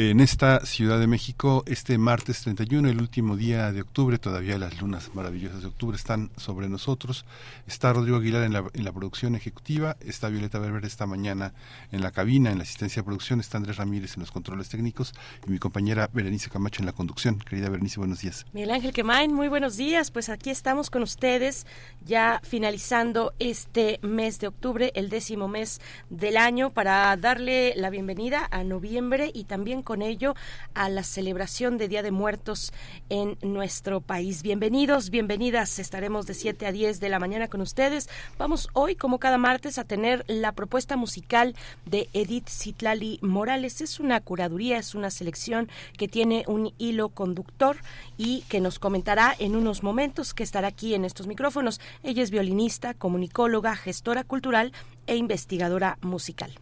en esta Ciudad de México este martes 31, el último día de octubre. Todavía las lunas maravillosas de octubre están sobre nosotros. Está Rodrigo Aguilar en la, en la producción ejecutiva, está Violeta Berber esta mañana en la cabina, en la asistencia de producción, está Andrés Ramírez en los controles técnicos y mi compañera Berenice Camacho en la conducción. Querida Berenice, buenos días. Miguel Ángel Quemain, muy buenos días. Pues aquí estamos con ustedes ya finalizando este mes de octubre, el décimo mes del año, para darle la bienvenida a noviembre y también con ello a la celebración de Día de Muertos en nuestro país. Bienvenidos, bienvenidas. Estaremos de 7 a 10 de la mañana con ustedes. Vamos hoy, como cada martes, a tener la propuesta musical de Edith Citlali Morales. Es una curaduría, es una selección que tiene un hilo conductor y que nos comentará en unos momentos que estará aquí en estos micrófonos. Ella es violinista, comunicóloga, gestora cultural e investigadora musical.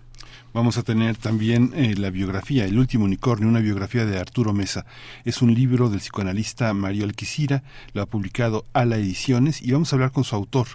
Vamos a tener también eh, la biografía, El último unicornio, una biografía de Arturo Mesa. Es un libro del psicoanalista Mario Alquicira, lo ha publicado Ala Ediciones y vamos a hablar con su autor.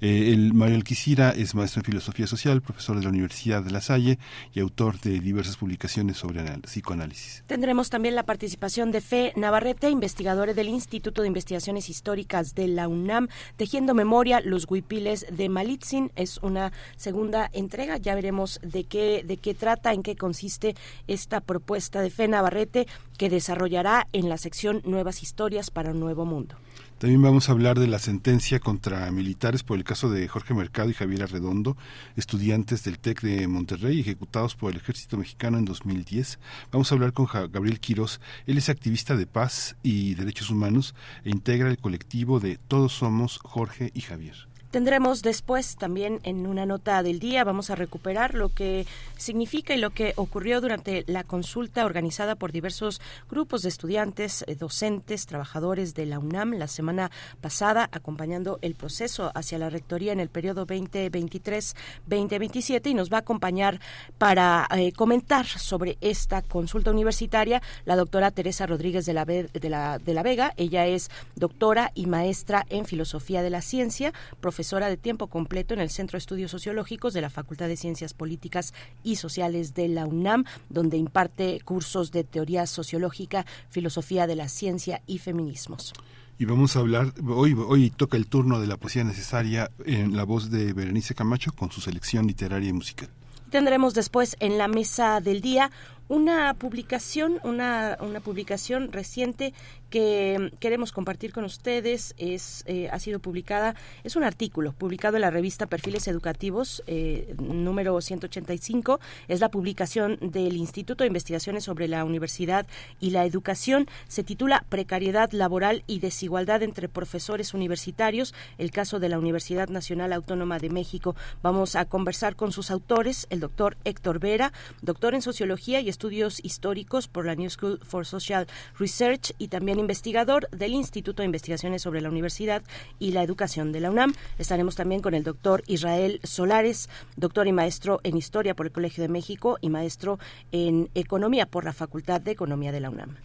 Eh, el Mario Alquicira es maestro en filosofía social, profesor de la Universidad de La Salle y autor de diversas publicaciones sobre psicoanálisis. Tendremos también la participación de Fe Navarrete, investigadora del Instituto de Investigaciones Históricas de la UNAM, Tejiendo Memoria, los huipiles de Malitzin. Es una segunda entrega, ya veremos de qué de qué trata, en qué consiste esta propuesta de Fe Navarrete que desarrollará en la sección Nuevas Historias para un Nuevo Mundo. También vamos a hablar de la sentencia contra militares por el caso de Jorge Mercado y Javier Arredondo, estudiantes del TEC de Monterrey, ejecutados por el ejército mexicano en 2010. Vamos a hablar con Gabriel Quirós. Él es activista de paz y derechos humanos e integra el colectivo de Todos Somos Jorge y Javier. Tendremos después también en una nota del día, vamos a recuperar lo que significa y lo que ocurrió durante la consulta organizada por diversos grupos de estudiantes, eh, docentes, trabajadores de la UNAM la semana pasada, acompañando el proceso hacia la rectoría en el periodo 2023-2027 y nos va a acompañar para eh, comentar sobre esta consulta universitaria la doctora Teresa Rodríguez de la, de de la Vega. Ella es doctora y maestra en filosofía de la ciencia, profesora de tiempo completo en el Centro de Estudios Sociológicos de la Facultad de Ciencias Políticas y Sociales de la UNAM, donde imparte cursos de teoría sociológica, filosofía de la ciencia y feminismos. Y vamos a hablar, hoy, hoy toca el turno de la poesía necesaria en la voz de Berenice Camacho con su selección literaria y musical. Tendremos después en la mesa del día una publicación, una, una publicación reciente que queremos compartir con ustedes es eh, ha sido publicada es un artículo publicado en la revista Perfiles Educativos eh, número 185 es la publicación del Instituto de Investigaciones sobre la Universidad y la Educación. Se titula Precariedad laboral y desigualdad entre profesores universitarios el caso de la Universidad Nacional Autónoma de México. Vamos a conversar con sus autores el doctor Héctor Vera doctor en sociología y estudios históricos por la New School for Social Research y también investigador del Instituto de Investigaciones sobre la Universidad y la Educación de la UNAM. Estaremos también con el doctor Israel Solares, doctor y maestro en Historia por el Colegio de México y maestro en Economía por la Facultad de Economía de la UNAM.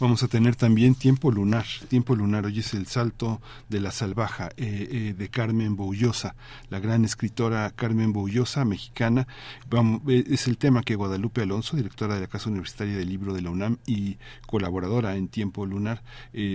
Vamos a tener también Tiempo Lunar. Tiempo Lunar hoy es el salto de la salvaja eh, eh, de Carmen Boullosa, la gran escritora Carmen Boullosa, mexicana. Eh, es el tema que Guadalupe Alonso, directora de la Casa Universitaria del Libro de la UNAM y colaboradora en Tiempo Lunar,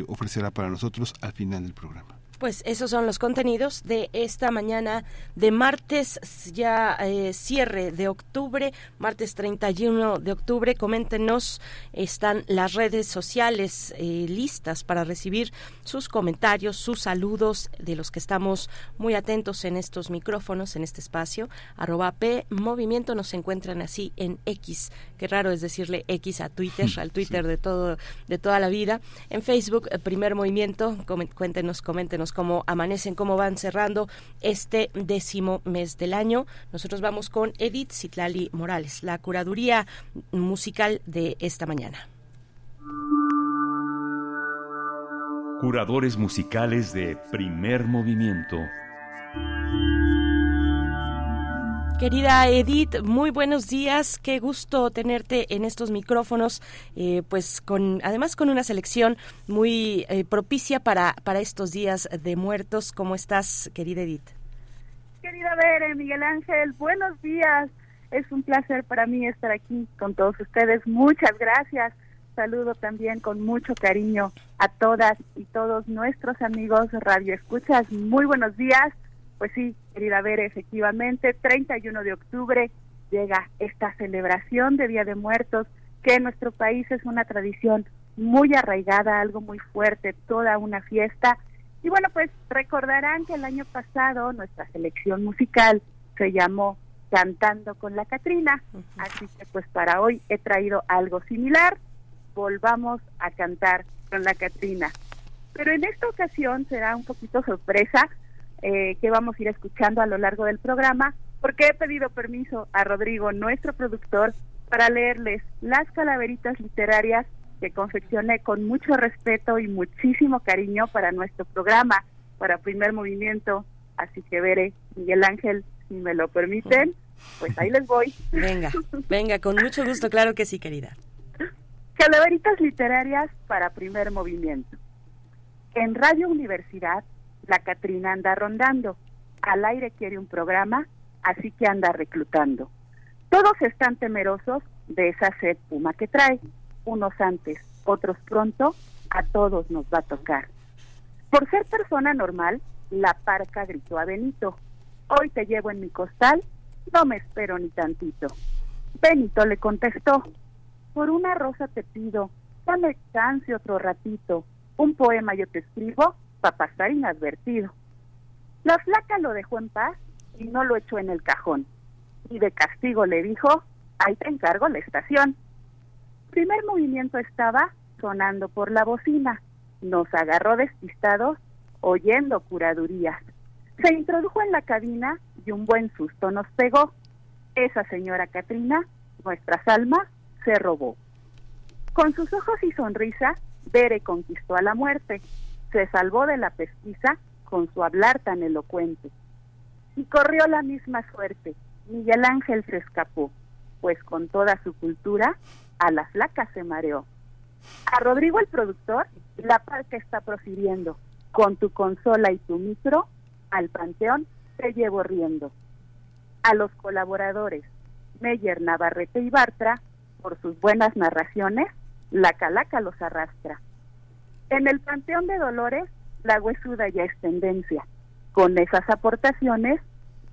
ofrecerá para nosotros al final del programa. Pues esos son los contenidos de esta mañana de martes, ya eh, cierre de octubre, martes 31 de octubre. Coméntenos, están las redes sociales eh, listas para recibir sus comentarios, sus saludos, de los que estamos muy atentos en estos micrófonos, en este espacio. Arroba P Movimiento nos encuentran así en X. Qué raro es decirle X a Twitter, al Twitter de todo, de toda la vida. En Facebook, eh, Primer Movimiento, cuéntenos, coméntenos cómo amanecen, cómo van cerrando este décimo mes del año. Nosotros vamos con Edith Citlali Morales, la curaduría musical de esta mañana. Curadores musicales de primer movimiento. Querida Edith, muy buenos días. Qué gusto tenerte en estos micrófonos, eh, pues con además con una selección muy eh, propicia para, para estos días de muertos. ¿Cómo estás, querida Edith? Querida Bere, Miguel Ángel, buenos días. Es un placer para mí estar aquí con todos ustedes. Muchas gracias. Saludo también con mucho cariño a todas y todos nuestros amigos Radio Escuchas. Muy buenos días. Pues sí, querida Bere, efectivamente, 31 de octubre llega esta celebración de Día de Muertos, que en nuestro país es una tradición muy arraigada, algo muy fuerte, toda una fiesta. Y bueno, pues recordarán que el año pasado nuestra selección musical se llamó Cantando con la Catrina, así que pues para hoy he traído algo similar, volvamos a cantar con la Catrina. Pero en esta ocasión será un poquito sorpresa, eh, que vamos a ir escuchando a lo largo del programa, porque he pedido permiso a Rodrigo, nuestro productor, para leerles las calaveritas literarias que confeccioné con mucho respeto y muchísimo cariño para nuestro programa, para Primer Movimiento. Así que veré, Miguel Ángel, si me lo permiten, pues ahí les voy. Venga, venga, con mucho gusto, claro que sí, querida. Calaveritas literarias para Primer Movimiento. En Radio Universidad la Catrina anda rondando. Al aire quiere un programa, así que anda reclutando. Todos están temerosos de esa sed puma que trae. Unos antes, otros pronto, a todos nos va a tocar. Por ser persona normal, la parca gritó a Benito. Hoy te llevo en mi costal, no me espero ni tantito. Benito le contestó, por una rosa te pido, dame chance otro ratito, un poema yo te escribo para pasar inadvertido. La flaca lo dejó en paz y no lo echó en el cajón. Y de castigo le dijo, ahí te encargo la estación. Primer movimiento estaba sonando por la bocina. Nos agarró despistados oyendo curadurías. Se introdujo en la cabina y un buen susto nos pegó. Esa señora Catrina, nuestras almas, se robó. Con sus ojos y sonrisa, Bere conquistó a la muerte se salvó de la pesquisa con su hablar tan elocuente. Y corrió la misma suerte. Miguel Ángel se escapó, pues con toda su cultura a la flaca se mareó. A Rodrigo el productor, la parca está profiriendo. Con tu consola y tu micro, al panteón te llevo riendo. A los colaboradores, Meyer, Navarrete y Bartra, por sus buenas narraciones, la calaca los arrastra. En el Panteón de Dolores, la huesuda ya es tendencia, con esas aportaciones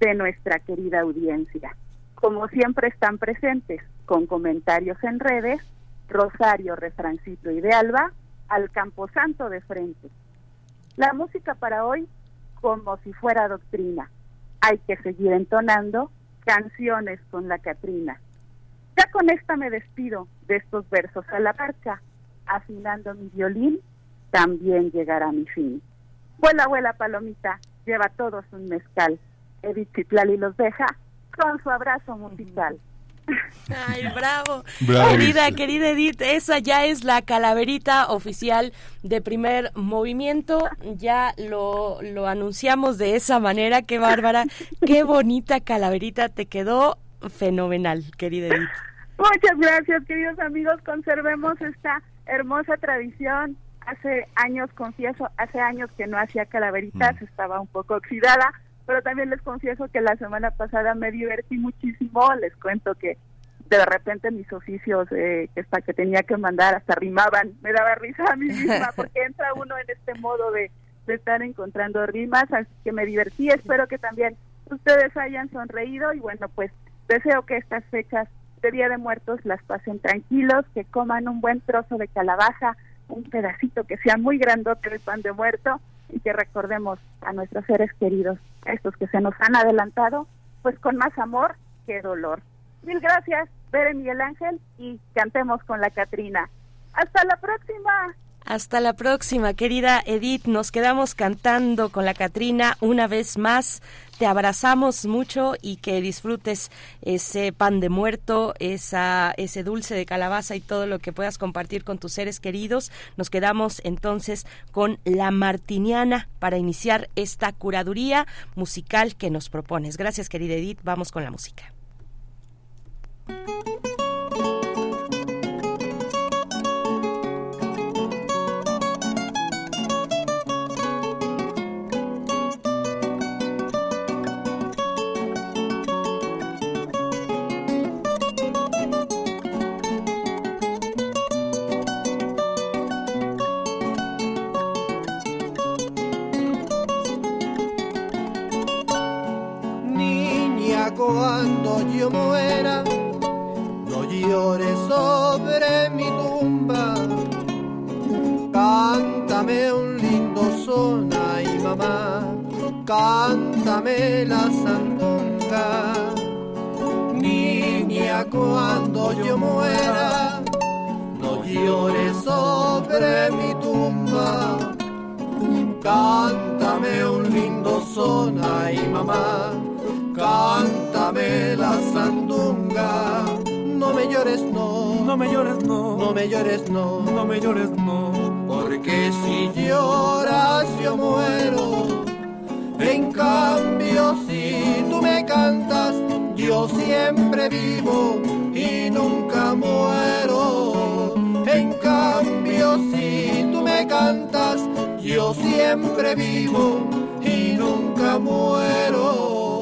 de nuestra querida audiencia. Como siempre están presentes, con comentarios en redes, Rosario, Refrancito y de Alba, al Camposanto de frente. La música para hoy, como si fuera doctrina. Hay que seguir entonando canciones con la Catrina. Ya con esta me despido de estos versos a la marcha, afinando mi violín también llegará mi fin. Vuela, vuela, palomita, lleva todos un mezcal. Edith Citlali los deja con su abrazo musical. Ay, bravo. Querida, querida Edith, esa ya es la calaverita oficial de primer movimiento. Ya lo, lo anunciamos de esa manera. Qué bárbara, qué bonita calaverita. Te quedó fenomenal, querida Edith. Muchas gracias, queridos amigos. Conservemos esta hermosa tradición hace años, confieso, hace años que no hacía calaveritas, mm. estaba un poco oxidada, pero también les confieso que la semana pasada me divertí muchísimo, les cuento que de repente mis oficios eh, que, que tenía que mandar hasta rimaban, me daba risa a mí misma porque entra uno en este modo de, de estar encontrando rimas, así que me divertí, espero que también ustedes hayan sonreído y bueno, pues deseo que estas fechas de Día de Muertos las pasen tranquilos, que coman un buen trozo de calabaza, un pedacito que sea muy grandote de pan de muerto y que recordemos a nuestros seres queridos, a estos que se nos han adelantado, pues con más amor que dolor. Mil gracias, Bere Miguel Ángel, y cantemos con la Catrina. Hasta la próxima. Hasta la próxima, querida Edith. Nos quedamos cantando con la Catrina una vez más. Te abrazamos mucho y que disfrutes ese pan de muerto, esa, ese dulce de calabaza y todo lo que puedas compartir con tus seres queridos. Nos quedamos entonces con la Martiniana para iniciar esta curaduría musical que nos propones. Gracias, querida Edith. Vamos con la música. Cántame la sandunga. Niña, cuando yo muera, no llores sobre mi tumba. Cántame un lindo son, ay mamá cántame la sandunga. No me llores, no, no me llores, no, no me llores, no, no me llores, no, porque si lloras yo muero. En cambio, si tú me cantas, yo siempre vivo y nunca muero. En cambio, si tú me cantas, yo siempre vivo y nunca muero.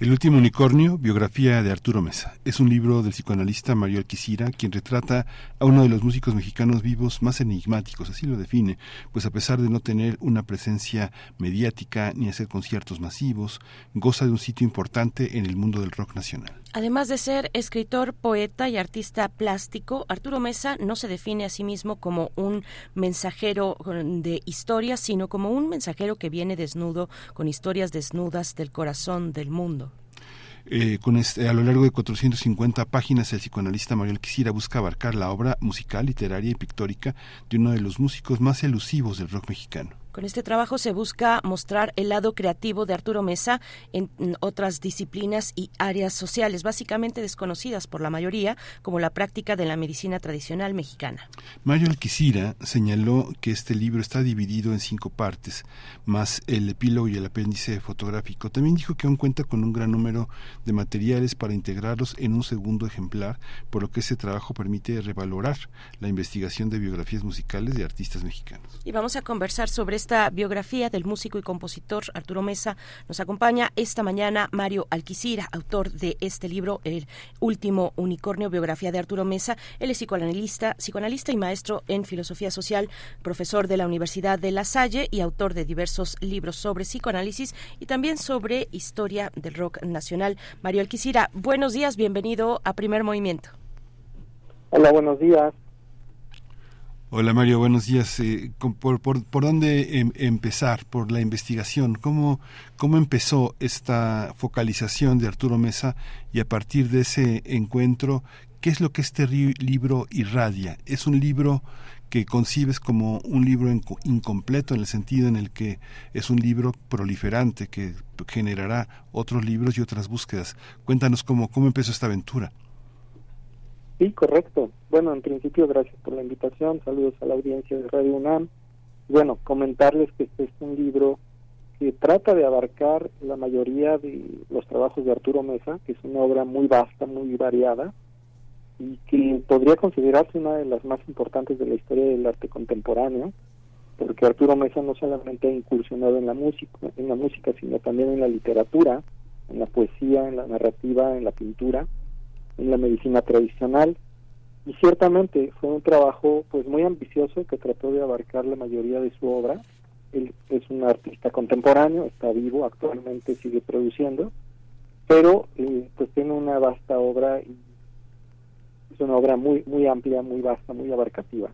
El último unicornio, biografía de Arturo Mesa. Es un libro del psicoanalista Mario Alquicira, quien retrata a uno de los músicos mexicanos vivos más enigmáticos, así lo define, pues a pesar de no tener una presencia mediática ni hacer conciertos masivos, goza de un sitio importante en el mundo del rock nacional. Además de ser escritor, poeta y artista plástico, Arturo Mesa no se define a sí mismo como un mensajero de historias, sino como un mensajero que viene desnudo, con historias desnudas del corazón del mundo. Eh, con este, a lo largo de 450 páginas, el psicoanalista Mario Alquicira busca abarcar la obra musical, literaria y pictórica de uno de los músicos más elusivos del rock mexicano. Con este trabajo se busca mostrar el lado creativo de Arturo Mesa en otras disciplinas y áreas sociales, básicamente desconocidas por la mayoría, como la práctica de la medicina tradicional mexicana. Mario Alquicira señaló que este libro está dividido en cinco partes, más el epílogo y el apéndice fotográfico. También dijo que aún cuenta con un gran número de materiales para integrarlos en un segundo ejemplar, por lo que ese trabajo permite revalorar la investigación de biografías musicales de artistas mexicanos. Y vamos a conversar sobre esta biografía del músico y compositor Arturo Mesa. Nos acompaña esta mañana Mario Alquicira, autor de este libro, El último unicornio, biografía de Arturo Mesa. Él es psicoanalista, psicoanalista y maestro en filosofía social, profesor de la Universidad de La Salle y autor de diversos libros sobre psicoanálisis y también sobre historia del rock nacional. Mario Alquicira, buenos días, bienvenido a Primer Movimiento. Hola, buenos días. Hola Mario, buenos días. Eh, por, dónde em, empezar? Por la investigación. ¿Cómo, ¿Cómo empezó esta focalización de Arturo Mesa y a partir de ese encuentro, qué es lo que este libro irradia? ¿Es un libro que concibes como un libro incompleto en el sentido en el que es un libro proliferante que generará otros libros y otras búsquedas? Cuéntanos cómo, cómo empezó esta aventura. Sí, correcto. Bueno, en principio, gracias por la invitación. Saludos a la audiencia de Radio UNAM. Bueno, comentarles que este es un libro que trata de abarcar la mayoría de los trabajos de Arturo Mesa, que es una obra muy vasta, muy variada, y que podría considerarse una de las más importantes de la historia del arte contemporáneo, porque Arturo Mesa no solamente ha incursionado en la música, en la música, sino también en la literatura, en la poesía, en la narrativa, en la pintura, en la medicina tradicional y ciertamente fue un trabajo pues muy ambicioso que trató de abarcar la mayoría de su obra. Él es un artista contemporáneo, está vivo, actualmente sigue produciendo, pero eh, pues tiene una vasta obra y es una obra muy muy amplia, muy vasta, muy abarcativa.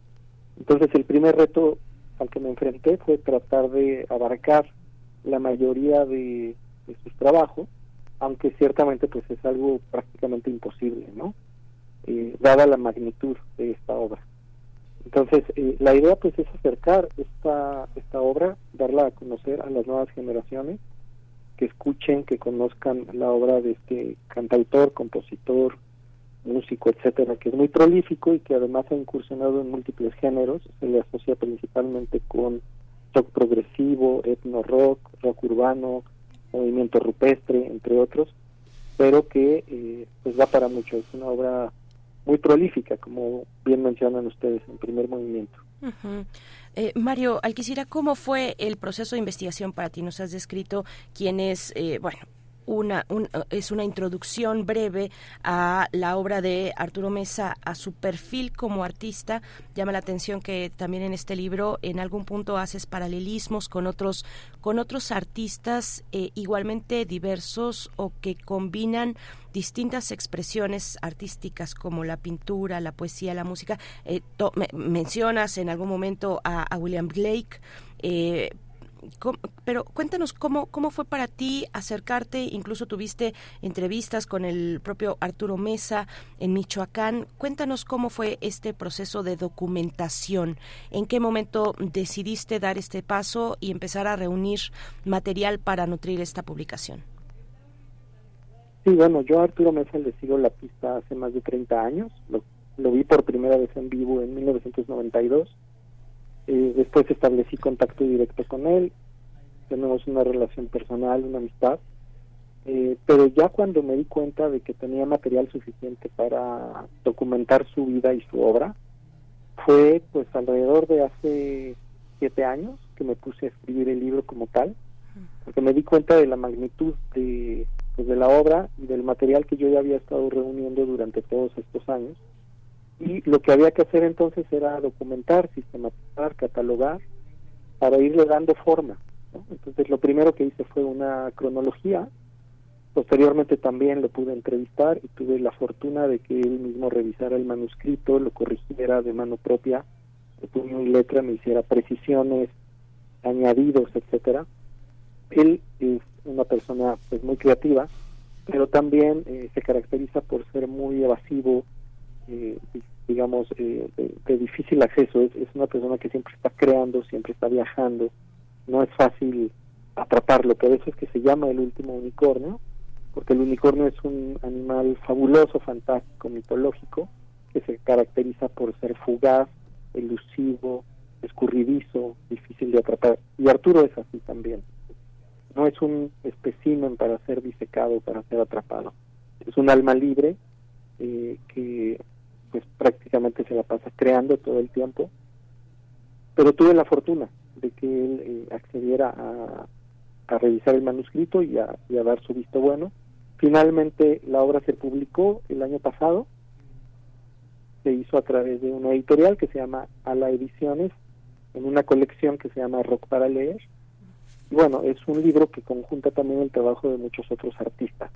Entonces el primer reto al que me enfrenté fue tratar de abarcar la mayoría de sus trabajos aunque ciertamente pues es algo prácticamente imposible, ¿no? Eh, dada la magnitud de esta obra. Entonces, eh, la idea pues es acercar esta, esta obra, darla a conocer a las nuevas generaciones, que escuchen, que conozcan la obra de este cantautor, compositor, músico, etcétera, que es muy prolífico y que además ha incursionado en múltiples géneros, se le asocia principalmente con rock progresivo, etno rock, rock urbano, movimiento rupestre, entre otros, pero que eh, pues va para mucho. Es una obra muy prolífica, como bien mencionan ustedes en primer movimiento. eh, Mario Alquicira, ¿cómo fue el proceso de investigación para ti? Nos has descrito quién es, eh, bueno, una, es una introducción breve a la obra de Arturo Mesa, a su perfil como artista. Llama la atención que también en este libro en algún punto haces paralelismos con otros, con otros artistas eh, igualmente diversos o que combinan distintas expresiones artísticas como la pintura, la poesía, la música. Eh, mencionas en algún momento a, William Blake, eh, pero cuéntanos cómo, cómo fue para ti acercarte, incluso tuviste entrevistas con el propio Arturo Mesa en Michoacán. Cuéntanos cómo fue este proceso de documentación, en qué momento decidiste dar este paso y empezar a reunir material para nutrir esta publicación. Sí, bueno, yo a Arturo Mesa le sigo la pista hace más de 30 años, lo, lo vi por primera vez en vivo en 1992 eh, después establecí contacto directo con él, tenemos una relación personal, una amistad, Eh, pero ya cuando me di cuenta de que tenía material suficiente para documentar su vida y su obra, fue pues alrededor de hace siete años que me puse a escribir el libro como tal, porque me di cuenta de la magnitud de, pues, de la obra y del material que yo ya había estado reuniendo durante todos estos años. Y lo que había que hacer entonces era documentar, sistematizar, catalogar, para irle dando forma. Entonces lo primero que hice fue una cronología Posteriormente también lo pude entrevistar y tuve la fortuna de que él mismo revisara el manuscrito, lo corrigiera de mano propia, de puño y letra, me hiciera precisiones, añadidos, etcétera. Él es una persona pues muy creativa, pero también eh, se caracteriza por ser muy evasivo, eh, digamos, eh, de, difícil acceso. Es, es una persona que siempre está creando, siempre está viajando. No es fácil atraparlo, por eso es que se llama el último unicornio, porque el unicornio es un animal fabuloso, fantástico, mitológico, que se caracteriza por ser fugaz, elusivo, escurridizo, difícil de atrapar. Y Arturo es así también. No es un espécimen para ser disecado, para ser atrapado. Es un alma libre eh, que prácticamente se la pasa creando todo el tiempo. Pero tuve la fortuna de que él eh, accediera a, revisar el manuscrito y a dar su visto bueno Finalmente la obra se publicó el año pasado, se hizo a través de una editorial que se llama Ala Ediciones, en una colección que se llama Rock para leer. Y bueno, es un libro que conjunta también el trabajo de muchos otros artistas,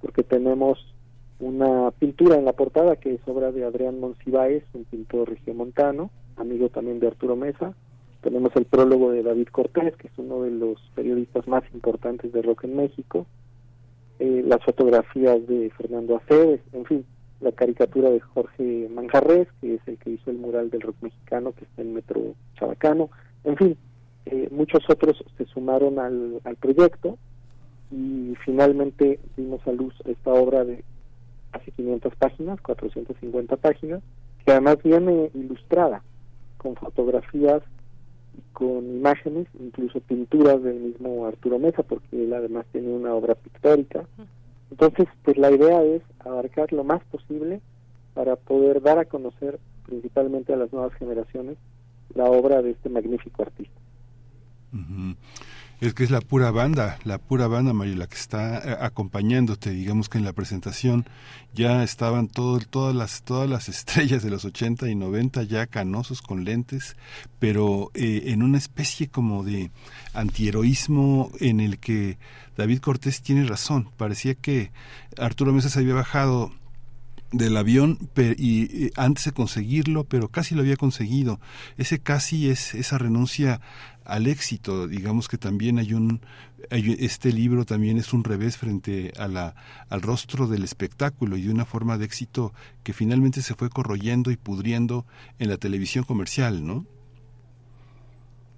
porque tenemos una pintura en la portada que es obra de Adrián Monsiváis, un pintor regiomontano, amigo también de Arturo Mesa. Tenemos el prólogo de David Cortés, que es uno de los periodistas más importantes de rock en México. Eh, las fotografías de Fernando Aceves, en fin, la caricatura de Jorge Manjarres, que es el que hizo el mural del rock mexicano que está en Metro Chabacano, en fin, eh, muchos otros se sumaron al, al proyecto y finalmente dimos a luz esta obra de casi 500 páginas, 450 páginas, que además viene ilustrada con fotografías con imágenes, incluso pinturas del mismo Arturo Mesa, porque él además tiene una obra pictórica. Entonces, pues la idea es abarcar lo más posible para poder dar a conocer principalmente a las nuevas generaciones la obra de este magnífico artista es que es la pura banda, la pura banda, Mario, la que está eh, acompañándote. Digamos que en la presentación ya estaban todas, las, todas las estrellas de los 80 y 90 ya canosos con lentes, pero eh, en una especie como de antiheroísmo en el que David Cortés tiene razón. Parecía que Arturo Mesa se había bajado del avión y antes de conseguirlo, pero casi lo había conseguido. Ese casi es esa renuncia al éxito. Digamos que también hay un, este libro también es un revés frente a la, al rostro del espectáculo y una forma de éxito que finalmente se fue corroyendo y pudriendo en la televisión comercial, ¿no?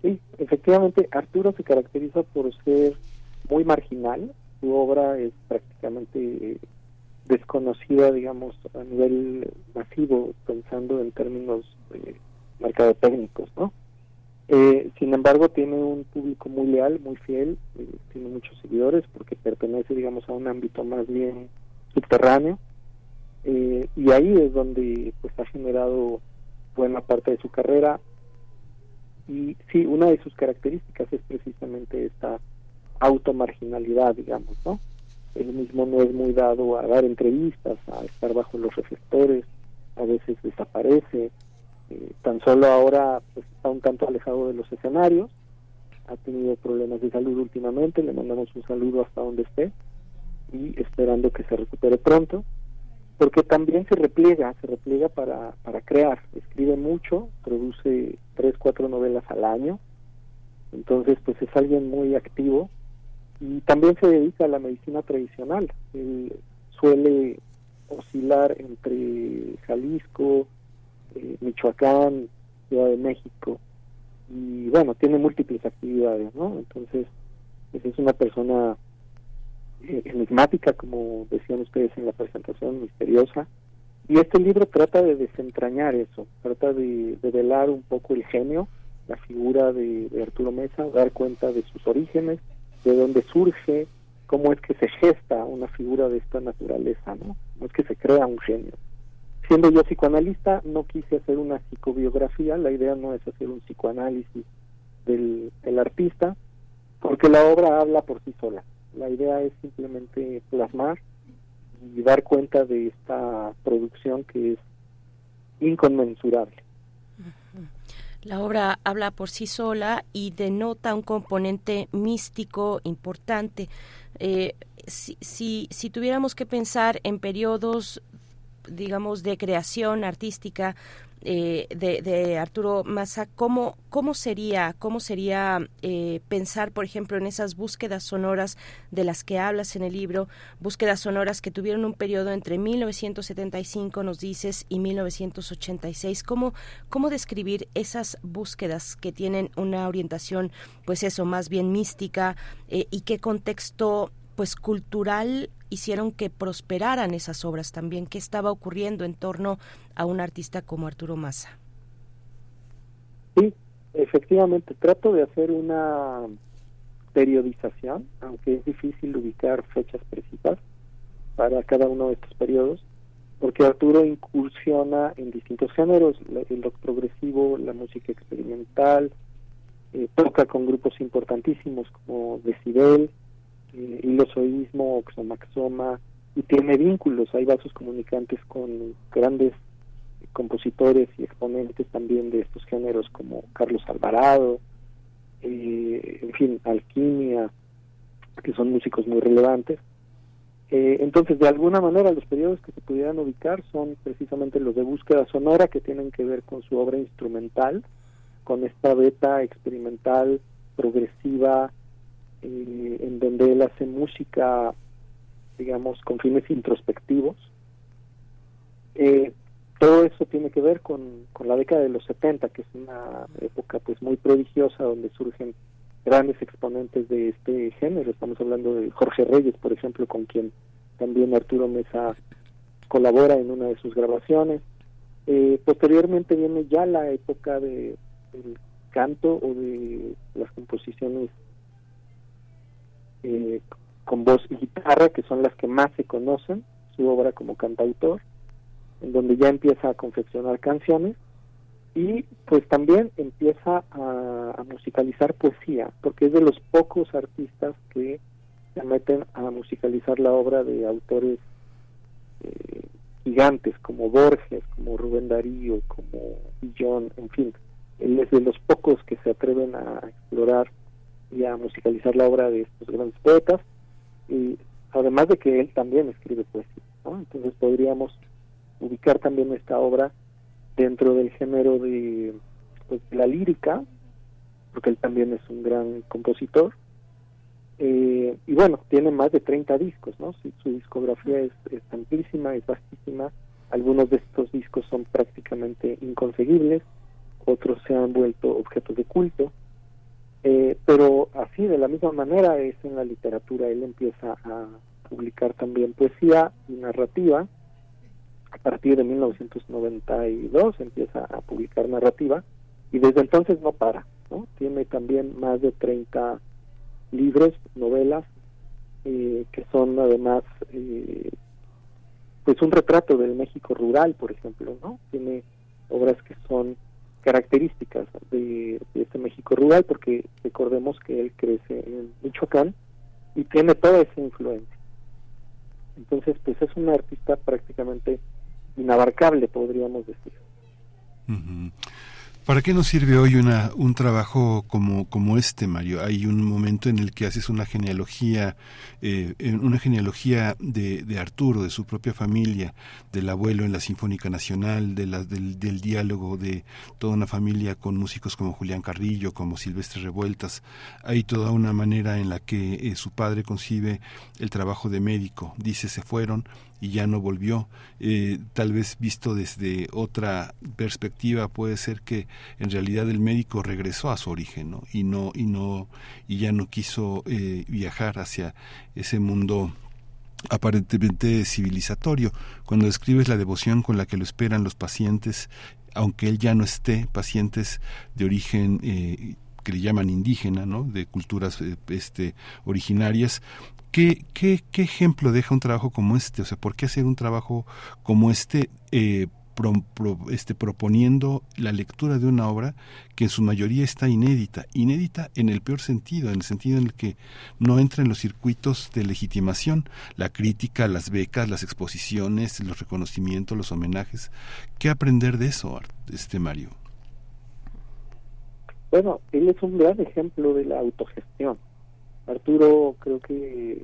Sí, efectivamente, Arturo se caracteriza por ser muy marginal. Su obra es prácticamente eh, desconocida, digamos, a nivel masivo, pensando en términos eh, técnicos ¿no? Eh, sin embargo, tiene un público muy leal, muy fiel, eh, tiene muchos seguidores porque pertenece, digamos, a un ámbito más bien subterráneo. Eh, y ahí es donde pues ha generado buena parte de su carrera. Y sí, una de sus características es precisamente esta automarginalidad, digamos, ¿no? Él mismo no es muy dado a dar entrevistas, a estar bajo los reflectores, a veces desaparece, eh, tan solo ahora pues, está un tanto alejado de los escenarios, ha tenido problemas de salud últimamente, le mandamos un saludo hasta donde esté y esperando que se recupere pronto, porque también se repliega, se repliega para, para crear, escribe mucho, produce tres, cuatro novelas al año, entonces pues es alguien muy activo y también se dedica a la medicina tradicional, él suele oscilar entre Jalisco, eh, Michoacán, Ciudad de México, y bueno, tiene múltiples actividades, ¿no? Entonces, pues es una persona eh, enigmática, como decían ustedes en la presentación, misteriosa, y este libro trata de desentrañar eso, trata de, velar un poco el genio, la figura de, Arturo Mesa, dar cuenta de sus orígenes, de dónde surge, cómo es que se gesta una figura de esta naturaleza, ¿no? Cómo es que se crea un genio. Siendo yo psicoanalista, no quise hacer una psicobiografía, la idea no es hacer un psicoanálisis del, artista, porque la obra habla por sí sola. La idea es simplemente plasmar y dar cuenta de esta producción que es inconmensurable. La obra habla por sí sola y denota un componente místico importante. Eh, si, si, si, tuviéramos que pensar en periodos, digamos, de creación artística eh, de, Arturo Massa, ¿cómo, cómo sería, cómo sería eh, pensar, por ejemplo, en esas búsquedas sonoras de las que hablas en el libro, búsquedas sonoras que tuvieron un periodo entre 1975, nos dices, y 1986? ¿Cómo, cómo describir esas búsquedas que tienen una orientación, pues eso, más bien mística, eh, y qué contexto pues cultural hicieron que prosperaran esas obras también, qué estaba ocurriendo en torno a un artista como Arturo Massa. Sí, efectivamente, trato de hacer una periodización, aunque es difícil ubicar fechas precisas para cada uno de estos periodos, porque Arturo incursiona en distintos géneros, el rock progresivo, la música experimental, eh, toca con grupos importantísimos como Decibel, eh, oxomaxoma, y tiene vínculos, hay vasos comunicantes con grandes compositores y exponentes también de estos géneros como Carlos Alvarado, eh, en fin, Alquimia, que son músicos muy relevantes. Eh, entonces, de alguna manera, los periodos que se pudieran ubicar son precisamente los de búsqueda sonora, que tienen que ver con su obra instrumental, con esta beta experimental, progresiva, eh, en donde él hace música, digamos, con fines introspectivos. Eh, todo eso tiene que ver con, con la década de los 70, que es una época pues muy prodigiosa donde surgen grandes exponentes de este género. Estamos hablando de Jorge Reyes, por ejemplo, con quien también Arturo Mesa colabora en una de sus grabaciones. Eh, posteriormente viene ya la época de, del canto o de las composiciones eh, con voz y guitarra, que son las que más se conocen, su obra como cantautor, en donde ya empieza a confeccionar canciones y pues también empieza a, musicalizar poesía, porque es de los pocos artistas que se meten a musicalizar la obra de autores eh, gigantes como Borges, como Rubén Darío, como Villon, en fin. Él es de los pocos que se atreven a explorar y a musicalizar la obra de estos grandes poetas, y además de que él también escribe poesía, Entonces podríamos ubicar también esta obra dentro del género de, pues, la lírica, porque él también es un gran compositor, eh, y bueno, tiene más de 30 discos, ¿no? Su, discografía es, es, amplísima, es vastísima. Algunos de estos discos son prácticamente inconseguibles, otros se han vuelto objetos de culto. Eh, pero así, de la misma manera, es en la literatura. Él empieza a publicar también poesía y narrativa. A partir de 1992 empieza a publicar narrativa y desde entonces no para. ¿no? Tiene también más de 30 libros, novelas, eh, que son además eh, pues un retrato del México rural, por ejemplo. no Tiene obras que son características de, este México rural, porque recordemos que él crece en Michoacán y tiene toda esa influencia. Entonces, pues es un artista prácticamente inabarcable, podríamos decir. ¿Para qué nos sirve hoy una, un trabajo como, como este, Mario? Hay un momento en el que haces una genealogía, eh, una genealogía de, de, Arturo, de su propia familia, del abuelo en la Sinfónica Nacional, de del, del, diálogo de toda una familia con músicos como Julián Carrillo, como Silvestre Revueltas. Hay toda una manera en la que eh, su padre concibe el trabajo de médico. Dice, se fueron, y ya no volvió. Eh, tal vez visto desde otra perspectiva puede ser que en realidad el médico regresó a su origen y no y no y ya no quiso eh, viajar hacia ese mundo aparentemente civilizatorio. Cuando describes la devoción con la que lo esperan los pacientes, aunque él ya no esté, pacientes de origen eh, que le llaman indígena, ¿no? de culturas este, originarias. ¿Qué, qué, ¿Qué ejemplo deja un trabajo como este? O sea, ¿por qué hacer un trabajo como este eh, este, proponiendo la lectura de una obra que en su mayoría está inédita, inédita en el peor sentido, en el sentido en el que no entra en los circuitos de legitimación, la crítica, las becas, las exposiciones, los reconocimientos, los homenajes. ¿Qué aprender de eso, este Mario? Bueno, él es un gran ejemplo de la autogestión. Arturo creo que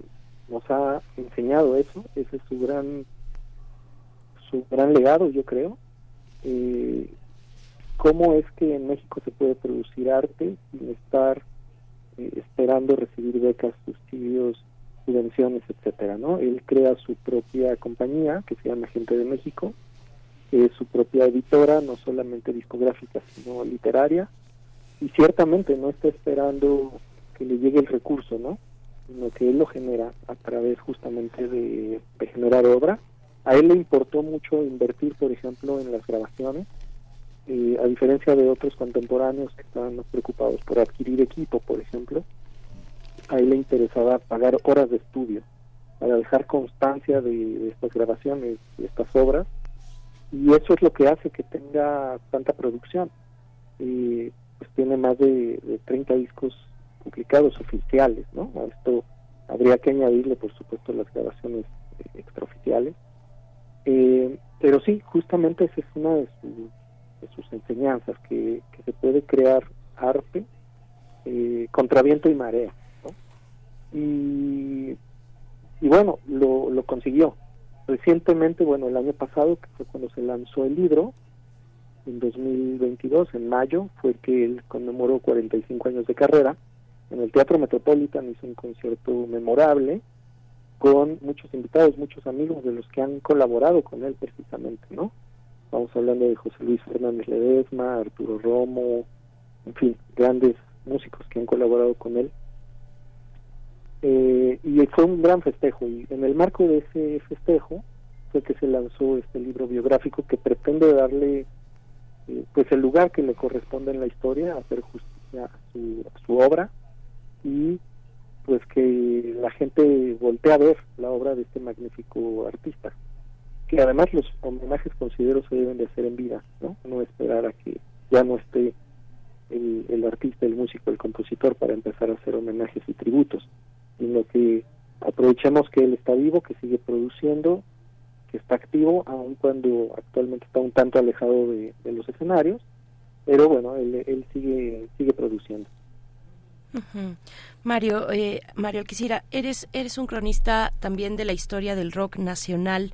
nos ha enseñado eso, ese es su gran su gran legado, yo creo. Eh, ¿Cómo es que en México se puede producir arte sin estar eh, esperando recibir becas, subsidios, subvenciones, etcétera, ¿no? Él crea su propia compañía que se llama Gente de México, su propia editora, no solamente discográfica, sino literaria, y ciertamente no está esperando que le llegue el recurso, ¿no? Sino que él lo genera a través justamente de, generar obra a él le importó mucho invertir, por ejemplo, en las grabaciones, eh, a diferencia de otros contemporáneos que estaban más preocupados por adquirir equipo, por ejemplo. A él le interesaba pagar horas de estudio para dejar constancia de, estas grabaciones, de estas obras, y eso es lo que hace que tenga tanta producción. Eh, pues tiene más de, de 30 discos publicados oficiales, ¿no? A esto habría que añadirle, por supuesto, las grabaciones eh, extraoficiales eh, pero sí, justamente esa es una de, sus enseñanzas, que, se puede crear arte eh, contra viento y marea. Y, bueno, lo, lo consiguió. Recientemente, bueno, el año pasado, que fue cuando se lanzó el libro, en 2022, en mayo, fue que él conmemoró 45 años de carrera. En el Teatro Metropolitan hizo un concierto memorable con muchos invitados, muchos amigos de los que han colaborado con él precisamente, ¿no? Vamos hablando de José Luis Fernández Ledesma, Arturo Romo, en fin, grandes músicos que han colaborado con él. Eh, y fue un gran festejo y en el marco de ese festejo fue que se lanzó este libro biográfico que pretende darle eh, pues el lugar que le corresponde en la historia, hacer justicia a su, a su obra y pues que la gente voltea a ver la obra de este magnífico artista que además los homenajes considero se deben de hacer en vida no no esperar a que ya no esté el, el artista el músico el compositor para empezar a hacer homenajes y tributos sino que aprovechemos que él está vivo que sigue produciendo que está activo aun cuando actualmente está un tanto alejado de, de los escenarios pero bueno él, él sigue sigue produciendo Mario, eh, Mario quisiera eres, eres un cronista también de la historia del rock nacional.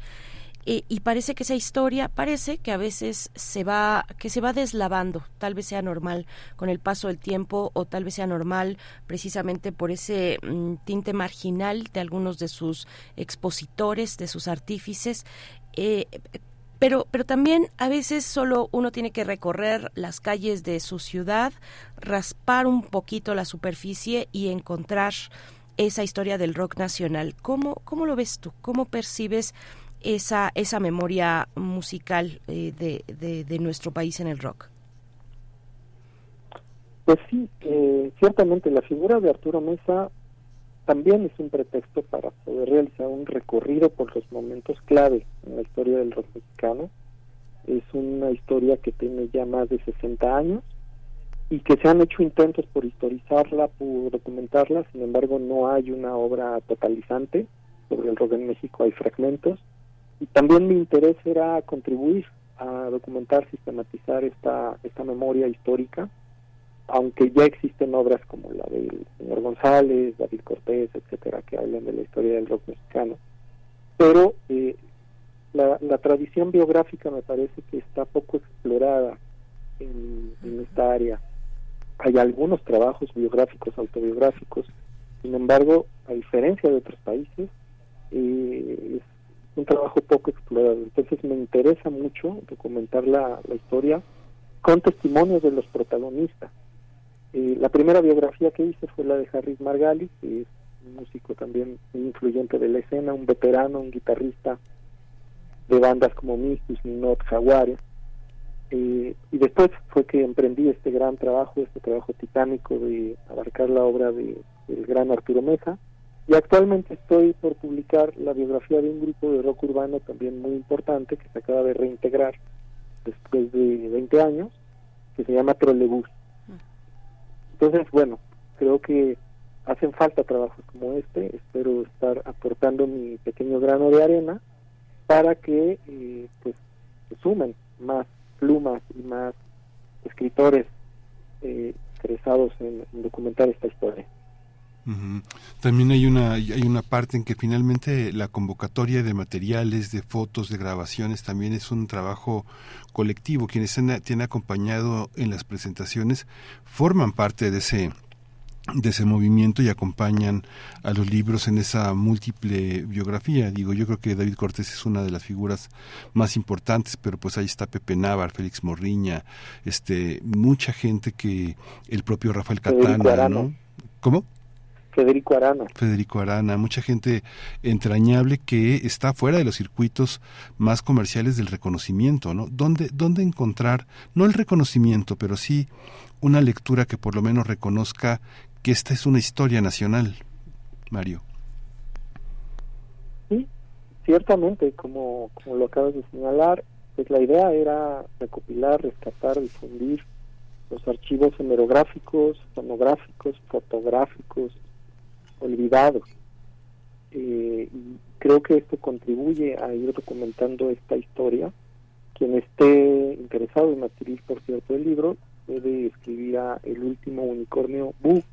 Eh, y parece que esa historia parece que a veces se va que se va deslavando tal vez sea normal con el paso del tiempo o tal vez sea normal precisamente por ese mm, tinte marginal de algunos de sus expositores de sus artífices eh, pero, pero también a veces solo uno tiene que recorrer las calles de su ciudad, raspar un poquito la superficie y encontrar esa historia del rock nacional. ¿Cómo, cómo lo ves tú? ¿Cómo percibes esa, esa memoria musical eh, de, de, nuestro país en el rock? Pues sí, eh, ciertamente la figura de Arturo Mesa también es un pretexto para poder realizar un recorrido por los momentos clave en la historia del rock mexicano. Es una historia que tiene ya más de 60 años y que se han hecho intentos por historizarla, por documentarla, sin embargo no hay una obra totalizante sobre el rock en México, hay fragmentos. Y también mi interés era contribuir a documentar, sistematizar esta, esta memoria histórica aunque ya existen obras como la del señor González, David Cortés, etcétera, que hablan de la historia del rock mexicano. Pero eh, la, tradición biográfica me parece que está poco explorada en, esta área. Hay algunos trabajos biográficos, autobiográficos, sin embargo, a diferencia de otros países, eh, es un trabajo poco explorado. Entonces me interesa mucho documentar la historia con testimonios de los protagonistas eh, la primera biografía que hice fue la de Harris Margali, que es un músico también muy influyente de la escena, un veterano, un guitarrista de bandas como Mistus, Minot, Jaguares. Eh, y después fue que emprendí este gran trabajo, este trabajo titánico de abarcar la obra de, del gran Arturo Mesa. Y actualmente estoy por publicar la biografía de un grupo de rock urbano también muy importante que se acaba de reintegrar después de 20 años, que se llama Trolebús. Entonces, bueno, creo que hacen falta trabajos como este. Espero estar aportando mi pequeño grano de arena para que eh, pues se sumen más plumas y más escritores eh, interesados en, documentar esta historia. También hay una hay una parte en que finalmente la convocatoria de materiales, de fotos, de grabaciones también es un trabajo colectivo. Quienes te han acompañado en las presentaciones forman parte de ese de ese movimiento y acompañan a los libros en esa múltiple biografía. Digo, yo creo que David Cortés es una de las figuras más importantes, pero pues ahí está Pepe Navar, Félix Morriña, este, mucha gente que el propio Rafael Catana, ¿no? ¿Cómo? Federico Arana. Federico Arana, mucha gente entrañable que está fuera de los circuitos más comerciales del reconocimiento, ¿no? ¿Dónde, dónde encontrar, no el reconocimiento, pero sí una lectura que por lo menos reconozca que esta es una historia nacional, Mario. Sí, ciertamente, como, como lo acabas de señalar, pues la idea era recopilar, rescatar, difundir los archivos hemerográficos, fonográficos, fotográficos, olvidados. Eh, y creo que esto contribuye a ir documentando esta historia. Quien esté interesado en adquirir, por cierto, el libro, puede escribir a el último unicornio book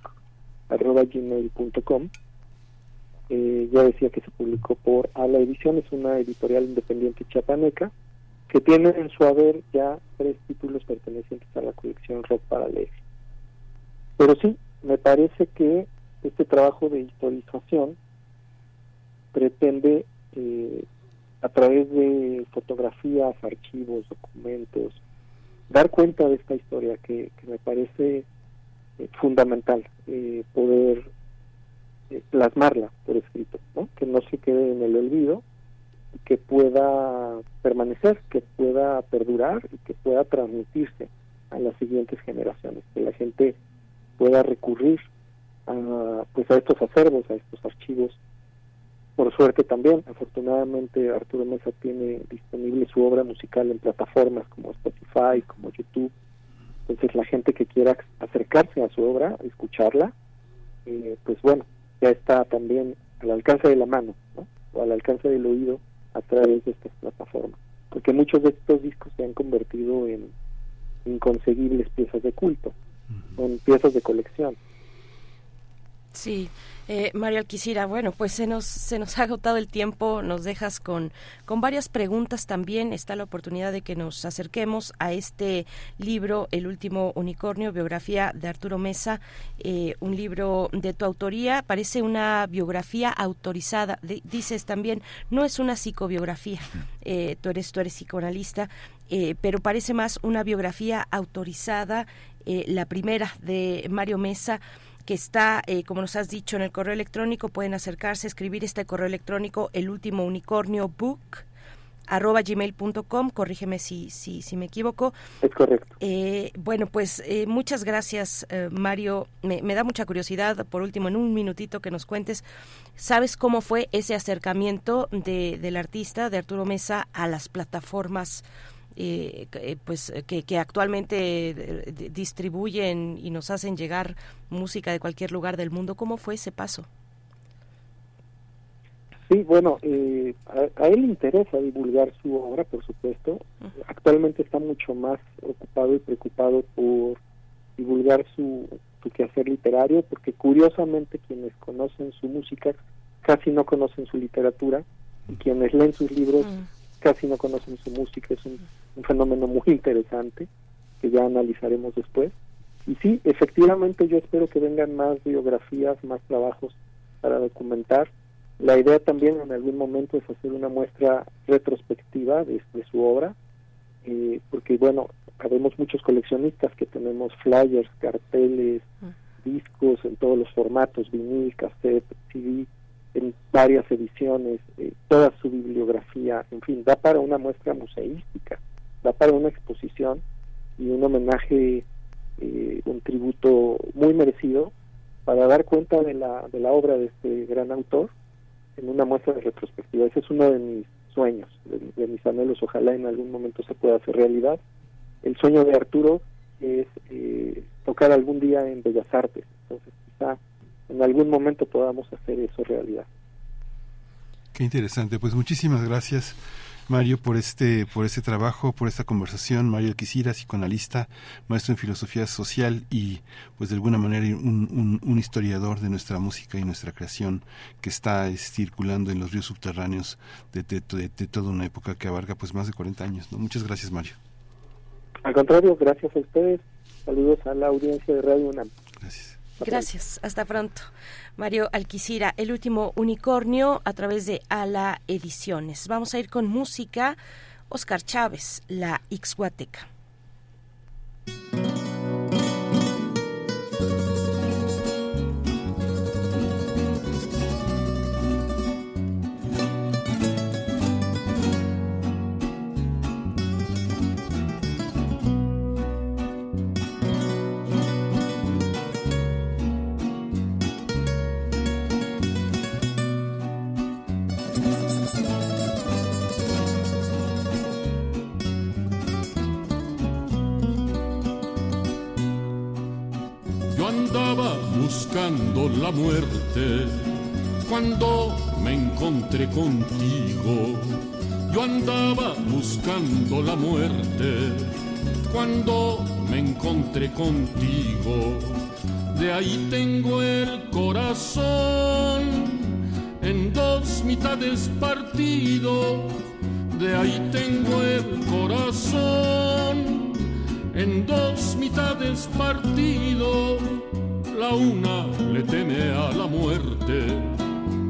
arroba gmail.com. Eh, ya decía que se publicó por Ala Edición, es una editorial independiente chapaneca que tiene en su haber ya tres títulos pertenecientes a la colección Rock para leer. Pero sí, me parece que este trabajo de historización pretende eh, a través de fotografías, archivos, documentos, dar cuenta de esta historia que, que me parece eh, fundamental eh, poder eh, plasmarla por escrito, que no se quede en el olvido, que pueda permanecer, que pueda perdurar y que pueda transmitirse a las siguientes generaciones, que la gente pueda recurrir a, pues a estos acervos, a estos archivos. Por suerte también, afortunadamente Arturo Mesa tiene disponible su obra musical en plataformas como Spotify, como YouTube, entonces la gente que quiera acercarse a su obra, escucharla, eh, pues bueno, ya está también al alcance de la mano, o al alcance del oído a través de estas plataformas. Porque muchos de estos discos se han convertido en inconseguibles piezas de culto, en piezas de colección. Sí, eh, Mario Alquicira, bueno, pues se nos, se nos ha agotado el tiempo, nos dejas con, con varias preguntas también. Está la oportunidad de que nos acerquemos a este libro, El último unicornio, biografía de Arturo Mesa, eh, un libro de tu autoría, parece una biografía autorizada. dices también, no es una psicobiografía, eh, tú, eres, tú eres psicoanalista, eh, pero parece más una biografía autorizada, la primera de Mario Mesa que está, eh, como nos has dicho, en el correo electrónico. Pueden acercarse, escribir este correo electrónico, el último unicornio book arroba gmail.com, corrígeme si, si, si me equivoco. Es correcto. Eh, bueno, pues eh, muchas gracias, Mario. Me, me, da mucha curiosidad, por último, en un minutito que nos cuentes, ¿sabes cómo fue ese acercamiento de, del artista, de Arturo Mesa, a las plataformas eh, eh, pues que, que actualmente eh, distribuyen y nos hacen llegar música de cualquier lugar del mundo. ¿Cómo fue ese paso? Sí, bueno, a, él le interesa divulgar su obra, por supuesto. Actualmente está mucho más ocupado y preocupado por divulgar su, su quehacer literario, porque curiosamente quienes conocen su música casi no conocen su literatura y quienes leen sus libros casi no conocen su música, es un, fenómeno muy interesante que ya analizaremos después. Y sí, efectivamente yo espero que vengan más biografías, más trabajos para documentar. La idea también en algún momento es hacer una muestra retrospectiva de, su obra, eh, porque bueno, habemos muchos coleccionistas que tenemos flyers, carteles, mm. discos en todos los formatos, vinil, cassette, CD, en varias ediciones, eh, toda su bibliografía, en fin, da para una muestra museística da para una exposición y un homenaje, eh, un tributo muy merecido para dar cuenta de la, de la obra de este gran autor en una muestra de retrospectiva. Ese es uno de mis sueños, de, mis anhelos, ojalá en algún momento se pueda hacer realidad. El sueño de Arturo es eh, tocar algún día en Bellas Artes, entonces quizá en algún momento podamos hacer eso realidad. Qué interesante, pues muchísimas gracias. Mario, por este, por este trabajo, por esta conversación. Mario Alquicira, psicoanalista, maestro en filosofía social y, pues de alguna manera, un, un, historiador de nuestra música y nuestra creación que está circulando en los ríos subterráneos de, de, toda una época que abarca pues más de 40 años. ¿no? Muchas gracias, Mario. Al contrario, gracias a ustedes. Saludos a la audiencia de Radio UNAM. Gracias. Gracias, hasta pronto. Mario Alquicira, el último unicornio a través de Ala Ediciones. Vamos a ir con música. Oscar Chávez, la Ixhuateca. Buscando la muerte cuando me encontré contigo. Yo andaba buscando la muerte cuando me encontré contigo. De ahí tengo el corazón en dos mitades partido. De ahí tengo el corazón en dos mitades partido la una le teme a la muerte,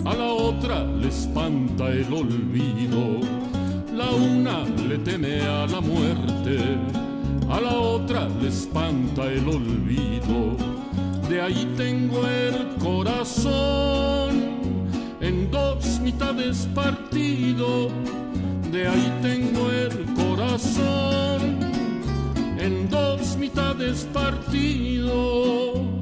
a la otra le espanta el olvido. La una le teme a la muerte, a la otra le espanta el olvido. De ahí tengo el corazón en dos mitades partido. De ahí tengo el corazón en dos mitades partido.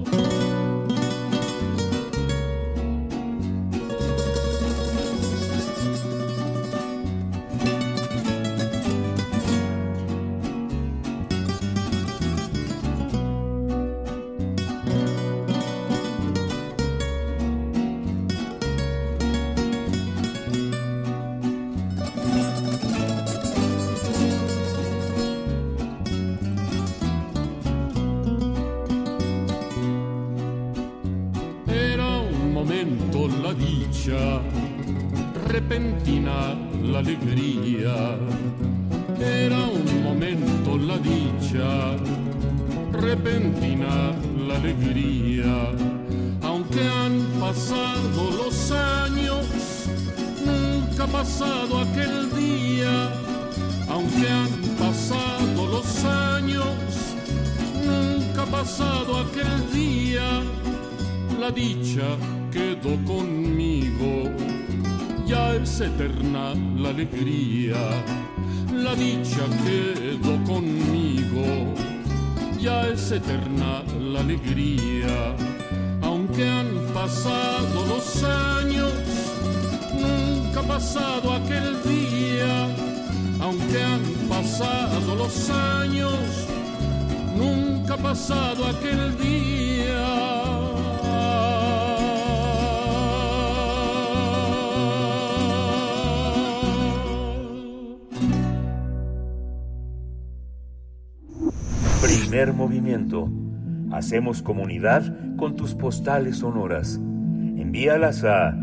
Hacemos comunidad con tus postales sonoras. Envíalas a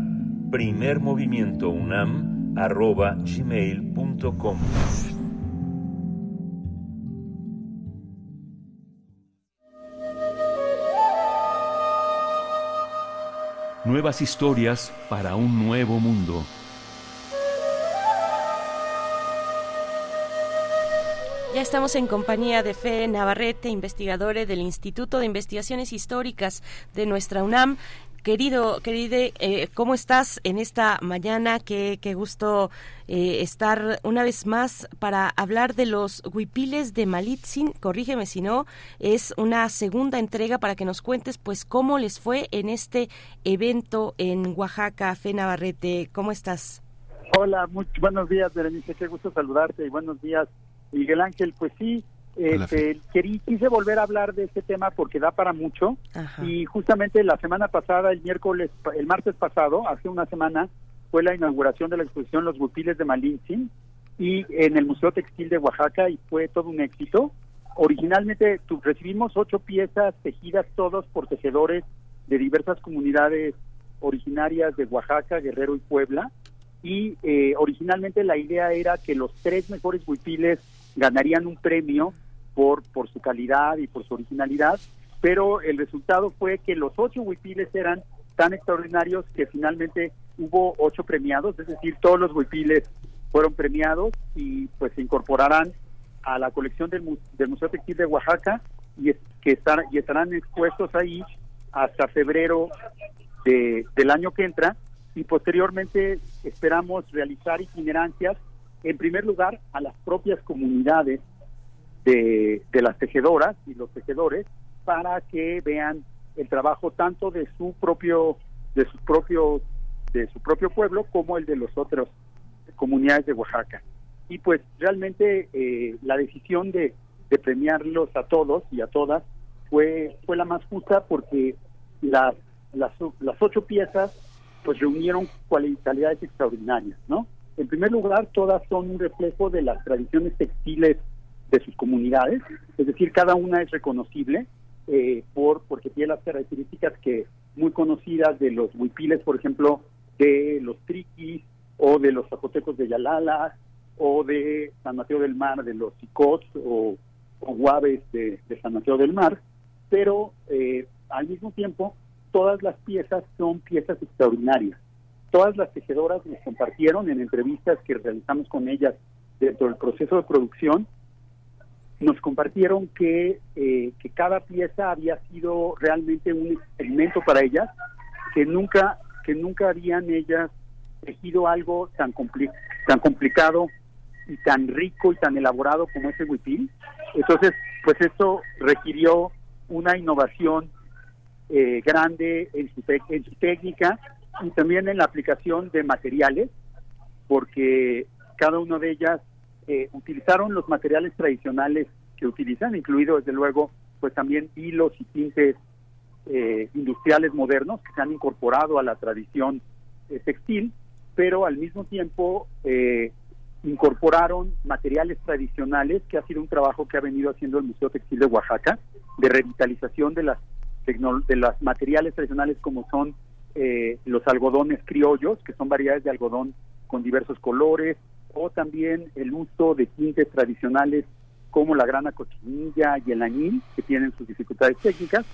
primermovimientounam.gmail.com Nuevas historias para un nuevo mundo. Ya estamos en compañía de Fe Navarrete, investigadora del Instituto de Investigaciones Históricas de nuestra UNAM. Querido, queride, eh, ¿cómo estás en esta mañana? Qué, qué gusto eh, estar una vez más para hablar de los huipiles de Malitzin. Corrígeme si no, es una segunda entrega para que nos cuentes pues cómo les fue en este evento en Oaxaca. Fe Navarrete, ¿cómo estás? Hola, muy, buenos días, Berenice, qué gusto saludarte y buenos días, Miguel Ángel. Pues sí, este, querí, quise volver a hablar de este tema porque da para mucho y justamente la semana pasada, el miércoles, el martes pasado, hace una semana, fue la inauguración de la exposición Los Bupiles de Malintzin y en el Museo Textil de Oaxaca y fue todo un éxito. Originalmente tu, recibimos ocho piezas tejidas todos por tejedores de diversas comunidades originarias de Oaxaca, Guerrero y Puebla y eh, originalmente la idea era que los tres mejores huipiles ganarían un premio por, por su calidad y por su originalidad, pero el resultado fue que los ocho huipiles eran tan extraordinarios que finalmente hubo ocho premiados, es decir, todos los huipiles fueron premiados y pues se incorporarán a la colección del, Museo Textil de Oaxaca y, que estar, y estarán expuestos ahí hasta febrero de, del año que entra y posteriormente esperamos realizar itinerancias, en primer lugar, a las propias comunidades de, las tejedoras y los tejedores para que vean el trabajo tanto de su propio de su propio de su propio pueblo como el de los otros comunidades de Oaxaca y pues realmente eh, la decisión de, de, premiarlos a todos y a todas fue fue la más justa porque las las, las ocho piezas pues reunieron cualidades extraordinarias, ¿no? En primer lugar, todas son un reflejo de las tradiciones textiles de sus comunidades, es decir, cada una es reconocible eh, por porque tiene las características que muy conocidas de los huipiles, por ejemplo, de los triquis o de los zapotecos de Yalala o de San Mateo del Mar, de los sicots o, guaves de, San Mateo del Mar, pero eh, al mismo tiempo todas las piezas son piezas extraordinarias. Todas las tejedoras nos compartieron en entrevistas que realizamos con ellas dentro del proceso de producción, nos compartieron que, eh, que cada pieza había sido realmente un experimento para ellas, que nunca, que nunca habían ellas tejido algo tan, tan complicado y tan rico y tan elaborado como ese huipil. Entonces, pues esto requirió una innovación eh, grande en su, en su técnica y también en la aplicación de materiales, porque cada una de ellas eh, utilizaron los materiales tradicionales que utilizan, incluido desde luego pues también hilos y tintes eh, industriales modernos que se han incorporado a la tradición textil, pero al mismo tiempo incorporaron materiales tradicionales, que ha sido un trabajo que ha venido haciendo el Museo Textil de Oaxaca, de revitalización de las de los materiales tradicionales como son eh, los algodones criollos, que son variedades de algodón con diversos colores, o también el uso de tintes tradicionales como la grana cochinilla y el añil, que tienen sus dificultades técnicas,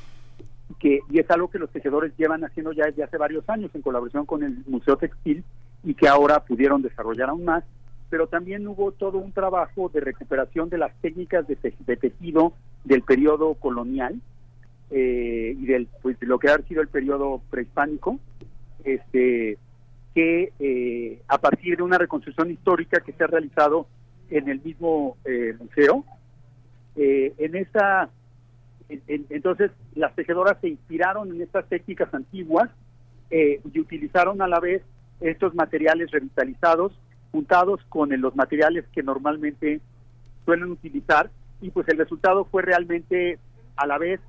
que, y es algo que los tejedores llevan haciendo ya desde hace varios años en colaboración con el Museo Textil y que ahora pudieron desarrollar aún más, pero también hubo todo un trabajo de recuperación de las técnicas de, de tejido del periodo colonial, eh, y del pues de lo que ha sido el periodo prehispánico este que eh, a partir de una reconstrucción histórica que se ha realizado en el mismo eh, museo en esta entonces las tejedoras se inspiraron en estas técnicas antiguas y utilizaron a la vez estos materiales revitalizados juntados con los materiales que normalmente suelen utilizar y pues el resultado fue realmente a la vez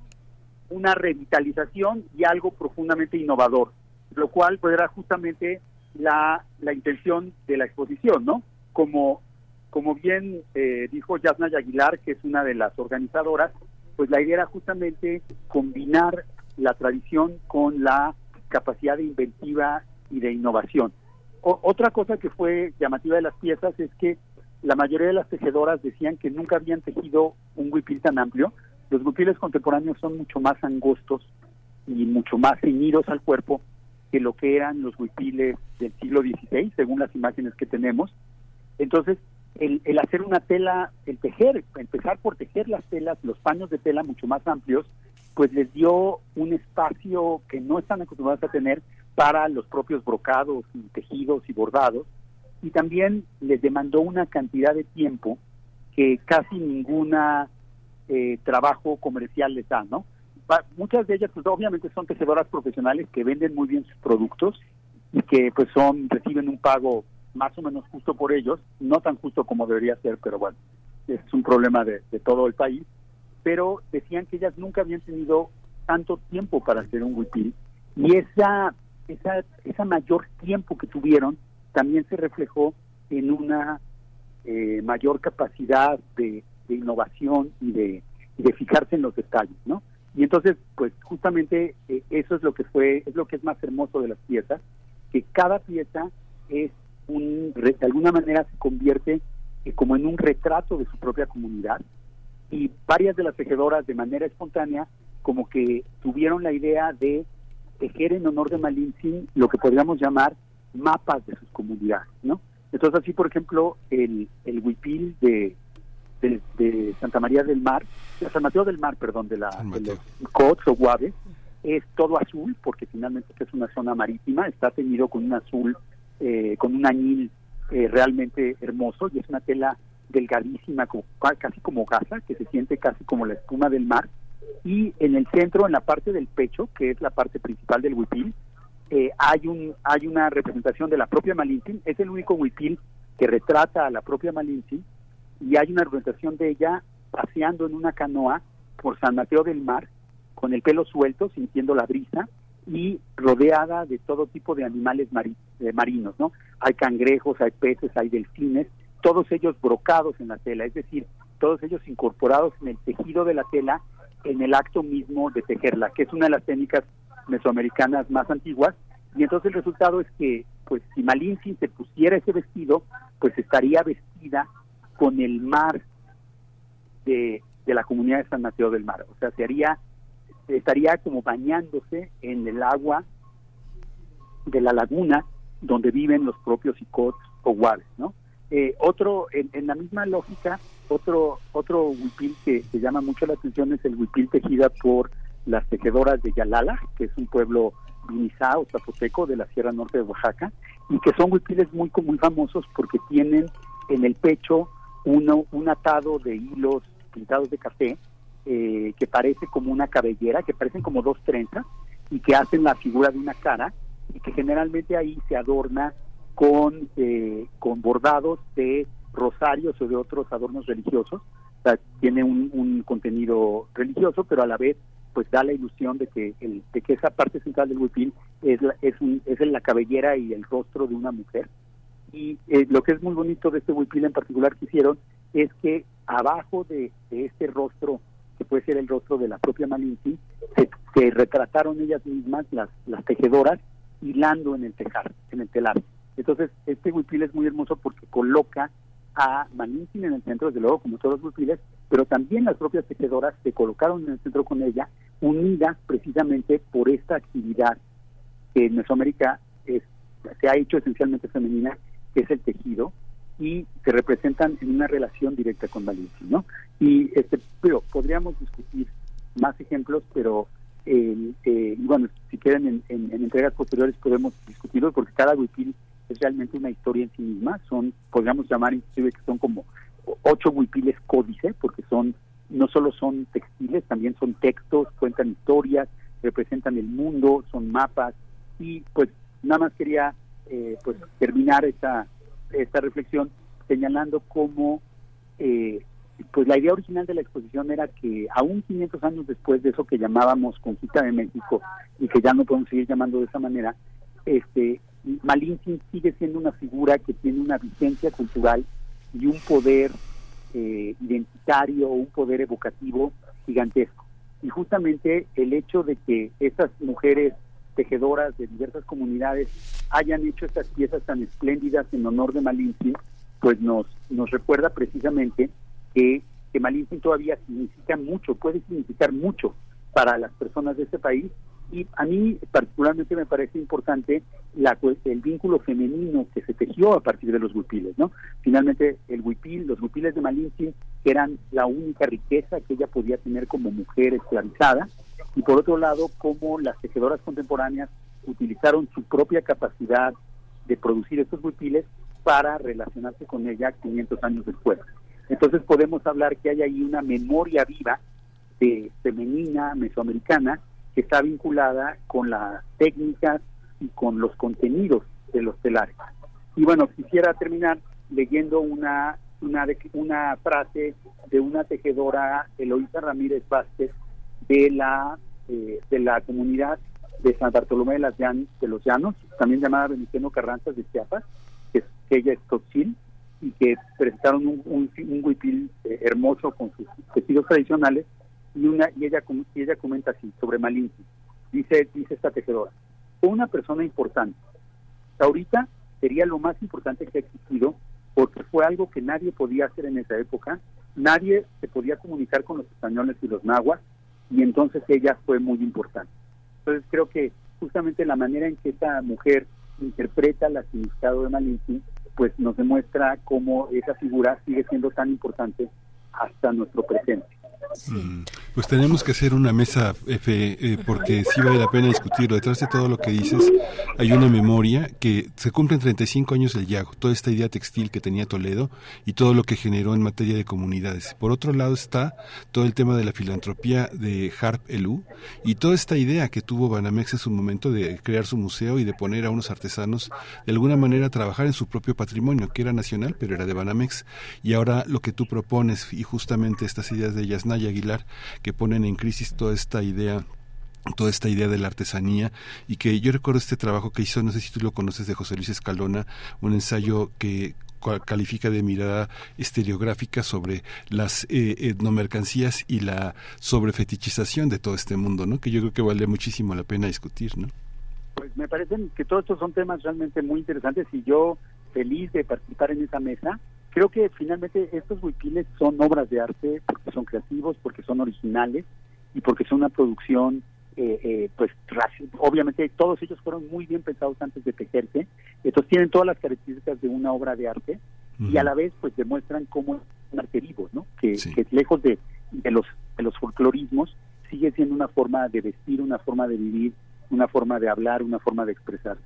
una revitalización y algo profundamente innovador, lo cual pues era justamente la, la intención de la exposición, ¿no? Como, como bien eh, dijo Yasna Aguilar, que es una de las organizadoras, pues la idea era justamente combinar la tradición con la capacidad de inventiva y de innovación. otra cosa que fue llamativa de las piezas es que la mayoría de las tejedoras decían que nunca habían tejido un huipil tan amplio, los huipiles contemporáneos son mucho más angostos y mucho más ceñidos al cuerpo que lo que eran los huipiles del siglo XVI, según las imágenes que tenemos. Entonces, el, el, hacer una tela, el tejer, empezar por tejer las telas, los paños de tela mucho más amplios, pues les dio un espacio que no están acostumbrados a tener para los propios brocados y tejidos y bordados y también les demandó una cantidad de tiempo que casi ninguna eh, trabajo comercial les da, ¿no? muchas de ellas, pues obviamente son tejedoras profesionales que venden muy bien sus productos y que pues son reciben un pago más o menos justo por ellos, no tan justo como debería ser, pero bueno, es un problema de, todo el país. Pero decían que ellas nunca habían tenido tanto tiempo para hacer un huipil y esa, esa, esa mayor tiempo que tuvieron también se reflejó en una eh, mayor capacidad de, innovación y de, y de fijarse en los detalles, ¿no? Y entonces, pues justamente eh, eso es lo que fue, es lo que es más hermoso de las piezas, que cada pieza es un, de alguna manera se convierte eh, como en un retrato de su propia comunidad y varias de las tejedoras de manera espontánea como que tuvieron la idea de tejer en honor de Malintzin lo que podríamos llamar mapas de sus comunidades, ¿no? Entonces así, por ejemplo, el, el huipil de, de, Santa María del Mar, de San Mateo del Mar, perdón, de la de Cots o Guave, es todo azul, porque finalmente es una zona marítima, está teñido con un azul, eh, con un añil eh, realmente hermoso, y es una tela delgadísima, como, casi como gasa, que se siente casi como la espuma del mar, y en el centro, en la parte del pecho, que es la parte principal del huipil, eh, hay un hay una representación de la propia Malintzin, es el único huipil que retrata a la propia Malintzin, y hay una representación de ella paseando en una canoa por San Mateo del Mar, con el pelo suelto, sintiendo la brisa y rodeada de todo tipo de animales eh, marinos, ¿no? Hay cangrejos, hay peces, hay delfines, todos ellos brocados en la tela, es decir, todos ellos incorporados en el tejido de la tela en el acto mismo de tejerla, que es una de las técnicas mesoamericanas más antiguas, y entonces el resultado es que, pues, si Malintzin se pusiera ese vestido, pues estaría vestida con el mar de, la comunidad de San Mateo del Mar. O sea, se haría, estaría como bañándose en el agua de la laguna donde viven los propios icots o guaves, ¿no? Eh, otro, en, la misma lógica, otro otro huipil que, se llama mucho la atención es el huipil tejida por las tejedoras de Yalala, que es un pueblo vinizá o zapoteco de la Sierra Norte de Oaxaca, y que son huipiles muy, muy famosos porque tienen en el pecho uno, un atado de hilos pintados de café eh, que parece como una cabellera, que parecen como dos trenzas y que hacen la figura de una cara y que generalmente ahí se adorna con, eh, con bordados de rosarios o de otros adornos religiosos. O sea, tiene un, un contenido religioso, pero a la vez pues da la ilusión de que el, de que esa parte central del huipil es la, es, un, es la cabellera y el rostro de una mujer y eh, lo que es muy bonito de este huipil en particular que hicieron es que abajo de, este rostro, que puede ser el rostro de la propia Malinci, se, retrataron ellas mismas, las, las tejedoras, hilando en el tejar, en el telar. Entonces, este huipil es muy hermoso porque coloca a Malinci en el centro, desde luego, como todos los huipiles, pero también las propias tejedoras se colocaron en el centro con ella, unidas precisamente por esta actividad que en Mesoamérica es, se ha hecho esencialmente femenina que es el tejido, y se representan en una relación directa con Valencia, ¿no? Y este, pero podríamos discutir más ejemplos, pero eh, bueno, si quieren en, entregas posteriores podemos discutirlo porque cada huipil es realmente una historia en sí misma. Son, podríamos llamar inclusive que son como ocho huipiles códice, porque son no solo son textiles, también son textos, cuentan historias, representan el mundo, son mapas y pues nada más quería eh, pues terminar esta, esta reflexión señalando cómo eh, pues la idea original de la exposición era que aún 500 años después de eso que llamábamos conquista de México y que ya no podemos seguir llamando de esa manera, este Malintzin sigue siendo una figura que tiene una vigencia cultural y un poder eh, identitario, un poder evocativo gigantesco. Y justamente el hecho de que estas mujeres tejedoras de diversas comunidades hayan hecho estas piezas tan espléndidas en honor de Malintzin, pues nos, nos recuerda precisamente que, que Malintzin todavía significa mucho, puede significar mucho para las personas de este país y a mí particularmente me parece importante la, el vínculo femenino que se tejió a partir de los huipiles, ¿no? Finalmente el huipil, los huipiles de Malintzin eran la única riqueza que ella podía tener como mujer esclavizada y por otro lado, cómo las tejedoras contemporáneas utilizaron su propia capacidad de producir estos huipiles para relacionarse con ella 500 años después. Entonces podemos hablar que hay ahí una memoria viva de femenina mesoamericana que está vinculada con las técnicas y con los contenidos de los telares. Y bueno, quisiera terminar leyendo una una, una frase de una tejedora, Eloísa Ramírez Vázquez, de la eh, de la comunidad de San Bartolomé de, las de los Llanos, también llamada Beniciano Carranzas de Chiapas, que, ella es toxil, y que presentaron un, un, huipil eh, hermoso con sus vestidos tradicionales, y una y ella y ella comenta así sobre Malinki. Dice dice esta tejedora, fue una persona importante. Ahorita sería lo más importante que ha existido porque fue algo que nadie podía hacer en esa época, nadie se podía comunicar con los españoles y los nahuas, y entonces ella fue muy importante. Entonces creo que justamente la manera en que esta mujer interpreta el significado de Malinki, pues nos demuestra cómo esa figura sigue siendo tan importante hasta nuestro presente. Mm. Pues tenemos que hacer una mesa, eh, porque sí vale la pena discutirlo. Detrás de todo lo que dices hay una memoria que se cumplen 35 años del Yago, toda esta idea textil que tenía Toledo y todo lo que generó en materia de comunidades. Por otro lado está todo el tema de la filantropía de Harp Elú y toda esta idea que tuvo Banamex en su momento de crear su museo y de poner a unos artesanos de alguna manera a trabajar en su propio patrimonio, que era nacional, pero era de Banamex. Y ahora lo que tú propones y justamente estas ideas de Yasnaya Aguilar que ponen en crisis toda esta idea toda esta idea de la artesanía y que yo recuerdo este trabajo que hizo, no sé si tú lo conoces, de José Luis Escalona, un ensayo que califica de mirada estereográfica sobre las eh, etnomercancías y la sobrefetichización de todo este mundo, ¿no? Que yo creo que vale muchísimo la pena discutir, ¿no? Pues me parecen que todos estos son temas realmente muy interesantes y yo feliz de participar en esa mesa creo que finalmente estos huipiles son obras de arte porque son creativos, porque son originales y porque son una producción, eh, eh, pues obviamente todos ellos fueron muy bien pensados antes de tejerse, entonces tienen todas las características de una obra de arte y a la vez pues demuestran cómo es un arte vivo, ¿no? Que, que lejos de, de los de los folclorismos sigue siendo una forma de vestir, una forma de vivir, una forma de hablar, una forma de expresar.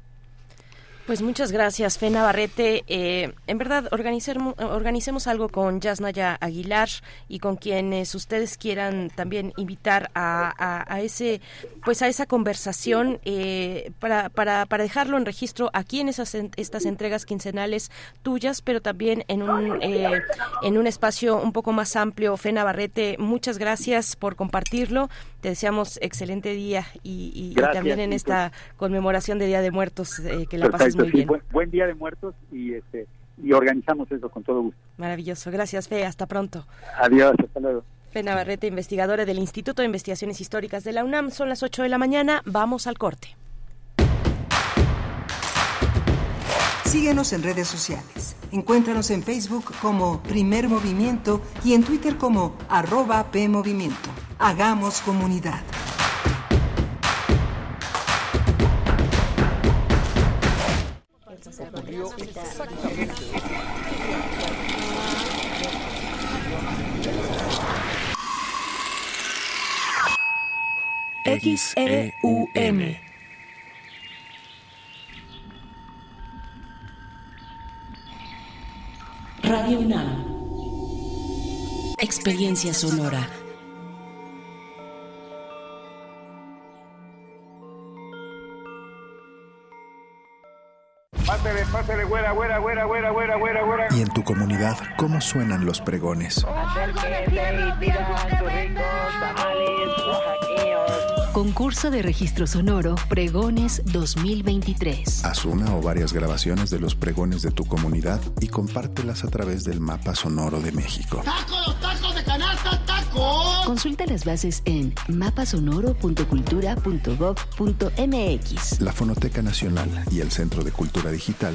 Pues muchas gracias, Fe Navarrete. Eh, en verdad, organicemos, algo con Yasnaya Aguilar y con quienes ustedes quieran también invitar a, ese, pues a esa conversación eh, para, para, para, dejarlo en registro aquí en esas estas entregas quincenales tuyas, pero también en un eh, en un espacio un poco más amplio. Fe Navarrete, muchas gracias por compartirlo. Te deseamos excelente día y, también en esta conmemoración de Día de Muertos que la pases muy bien. Buen, Día de Muertos y este y organizamos eso con todo gusto. Maravilloso. Gracias, Fe. Hasta pronto. Adiós. Hasta luego. Fe Navarrete, investigadora del Instituto de Investigaciones Históricas de la UNAM. Son las 8 de la mañana. Vamos al corte. Síguenos en redes sociales. Encuéntranos en Facebook como Primer Movimiento y en Twitter como arroba PMovimiento. Hagamos comunidad. X-E-U-M. Radio UNAM. Experiencia sonora. Y en tu comunidad, ¿cómo suenan los pregones? Concurso de Registro Sonoro Pregones 2023. Haz una o varias grabaciones de los pregones de tu comunidad y compártelas a través del mapa sonoro de México. ¡Tacos, tacos de tacos! Consulta las bases en mapasonoro.cultura.gov.mx. La Fonoteca Nacional y el Centro de Cultura Digital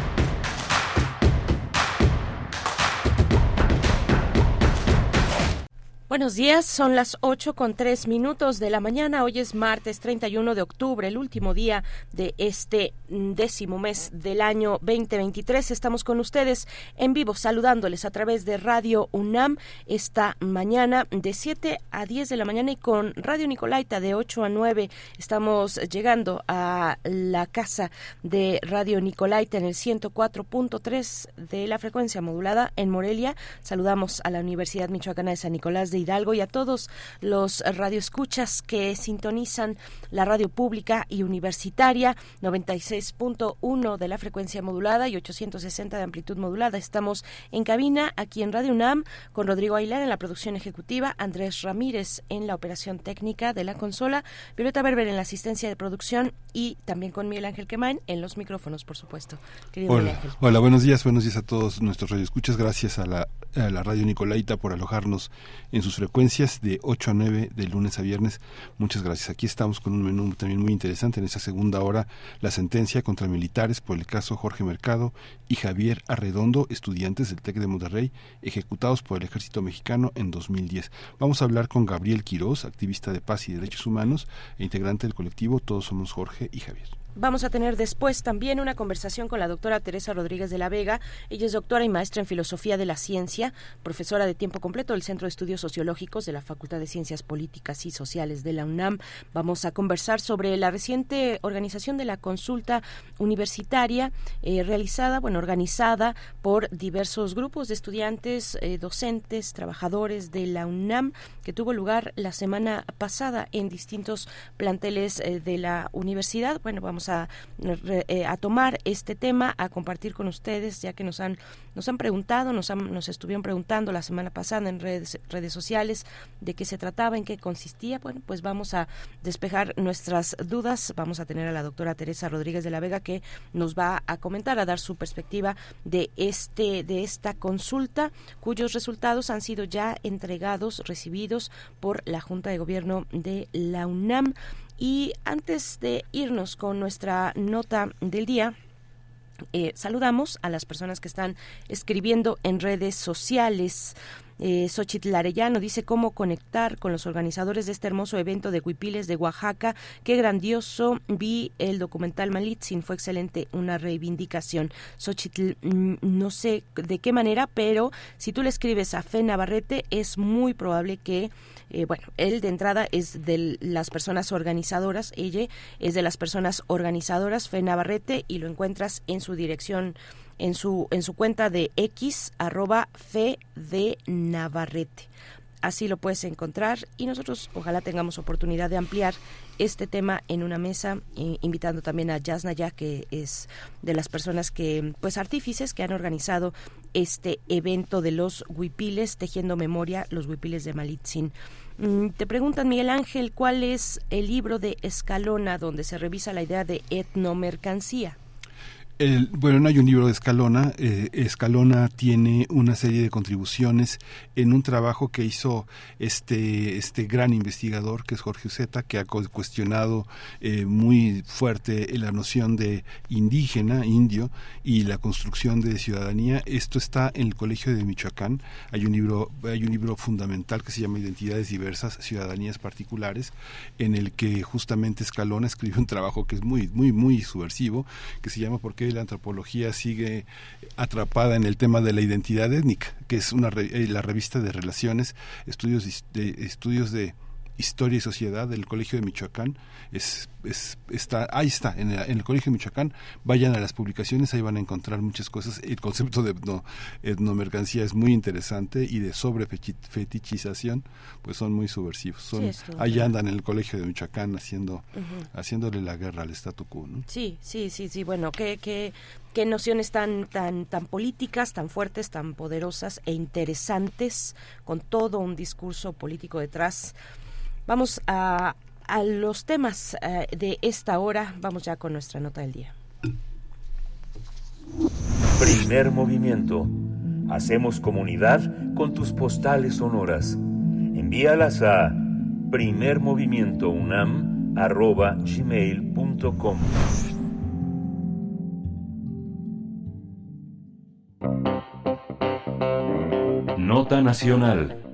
Buenos días, son las 8 con 3 minutos de la mañana. Hoy es martes 31 de octubre, el último día de este décimo mes del año 2023. Estamos con ustedes en vivo, saludándoles a través de Radio UNAM esta mañana de 7 a 10 de la mañana y con Radio Nicolaita de 8 a 9. Estamos llegando a la casa de Radio Nicolaita en el 104.3 de la frecuencia modulada en Morelia. Saludamos a la Universidad Michoacana de San Nicolás de Hidalgo y a todos los radioescuchas que sintonizan la radio pública y universitaria 96.1 de la frecuencia modulada y 860 de amplitud modulada. Estamos en cabina aquí en Radio UNAM con Rodrigo Ailar en la producción ejecutiva, Andrés Ramírez en la operación técnica de la consola, Violeta Berber en la asistencia de producción y también con Miguel Ángel Quemain en los micrófonos, por supuesto. Querido hola, hola, buenos días, buenos días a todos nuestros radioescuchas. Gracias a la, a la Radio Nicolaita por alojarnos en sus frecuencias de 8 a 9 de lunes a viernes. Muchas gracias. Aquí estamos con un menú también muy interesante en esta segunda hora, la sentencia contra militares por el caso Jorge Mercado y Javier Arredondo, estudiantes del TEC de Monterrey, ejecutados por el ejército mexicano en 2010. Vamos a hablar con Gabriel Quiroz, activista de paz y derechos humanos e integrante del colectivo Todos Somos Jorge y Javier. Vamos a tener después también una conversación con la doctora Teresa Rodríguez de la Vega. Ella es doctora y maestra en Filosofía de la Ciencia, profesora de tiempo completo del Centro de Estudios Sociológicos de la Facultad de Ciencias Políticas y Sociales de la UNAM. Vamos a conversar sobre la reciente organización de la consulta universitaria eh, realizada, bueno, organizada por diversos grupos de estudiantes, eh, docentes, trabajadores de la UNAM, que tuvo lugar la semana pasada en distintos planteles eh, de la universidad. Bueno, vamos a, eh, a tomar este tema, a compartir con ustedes, ya que nos han, nos han preguntado, nos, han, nos estuvieron preguntando la semana pasada en redes, redes sociales de qué se trataba, en qué consistía. Bueno, pues vamos a despejar nuestras dudas. Vamos a tener a la doctora Teresa Rodríguez de la Vega que nos va a comentar, a dar su perspectiva de este, de esta consulta, cuyos resultados han sido ya entregados, recibidos por la Junta de Gobierno de la UNAM. Y antes de irnos con nuestra nota del día, eh, saludamos a las personas que están escribiendo en redes sociales. Eh, Xochitl Arellano dice cómo conectar con los organizadores de este hermoso evento de Huipiles de Oaxaca. Qué grandioso. Vi el documental Malitzin, fue excelente, una reivindicación. Xochitl, mm, no sé de qué manera, pero si tú le escribes a Fe Navarrete, es muy probable que eh, bueno, él de entrada es de las personas organizadoras, ella es de las personas organizadoras, Fe Navarrete, y lo encuentras en su dirección, en su, en su cuenta de X, arroba Fe de Navarrete. Así lo puedes encontrar y nosotros ojalá tengamos oportunidad de ampliar este tema en una mesa, eh, invitando también a Yasnaya, que es de las personas que, pues artífices que han organizado este evento de los huipiles, tejiendo memoria, los huipiles de Malitzin Mm, te preguntan, Miguel Ángel, ¿cuál es el libro de Escalona donde se revisa la idea de etnomercancía? Bueno, no hay un libro de Escalona. Eh, Escalona tiene una serie de contribuciones en un trabajo que hizo este, este gran investigador que es Jorge Uceta, que ha cuestionado eh, muy fuerte la noción de indígena, indio, y la construcción de ciudadanía. Esto está en el Colegio de Michoacán. Hay un libro, hay un libro fundamental que se llama Identidades diversas, ciudadanías particulares, en el que justamente Escalona escribe un trabajo que es muy, muy, muy subversivo, que se llama ¿Por qué la antropología sigue atrapada en el tema de la identidad étnica, que es una eh, la revista de relaciones, estudios de, estudios de Historia y Sociedad del Colegio de Michoacán. Es, está, ahí está, en el, Colegio de Michoacán. Vayan a las publicaciones, ahí van a encontrar muchas cosas. El concepto de etno, etnomercancía es muy interesante y de sobrefetichización, pues son muy subversivos. Son, ahí andan en el Colegio de Michoacán haciendo, haciéndole la guerra al statu quo. Sí, sí, sí, sí. Bueno, qué, qué, qué nociones tan, tan, tan políticas, tan fuertes, tan poderosas e interesantes, con todo un discurso político detrás. Vamos a, a los temas eh, de esta hora. Vamos ya con nuestra nota del día. Primer movimiento. Hacemos comunidad con tus postales sonoras. Envíalas a primermovimientounam.gmail.com Nota Nacional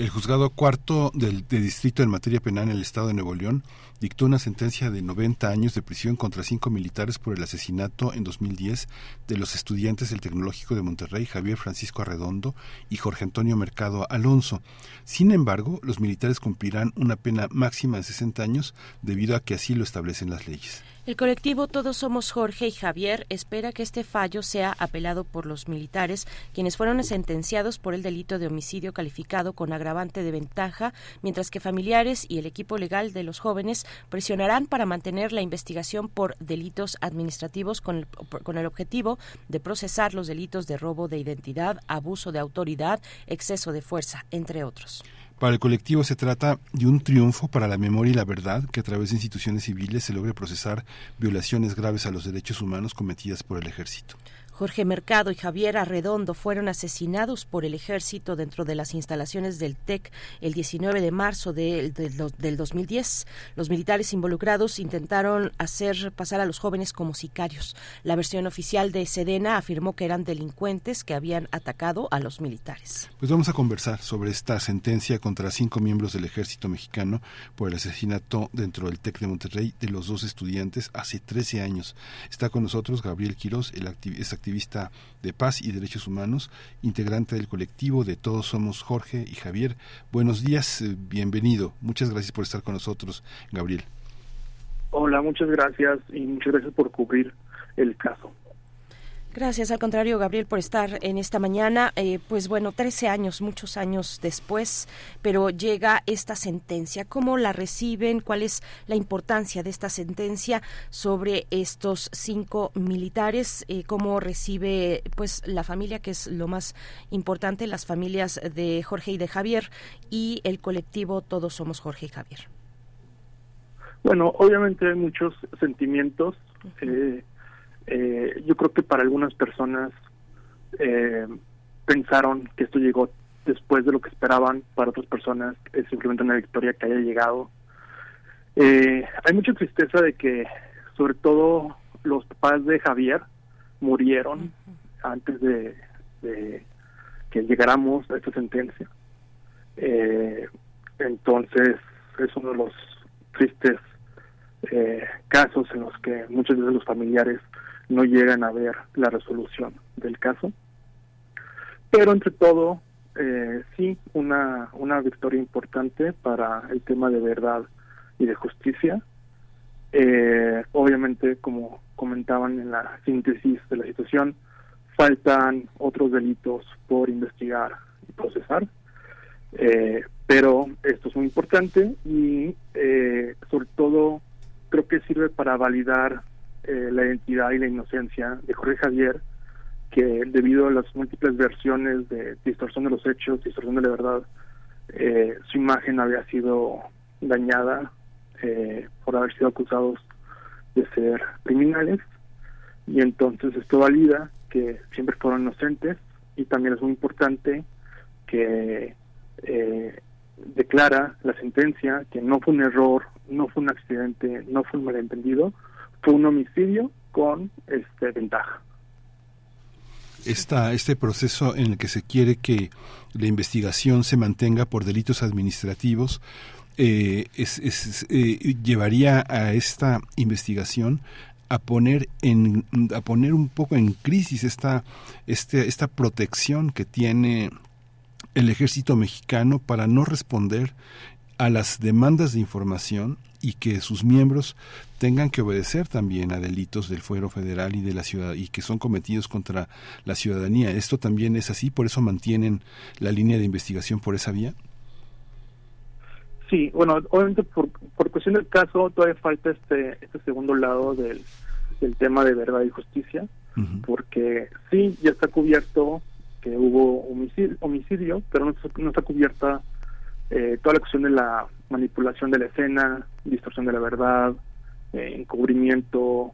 el juzgado cuarto del, distrito en materia penal en el estado de Nuevo León dictó una sentencia de 90 años de prisión contra cinco militares por el asesinato en 2010 de los estudiantes del Tecnológico de Monterrey, Javier Francisco Arredondo y Jorge Antonio Mercado Alonso. Sin embargo, los militares cumplirán una pena máxima de 60 años debido a que así lo establecen las leyes. El colectivo Todos Somos Jorge y Javier espera que este fallo sea apelado por los militares, quienes fueron sentenciados por el delito de homicidio calificado con agravante de ventaja, mientras que familiares y el equipo legal de los jóvenes presionarán para mantener la investigación por delitos administrativos con el, con el objetivo de procesar los delitos de robo de identidad, abuso de autoridad, exceso de fuerza, entre otros. Para el colectivo se trata de un triunfo para la memoria y la verdad que a través de instituciones civiles se logre procesar violaciones graves a los derechos humanos cometidas por el ejército. Jorge Mercado y Javier Arredondo fueron asesinados por el ejército dentro de las instalaciones del TEC el 19 de marzo del 2010. Los militares involucrados intentaron hacer pasar a los jóvenes como sicarios. La versión oficial de Sedena afirmó que eran delincuentes que habían atacado a los militares. Pues vamos a conversar sobre esta sentencia contra cinco miembros del ejército mexicano por el asesinato dentro del TEC de Monterrey de los dos estudiantes hace 13 años. Está con nosotros Gabriel Quirós, el activista activista de paz y derechos humanos, integrante del colectivo de Todos Somos Jorge y Javier. Buenos días, eh, bienvenido. Muchas gracias por estar con nosotros, Gabriel. Hola, muchas gracias y muchas gracias por cubrir el caso. Gracias, al contrario, Gabriel, por estar en esta mañana. Eh, pues bueno, 13 años, muchos años después, pero llega esta sentencia. ¿Cómo la reciben? ¿Cuál es la importancia de esta sentencia sobre estos cinco militares? Eh, ¿Cómo recibe pues la familia, que es lo más importante, las familias de Jorge y de Javier y el colectivo Todos Somos Jorge y Javier? Bueno, obviamente hay muchos sentimientos. Eh, yo creo que para algunas personas eh, pensaron que esto llegó después de lo que esperaban, para otras personas es simplemente una victoria que haya llegado. Eh, hay mucha tristeza de que, sobre todo, los papás de Javier murieron antes de, que llegáramos a esta sentencia. entonces, es uno de los tristes casos en los que muchos de los familiares no llegan a ver la resolución del caso. Pero entre todo, eh, sí, una, una victoria importante para el tema de verdad y de justicia. Eh, obviamente, como comentaban en la síntesis de la situación, faltan otros delitos por investigar y procesar. Eh, pero esto es muy importante y sobre todo creo que sirve para validar eh, la identidad y la inocencia de Jorge Javier, que debido a las múltiples versiones de distorsión de los hechos, distorsión de la verdad, eh, su imagen había sido dañada eh, por haber sido acusados de ser criminales. Y entonces esto valida que siempre fueron inocentes y también es muy importante que eh, declara la sentencia que no fue un error, no fue un accidente, no fue un malentendido, fue un homicidio con este ventaja. Esta, este proceso en el que se quiere que la investigación se mantenga por delitos administrativos eh, eh, llevaría a esta investigación a poner en a poner un poco en crisis esta este, esta protección que tiene el ejército mexicano para no responder a las demandas de información y que sus miembros tengan que obedecer también a delitos del fuero federal y de la ciudad y que son cometidos contra la ciudadanía. Esto también es así, por eso mantienen la línea de investigación por esa vía. Sí, bueno, obviamente por, por cuestión del caso todavía falta este este segundo lado del, del tema de verdad y justicia, porque sí ya está cubierto que hubo homicidio, homicidio pero no, no está cubierta eh, toda la cuestión de la manipulación de la escena, distorsión de la verdad, eh, encubrimiento,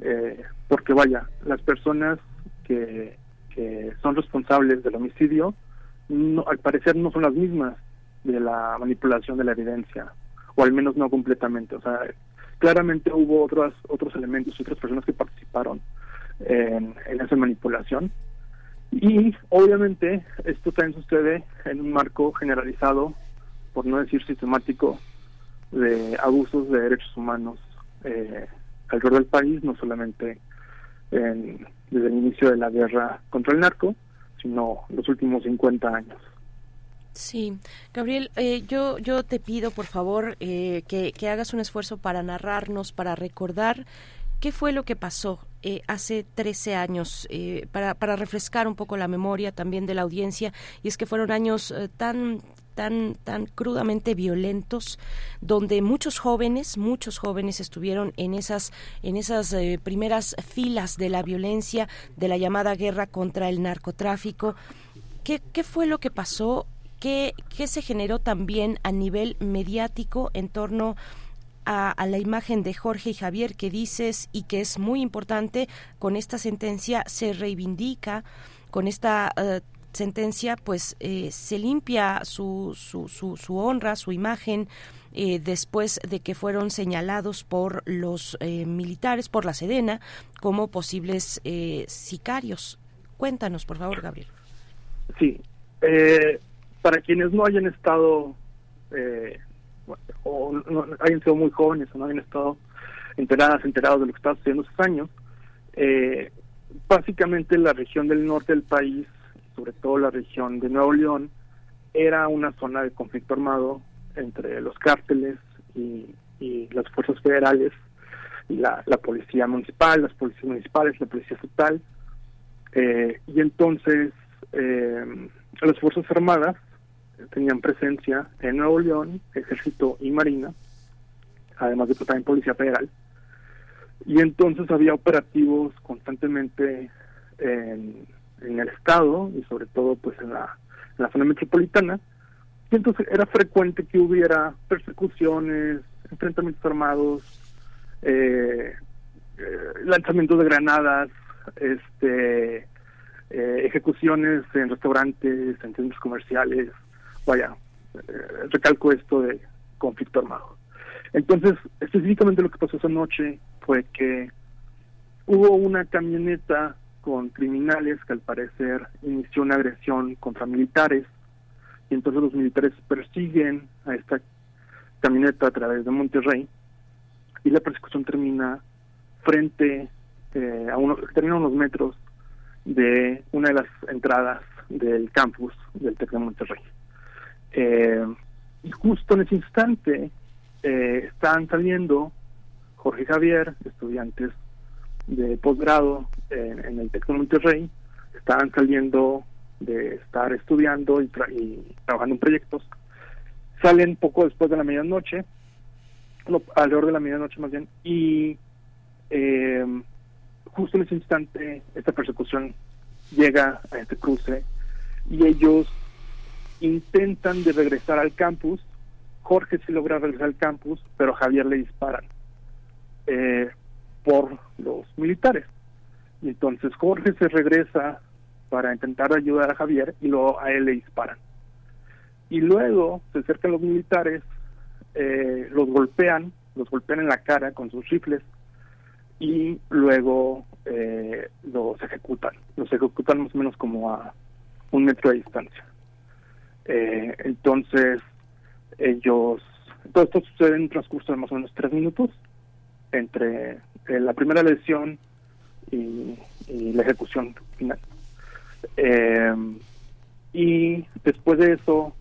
eh, porque vaya, las personas que, que son responsables del homicidio, no, al parecer no son las mismas de la manipulación de la evidencia, o al menos no completamente. O sea, claramente hubo otros otros elementos, otras personas que participaron en, en esa manipulación. Y obviamente esto también sucede en un marco generalizado por no decir sistemático, de abusos de derechos humanos eh, alrededor del país, no solamente en, desde el inicio de la guerra contra el narco, sino los últimos 50 años. Sí, Gabriel, eh, yo, yo te pido por favor eh, que, que, hagas un esfuerzo para narrarnos, para recordar qué fue lo que pasó eh, hace 13 años, eh, para, para refrescar un poco la memoria también de la audiencia, y es que fueron años eh, tan tan tan crudamente violentos donde muchos jóvenes muchos jóvenes estuvieron en esas en esas eh, primeras filas de la violencia de la llamada guerra contra el narcotráfico. Qué, qué fue lo que pasó qué, qué se generó también a nivel mediático en torno a, la imagen de Jorge y Javier que dices y que es muy importante, con esta sentencia se reivindica, con esta uh, sentencia pues eh, se limpia su, su, su, su, honra, su imagen. Eh, después de que fueron señalados por los eh, militares, por la Sedena, como posibles sicarios. Cuéntanos, por favor, Gabriel. Sí, para quienes no hayan estado o no, hayan sido muy jóvenes o no hayan estado enteradas, enterados de lo que está sucediendo esos años, básicamente la región del norte del país sobre todo la región de Nuevo León, era una zona de conflicto armado entre los cárteles y, las fuerzas federales, la, policía municipal, las policías municipales, la policía estatal, eh, y entonces eh, las fuerzas armadas tenían presencia en Nuevo León, ejército y marina, además de también policía federal, y entonces había operativos constantemente en en el estado y sobre todo pues en la, zona metropolitana. Y entonces era frecuente que hubiera persecuciones enfrentamientos armados eh, eh, lanzamientos de granadas este eh, ejecuciones en restaurantes en centros comerciales. Vaya eh, recalco esto de conflicto armado. Entonces específicamente lo que pasó esa noche fue que hubo una camioneta con criminales que al parecer inició una agresión contra militares. Y entonces los militares persiguen a esta camioneta a través de Monterrey y la persecución termina frente eh, a unos termina unos metros de una de las entradas del campus del TEC de Monterrey. Eh, y justo en ese instante eh, están saliendo Jorge Javier estudiantes de posgrado en, el TEC de Monterrey estaban saliendo de estar estudiando y, y, trabajando en proyectos. Salen poco después de la medianoche, no, alrededor de la medianoche más bien, y eh, justo en ese instante esta persecución llega a este cruce y ellos intentan de regresar al campus. Jorge sí logra regresar al campus, pero Javier le disparan eh, por los militares. Y entonces Jorge se regresa para intentar ayudar a Javier y luego a él le disparan. Y luego se acercan los militares, eh, los golpean, los golpean en la cara con sus rifles y luego eh, los ejecutan. Los ejecutan más o menos como a un metro de distancia. Eh, entonces, ellos, todo esto sucede en un transcurso de más o menos tres minutos entre eh, la primera lesión y, la ejecución final. Eh, y después de eso,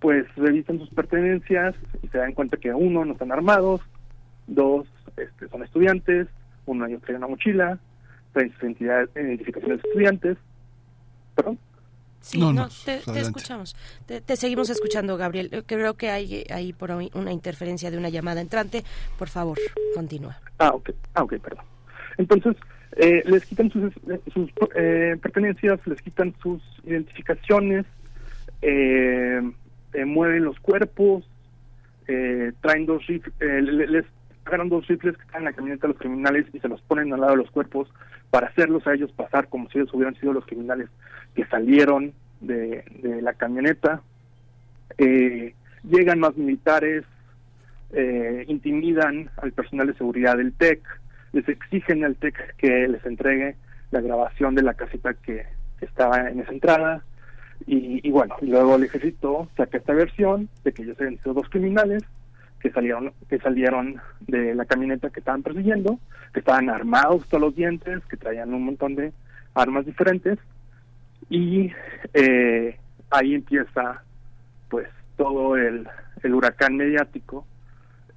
pues revisan sus pertenencias y se dan cuenta que uno, no están armados, dos, este, son estudiantes, uno ellos trae una mochila, traen sus identificaciones de estudiantes, perdón. Sí, no, te, escuchamos. Te, seguimos escuchando, Gabriel. Eh, creo que hay ahí por ahí una interferencia de una llamada entrante. Por favor, continúa. Ah, ok, ah, okay perdón. Entonces, eh, les quitan sus, sus eh, pertenencias, les quitan sus identificaciones, mueven los cuerpos, traen dos rifles, les agarran dos rifles que están en la camioneta de los criminales y se los ponen al lado de los cuerpos para hacerlos a ellos pasar como si ellos hubieran sido los criminales que salieron de, la camioneta. Eh, llegan más militares, eh, intimidan al personal de seguridad del TEC, les exigen al TEC que les entregue la grabación de la casita que, estaba en esa entrada. Y, y, bueno, luego el ejército saca esta versión de que ellos habían sido dos criminales que salieron que salieron de la camioneta que estaban persiguiendo, que estaban armados todos los dientes, que traían un montón de armas diferentes. Y eh, ahí empieza pues todo el, el huracán mediático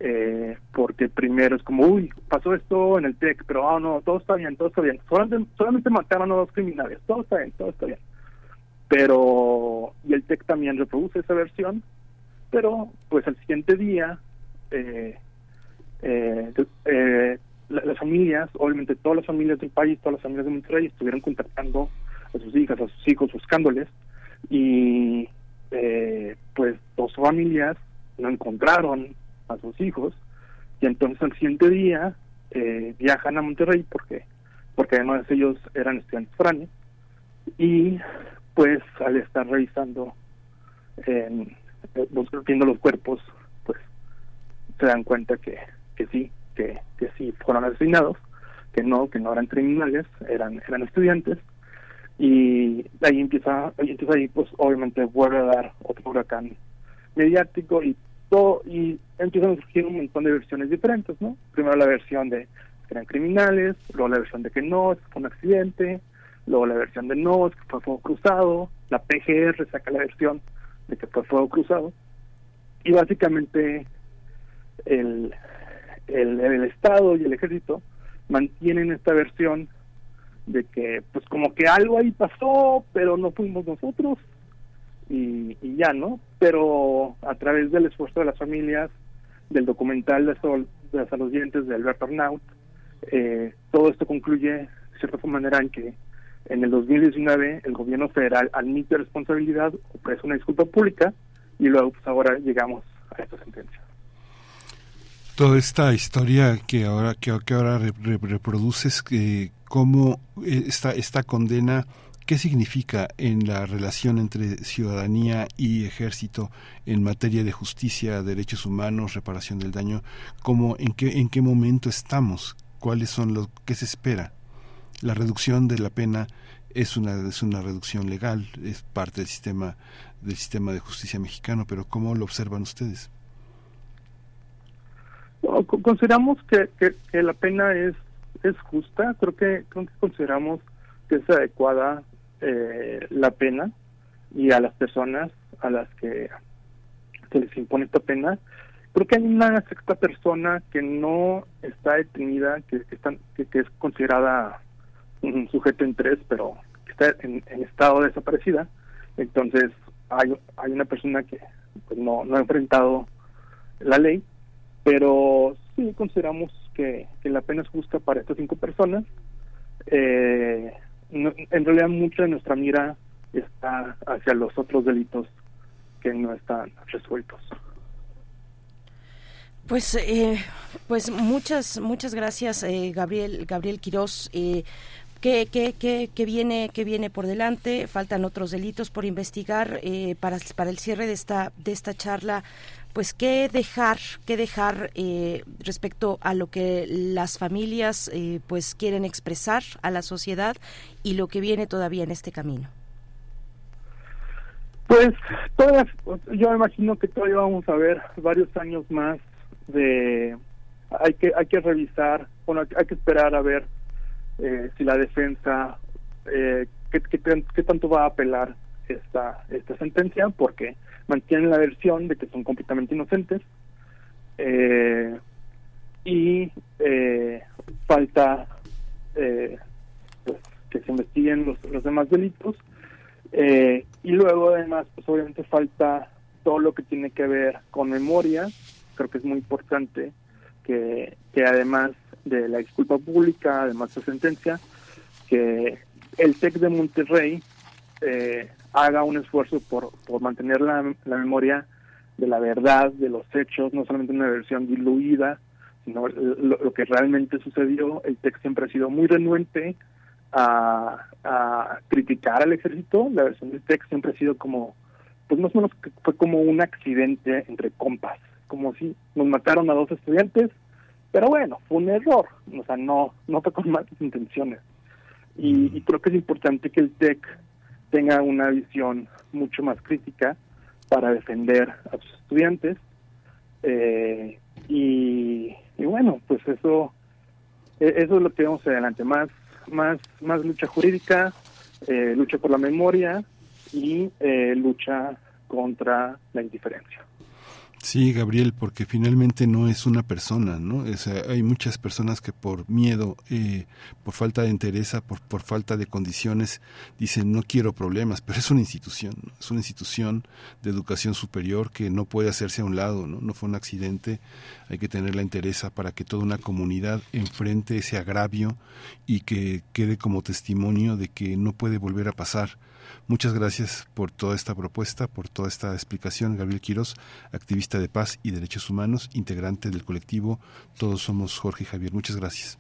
eh, porque primero es como uy pasó esto en el TEC pero ah no todo está bien todo está bien solamente, solamente mataron a dos criminales todo está bien todo está bien. Pero y el TEC también reproduce esa versión pero pues al siguiente día eh, eh, eh las familias, obviamente todas las familias del país, todas las familias de Monterrey estuvieron contactando a sus hijas, a sus hijos, buscándoles y eh, pues dos familias no encontraron a sus hijos y entonces al siguiente día eh, viajan a Monterrey porque porque además ellos eran estudiantes foráneos y pues al estar revisando eh, viendo los cuerpos se dan cuenta que, que sí, que, que sí fueron asesinados, que no, que no eran criminales, eran, eran estudiantes, y ahí empieza, ahí empieza ahí pues obviamente vuelve a dar otro huracán mediático y todo, y empiezan a surgir un montón de versiones diferentes, ¿no? Primero la versión de que eran criminales, luego la versión de que no, que fue un accidente, luego la versión de no, que fue fuego cruzado, la PGR saca la versión de que fue fuego cruzado, y básicamente el, el, Estado y el ejército mantienen esta versión de que pues como que algo ahí pasó, pero no fuimos nosotros y, ya, ¿no? Pero a través del esfuerzo de las familias, del documental de, Sol, de los dientes de Alberto Arnaut, eh, todo esto concluye de cierta manera en que en el 2019 el gobierno federal admite responsabilidad, ofrece una disculpa pública y luego pues ahora llegamos a esta sentencia toda esta historia que ahora que, ahora reproduces que cómo eh, esta esta condena qué significa en la relación entre ciudadanía y ejército en materia de justicia derechos humanos reparación del daño cómo en qué en qué momento estamos cuáles son los que se espera la reducción de la pena es una es una reducción legal es parte del sistema del sistema de justicia mexicano pero cómo lo observan ustedes consideramos que, que, la pena es es justa, creo que, creo que consideramos que es adecuada eh, la pena y a las personas a las que se les impone esta pena. Creo que hay una sexta persona que no está detenida, que, que, que, es considerada un sujeto en tres, pero que está en, estado desaparecida. Entonces hay, hay una persona que pues, no, no ha enfrentado la ley pero sí consideramos que, la pena es justa para estas cinco personas. Eh, en realidad mucha de nuestra mira está hacia los otros delitos que no están resueltos. Pues, eh, pues muchas, muchas gracias, eh, Gabriel, Gabriel Quirós. Eh, ¿Qué, qué, qué, qué, viene, qué viene por delante? Faltan otros delitos por investigar eh, para, para el cierre de esta, de esta charla. Pues qué dejar, qué dejar eh, respecto a lo que las familias eh, pues quieren expresar a la sociedad y lo que viene todavía en este camino. Pues todas, yo imagino que todavía vamos a ver varios años más de hay que hay que revisar, bueno, hay que esperar a ver eh, si la defensa, eh, ¿qué, qué, tanto va a apelar esta, esta sentencia, porque mantienen la versión de que son completamente inocentes eh, y eh, falta eh, pues, que se investiguen los, los demás delitos eh, y luego además pues obviamente falta todo lo que tiene que ver con memoria. Creo que es muy importante que, que además de la disculpa pública, además de sentencia, que el TEC de Monterrey eh, haga un esfuerzo por, por mantener la, la, memoria de la verdad, de los hechos, no solamente una versión diluida, sino lo, que realmente sucedió. El TEC siempre ha sido muy renuente a, a criticar al ejército. La versión del TEC siempre ha sido como, pues más o menos fue como un accidente entre compas, como si nos mataron a dos estudiantes, pero bueno, fue un error, o sea, no, no fue con malas intenciones. Y, y, creo que es importante que el TEC tenga una visión mucho más crítica para defender a sus estudiantes. Eh, y, bueno, pues eso, e, eso es lo que vamos adelante, más, más, más lucha jurídica, eh, lucha por la memoria y eh, lucha contra la indiferencia. Sí, Gabriel, porque finalmente no es una persona, ¿no? Es, hay muchas personas que por miedo, eh, por falta de interés, por, por falta de condiciones, dicen no quiero problemas, pero es una institución, es una institución de educación superior que no puede hacerse a un lado, ¿no? No fue un accidente, hay que tener la interés para que toda una comunidad enfrente ese agravio y que quede como testimonio de que no puede volver a pasar Muchas gracias por toda esta propuesta, por toda esta explicación. Gabriel Quiroz, activista de paz y derechos humanos, integrante del colectivo Todos Somos Jorge y Javier. Muchas gracias.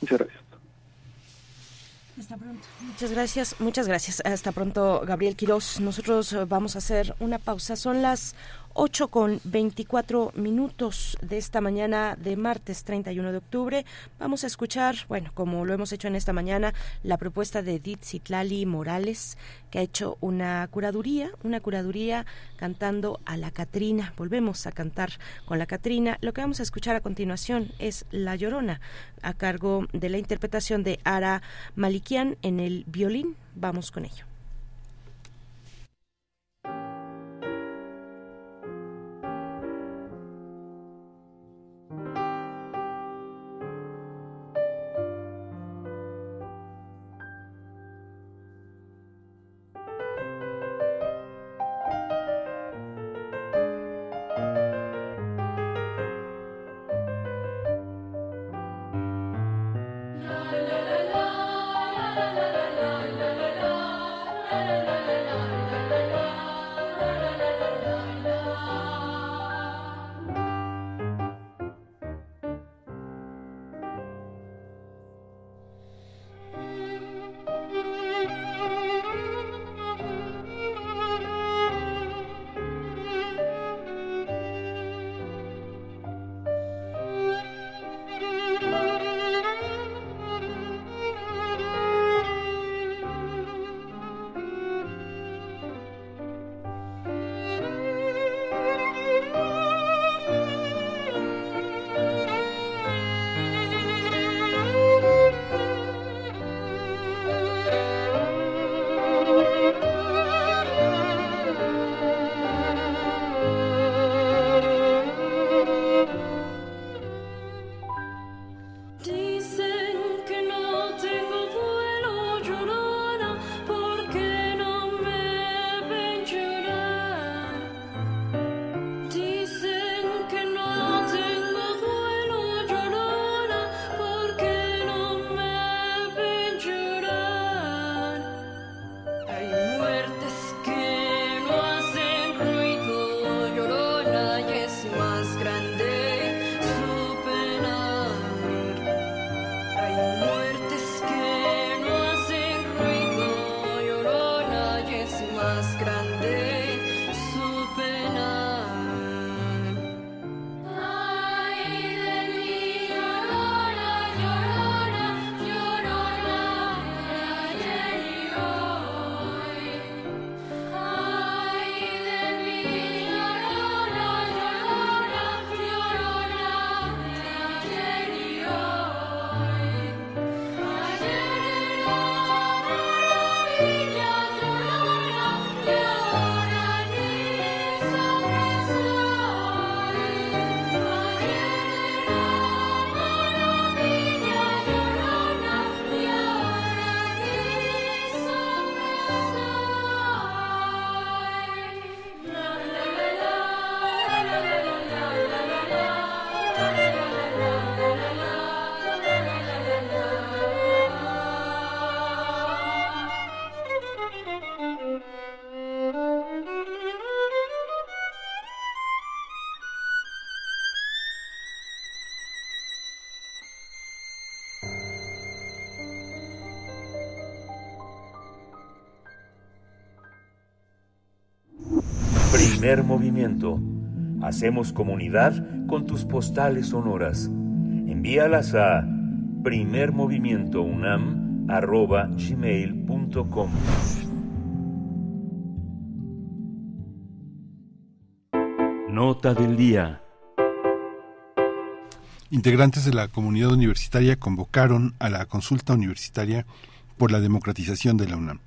Muchas gracias. Hasta pronto. Muchas gracias, muchas gracias. Hasta pronto, Gabriel Quiroz. Nosotros vamos a hacer una pausa. Son las 8 con 24 minutos de esta mañana de martes 31 de octubre. Vamos a escuchar, bueno, como lo hemos hecho en esta mañana, la propuesta de Edith Citlali Morales, que ha hecho una curaduría, una curaduría cantando a la Catrina. Volvemos a cantar con la Catrina. Lo que vamos a escuchar a continuación es La Llorona, a cargo de la interpretación de Ara Malikian en el violín. Vamos con ello. Primer movimiento. Hacemos comunidad con tus postales sonoras. Envíalas a primermovimientounam.gmail.com Nota del día. Integrantes de la comunidad universitaria convocaron a la consulta universitaria por la democratización de la UNAM.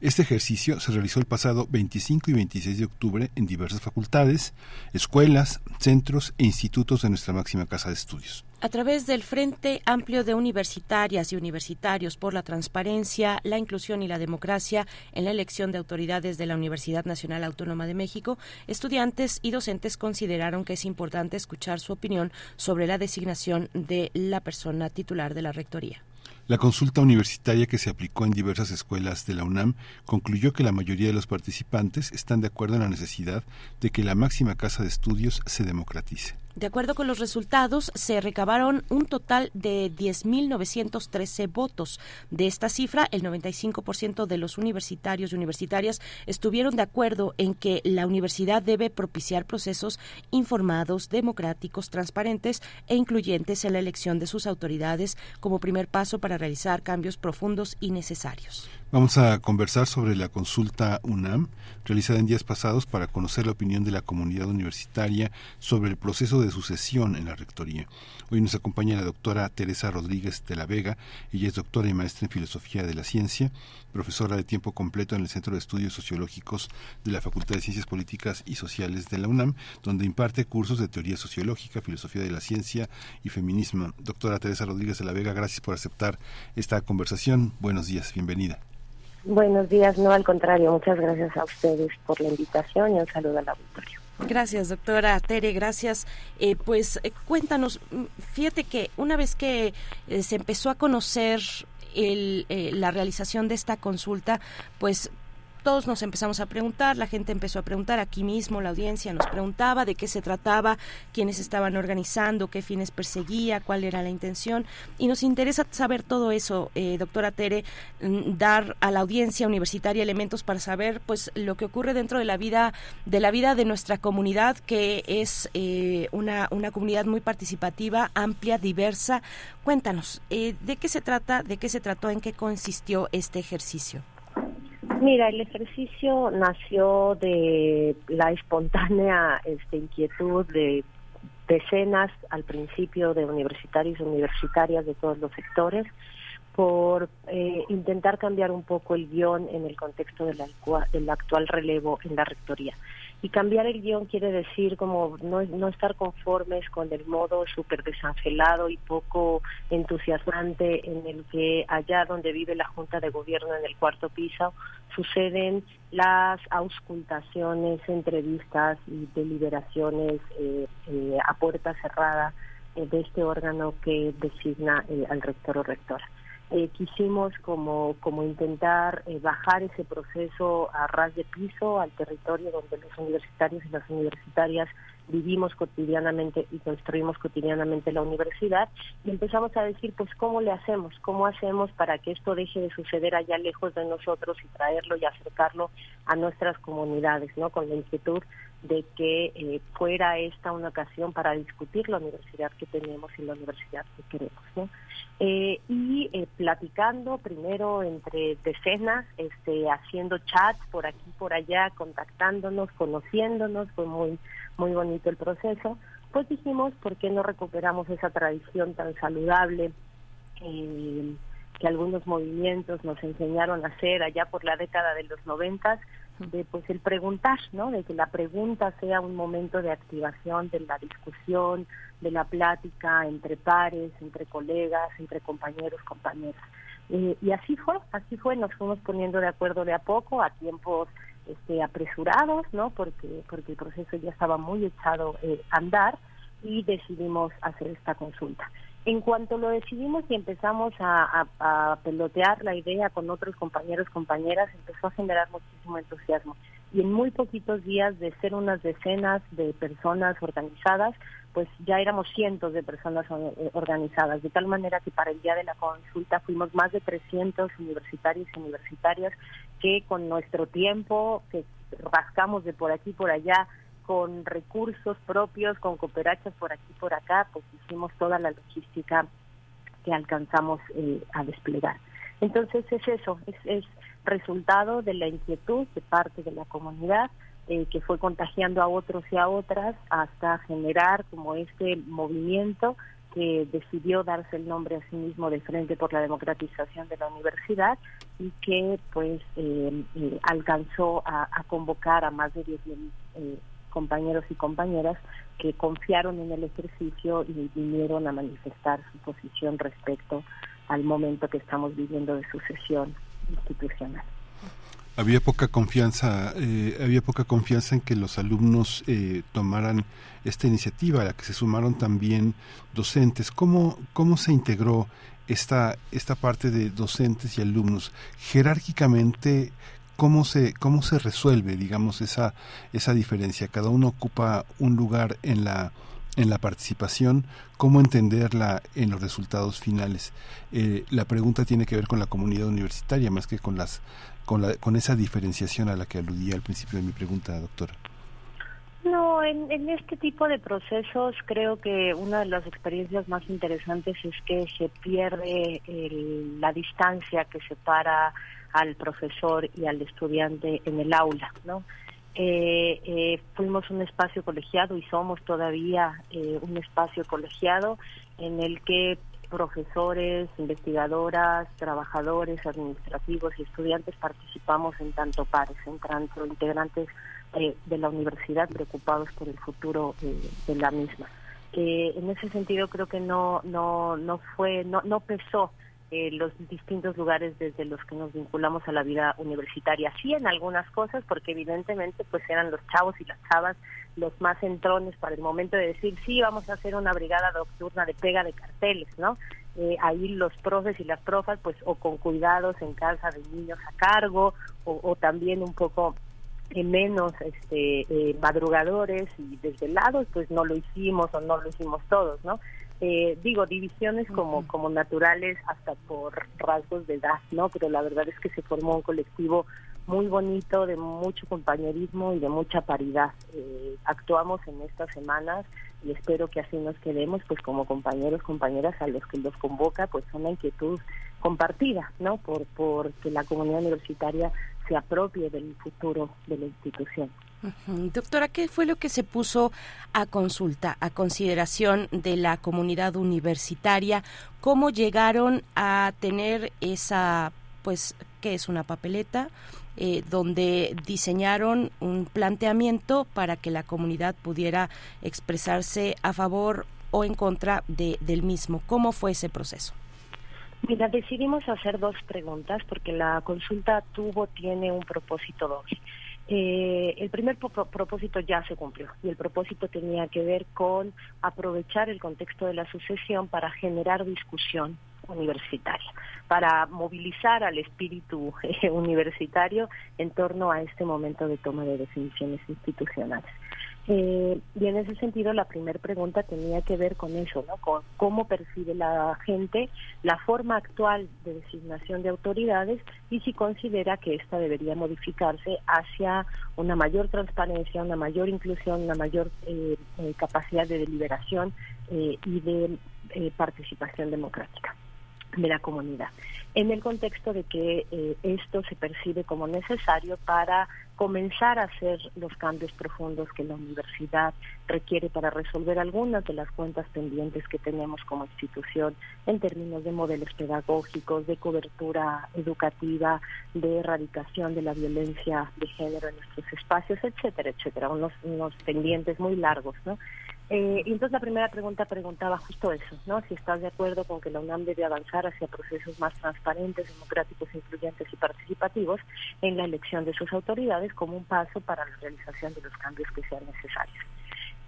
Este ejercicio se realizó el pasado 25 y 26 de octubre en diversas facultades, escuelas, centros e institutos de nuestra máxima casa de estudios. A través del Frente Amplio de Universitarias y Universitarios por la Transparencia, la Inclusión y la Democracia en la elección de autoridades de la Universidad Nacional Autónoma de México, estudiantes y docentes consideraron que es importante escuchar su opinión sobre la designación de la persona titular de la Rectoría. La consulta universitaria que se aplicó en diversas escuelas de la UNAM concluyó que la mayoría de los participantes están de acuerdo en la necesidad de que la máxima casa de estudios se democratice. De acuerdo con los resultados, se recabaron un total de 10.913 votos. De esta cifra, el 95% de los universitarios y universitarias estuvieron de acuerdo en que la universidad debe propiciar procesos informados, democráticos, transparentes e incluyentes en la elección de sus autoridades como primer paso para realizar cambios profundos y necesarios. Vamos a conversar sobre la consulta UNAM realizada en días pasados para conocer la opinión de la comunidad universitaria sobre el proceso de sucesión en la rectoría. Hoy nos acompaña la doctora Teresa Rodríguez de la Vega. Ella es doctora y maestra en Filosofía de la Ciencia, profesora de tiempo completo en el Centro de Estudios Sociológicos de la Facultad de Ciencias Políticas y Sociales de la UNAM, donde imparte cursos de teoría sociológica, filosofía de la ciencia y feminismo. Doctora Teresa Rodríguez de la Vega, gracias por aceptar esta conversación. Buenos días, bienvenida. Buenos días, no al contrario, muchas gracias a ustedes por la invitación y un saludo al auditorio. Gracias, doctora Tere, gracias. Eh, pues eh, cuéntanos, mm, fíjate que una vez que eh, se empezó a conocer el, la realización de esta consulta, pues todos nos empezamos a preguntar, la gente empezó a preguntar, aquí mismo la audiencia nos preguntaba de qué se trataba, quiénes estaban organizando, qué fines perseguía, cuál era la intención. Y nos interesa saber todo eso, eh, doctora Tere, mm, dar a la audiencia universitaria elementos para saber pues lo que ocurre dentro de la vida, de la vida de nuestra comunidad, que es eh, una, una comunidad muy participativa, amplia, diversa. Cuéntanos, eh, ¿de qué se trata, de qué se trató, en qué consistió este ejercicio? Mira, el ejercicio nació de la espontánea este, inquietud de decenas al principio de universitarios y universitarias de todos los sectores por eh, intentar cambiar un poco el guion en el contexto del, del actual relevo en la rectoría. Y cambiar el guion quiere decir como no, no estar conformes con el modo súper desangelado y poco entusiasmante en el que allá donde vive la Junta de Gobierno en el cuarto piso suceden las auscultaciones, entrevistas y deliberaciones eh, eh, a puerta cerrada eh, de este órgano que designa al rector o rectora. Eh, quisimos como, como intentar eh, bajar ese proceso a ras de piso al territorio donde los universitarios y las universitarias vivimos cotidianamente y construimos cotidianamente la universidad y empezamos a decir pues cómo le hacemos, cómo hacemos para que esto deje de suceder allá lejos de nosotros y traerlo y acercarlo a nuestras comunidades, ¿no? Con la inquietud de que eh, fuera esta una ocasión para discutir la universidad que tenemos y la universidad que queremos. ¿no? Eh, y eh, platicando primero entre decenas, este, haciendo chats por aquí por allá, contactándonos, conociéndonos, fue muy muy bonito el proceso. Pues dijimos, ¿por qué no recuperamos esa tradición tan saludable que algunos movimientos nos enseñaron a hacer allá por la década de los noventas? de pues el preguntar, ¿no? De que la pregunta sea un momento de activación de la discusión, de la plática entre pares, entre colegas, entre compañeros, compañeras. Eh, y así fue, así fue, nos fuimos poniendo de acuerdo de a poco, a tiempos este, apresurados, ¿no? Porque, porque el proceso ya estaba muy echado eh, a andar y decidimos hacer esta consulta. En cuanto lo decidimos y empezamos a, pelotear la idea con otros compañeros, compañeras, empezó a generar muchísimo entusiasmo. Y en muy poquitos días de ser unas decenas de personas organizadas, pues ya éramos cientos de personas eh, organizadas, de tal manera que para el día de la consulta fuimos más de 300 universitarios y universitarias que con nuestro tiempo, que rascamos de por aquí por allá con recursos propios, con cooperachas por aquí por acá, pues hicimos toda la logística que alcanzamos eh, a desplegar. Entonces es eso, es, es resultado de la inquietud de parte de la comunidad eh, que fue contagiando a otros y a otras hasta generar como este movimiento que decidió darse el nombre a sí mismo de Frente por la Democratización de la Universidad y que pues eh, eh, alcanzó a, convocar a más de 10.000 compañeros y compañeras que confiaron en el ejercicio y vinieron a manifestar su posición respecto al momento que estamos viviendo de sucesión institucional. Había poca confianza, eh, había poca confianza en que los alumnos eh, tomaran esta iniciativa, a la que se sumaron también docentes. ¿Cómo, cómo se integró esta, esta parte de docentes y alumnos? Jerárquicamente, ¿cómo se, cómo se resuelve, digamos, esa, esa diferencia? Cada uno ocupa un lugar en la, en la participación, cómo entenderla en los resultados finales. Eh, la pregunta tiene que ver con la comunidad universitaria más que con las con, la, con esa diferenciación a la que aludía al principio de mi pregunta, doctora. No, en, en, este tipo de procesos creo que una de las experiencias más interesantes es que se pierde la distancia que separa al profesor y al estudiante en el aula, ¿no? Eh, eh, fuimos un espacio colegiado y somos todavía eh, un espacio colegiado en el que profesores, investigadoras, trabajadores administrativos y estudiantes participamos en tanto pares, en tanto integrantes eh, de la universidad preocupados por el futuro eh, de la misma. En ese sentido creo que no no no fue no no pesó eh, los distintos lugares desde los que nos vinculamos a la vida universitaria. Sí en algunas cosas, porque evidentemente pues eran los chavos y las chavas los más entrones para el momento de decir, sí, vamos a hacer una brigada nocturna de pega de carteles, ¿no? Eh, ahí los profes y las profas, pues, o con cuidados en casa de niños a cargo, o, también un poco eh, menos este, eh, madrugadores y desvelados, pues no lo hicimos o no lo hicimos todos, ¿no? Eh, digo, divisiones como, como naturales hasta por rasgos de edad, ¿no? Pero la verdad es que se formó un colectivo muy bonito, de mucho compañerismo y de mucha paridad. Eh, actuamos en estas semanas y espero que así nos quedemos, pues como compañeros, compañeras a los que los convoca, pues una inquietud compartida, ¿no? Por, por que la comunidad universitaria se apropie del futuro de la institución. Doctora, ¿qué fue lo que se puso a consulta, a consideración de la comunidad universitaria? ¿Cómo llegaron a tener esa, pues, qué es una papeleta? Eh, donde diseñaron un planteamiento para que la comunidad pudiera expresarse a favor o en contra de, del mismo. ¿Cómo fue ese proceso? Mira, decidimos hacer dos preguntas porque la consulta tuvo, tiene un propósito doble. Eh, el primer propósito ya se cumplió y el propósito tenía que ver con aprovechar el contexto de la sucesión para generar discusión universitaria, para movilizar al espíritu eh, universitario en torno a este momento de toma de definiciones institucionales. Eh, y en ese sentido, la primera pregunta tenía que ver con eso, ¿no? Con cómo percibe la gente la forma actual de designación de autoridades y si considera que esta debería modificarse hacia una mayor transparencia, una mayor inclusión, una mayor eh, eh, capacidad de deliberación y de participación democrática de la comunidad, en el contexto de que eh, esto se percibe como necesario para comenzar a hacer los cambios profundos que la universidad requiere para resolver algunas de las cuentas pendientes que tenemos como institución en términos de modelos pedagógicos, de cobertura educativa, de erradicación de la violencia de género en nuestros espacios, etcétera, etcétera, unos, unos pendientes muy largos, ¿no? Eh, y entonces la primera pregunta preguntaba justo eso, ¿no? Si estás de acuerdo con que la UNAM debe avanzar hacia procesos más transparentes, democráticos, incluyentes y participativos en la elección de sus autoridades como un paso para la realización de los cambios que sean necesarios.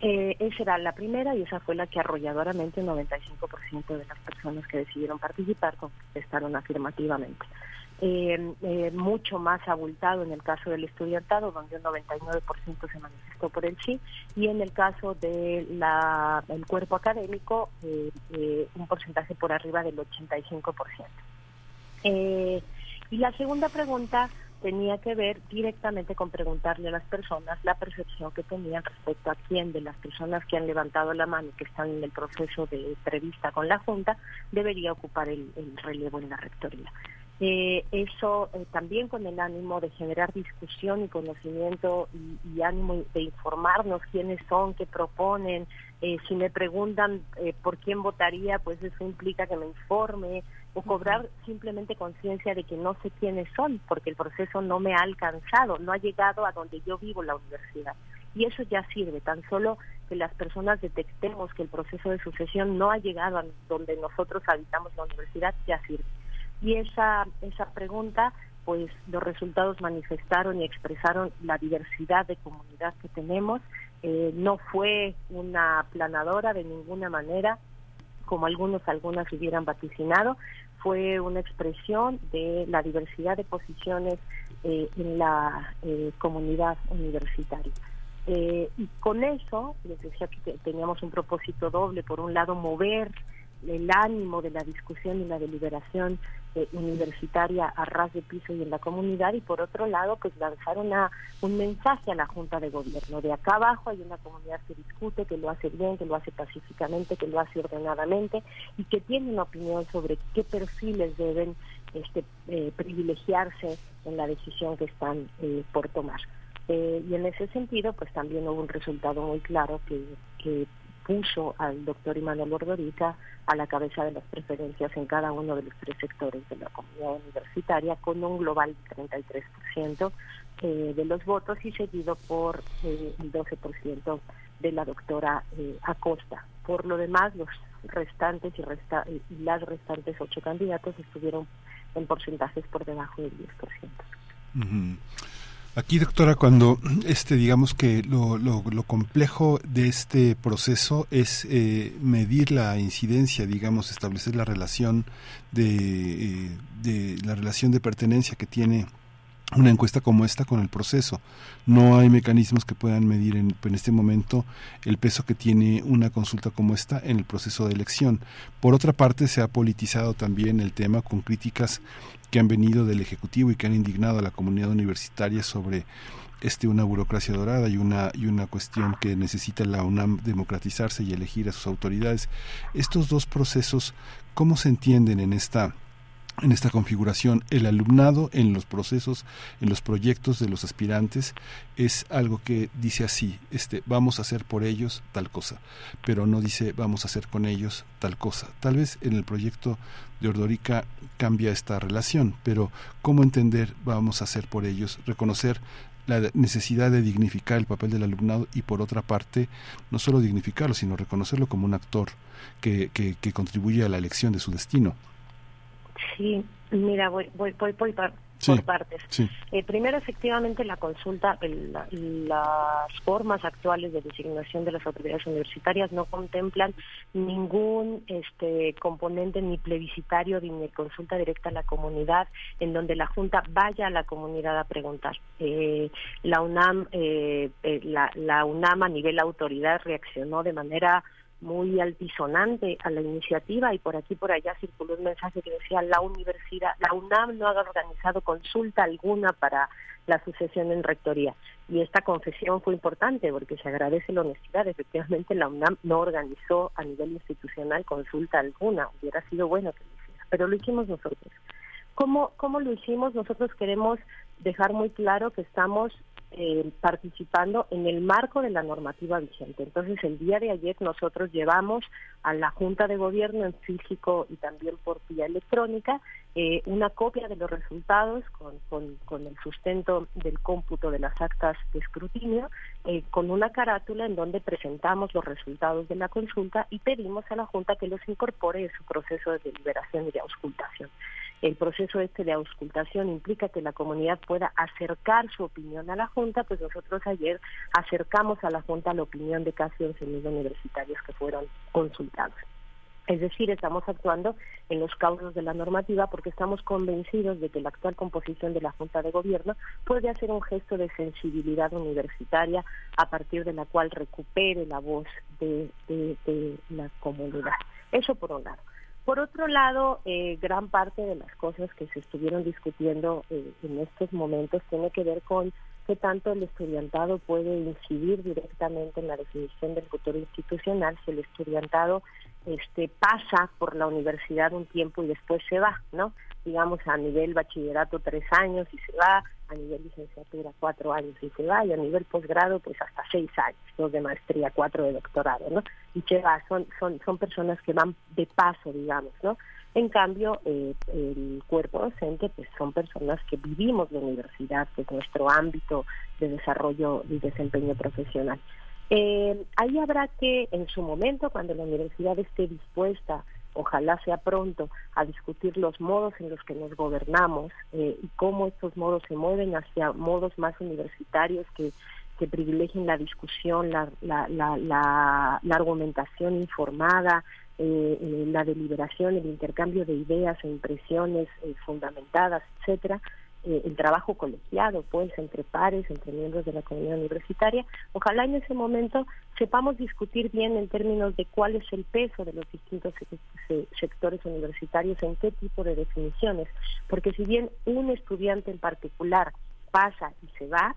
Eh, esa era la primera y esa fue la que arrolladoramente el 95% de las personas que decidieron participar contestaron afirmativamente eh, eh, mucho más abultado en el caso del estudiantado, donde un 99% se manifestó por el sí, y en el caso del el cuerpo académico, eh, eh, un porcentaje por arriba del 85%. Eh, y la segunda pregunta tenía que ver directamente con preguntarle a las personas la percepción que tenían respecto a quién de las personas que han levantado la mano y que están en el proceso de entrevista con la Junta debería ocupar el, relevo en la rectoría. Eh, eso eh, también con el ánimo de generar discusión y conocimiento y, ánimo de informarnos quiénes son, qué proponen. Eh, si me preguntan por quién votaría, pues eso implica que me informe, o cobrar simplemente conciencia de que no sé quiénes son, porque el proceso no me ha alcanzado, no ha llegado a donde yo vivo la universidad. Y eso ya sirve, tan solo que las personas detectemos que el proceso de sucesión no ha llegado a donde nosotros habitamos la universidad, ya sirve. Y esa, esa pregunta, pues los resultados manifestaron y expresaron la diversidad de comunidad que tenemos. Eh, no fue una planadora de ninguna manera, como algunos, algunas hubieran vaticinado, fue una expresión de la diversidad de posiciones eh, en la eh, comunidad universitaria. Eh, y con eso, les decía que teníamos un propósito doble, por un lado mover el ánimo de la discusión y la deliberación eh, universitaria a ras de piso y en la comunidad y por otro lado pues lanzar una, un mensaje a la Junta de Gobierno. De acá abajo hay una comunidad que discute, que lo hace bien, que lo hace pacíficamente, que lo hace ordenadamente y que tiene una opinión sobre qué perfiles deben este, eh, privilegiarse en la decisión que están eh, por tomar. y en ese sentido, pues también hubo un resultado muy claro que puso al doctor Immanuel Ordorica a la cabeza de las preferencias en cada uno de los tres sectores de la comunidad universitaria, con un global de 33% eh, de los votos y seguido por eh, el 12% de la doctora eh, Acosta. Por lo demás, los restantes y, resta las restantes ocho candidatos estuvieron en porcentajes por debajo del 10%. Aquí, doctora, cuando este, digamos que lo, lo, complejo de este proceso es eh, medir la incidencia, digamos, establecer la relación de, eh, de la relación de pertenencia que tiene una encuesta como esta con el proceso. No hay mecanismos que puedan medir en, este momento el peso que tiene una consulta como esta en el proceso de elección. Por otra parte, se ha politizado también el tema con críticas que han venido del Ejecutivo y que han indignado a la comunidad universitaria sobre este una burocracia dorada y una y una cuestión que necesita la UNAM democratizarse y elegir a sus autoridades. Estos dos procesos, ¿cómo se entienden en esta en esta configuración el alumnado en los procesos en los proyectos de los aspirantes es algo que dice así este vamos a hacer por ellos tal cosa pero no dice vamos a hacer con ellos tal cosa tal vez en el proyecto de Ordorica cambia esta relación pero cómo entender vamos a hacer por ellos reconocer la necesidad de dignificar el papel del alumnado y por otra parte no solo dignificarlo sino reconocerlo como un actor que, que, que contribuye a la elección de su destino Sí, mira, voy, voy, voy, por partes. Eh, primero, efectivamente, la consulta, las formas actuales de designación de las autoridades universitarias no contemplan ningún este, componente ni plebiscitario ni consulta directa a la comunidad en donde la Junta vaya a la comunidad a preguntar. Eh, la UNAM, eh, la, la UNAM a nivel autoridad reaccionó de manera muy altisonante a la iniciativa y por aquí por allá circuló un mensaje que decía la universidad, la UNAM no ha organizado consulta alguna para la sucesión en rectoría. Y esta confesión fue importante porque se agradece la honestidad. Efectivamente, la UNAM no organizó a nivel institucional consulta alguna. Hubiera sido bueno que lo hiciera, pero lo hicimos nosotros. ¿Cómo, ¿Cómo lo hicimos? Nosotros queremos dejar muy claro que estamos eh, participando en el marco de la normativa vigente. Entonces, el día de ayer nosotros llevamos a la Junta de Gobierno en físico y también por vía electrónica eh, una copia de los resultados con, con, el sustento del cómputo de las actas de escrutinio, eh, con una carátula en donde presentamos los resultados de la consulta y pedimos a la Junta que los incorpore en su proceso de deliberación y de auscultación. El proceso este de auscultación implica que la comunidad pueda acercar su opinión a la Junta, pues nosotros ayer acercamos a la Junta la opinión de casi 11.000 universitarios que fueron consultados. Es decir, estamos actuando en los causos de la normativa porque estamos convencidos de que la actual composición de la Junta de Gobierno puede hacer un gesto de sensibilidad universitaria a partir de la cual recupere la voz de, de la comunidad. Eso por un lado. Por otro lado, eh, gran parte de las cosas que se estuvieron discutiendo eh, en estos momentos tiene que ver con qué tanto el estudiantado puede incidir directamente en la definición del futuro institucional si el estudiantado este pasa por la universidad un tiempo y después se va, ¿no? Digamos a nivel bachillerato tres años y se va, a nivel licenciatura cuatro años y se va, y a nivel posgrado pues hasta seis años, dos de maestría, cuatro de doctorado, ¿no? Y se va, son, son, son personas que van de paso, digamos, ¿no? En cambio, eh, el cuerpo docente pues son personas que vivimos la universidad, que es nuestro ámbito de desarrollo y desempeño profesional. Eh, ahí habrá que, en su momento, cuando la universidad esté dispuesta, ojalá sea pronto, a discutir los modos en los que nos gobernamos eh, y cómo estos modos se mueven hacia modos más universitarios que, privilegien la discusión, la, la, la, la argumentación informada, eh, eh, la deliberación, el intercambio de ideas e impresiones eh, fundamentadas, etcétera, el trabajo colegiado, pues, entre pares, entre miembros de la comunidad universitaria. Ojalá en ese momento sepamos discutir bien en términos de cuál es el peso de los distintos sectores universitarios, en qué tipo de definiciones, porque si bien un estudiante en particular pasa y se va,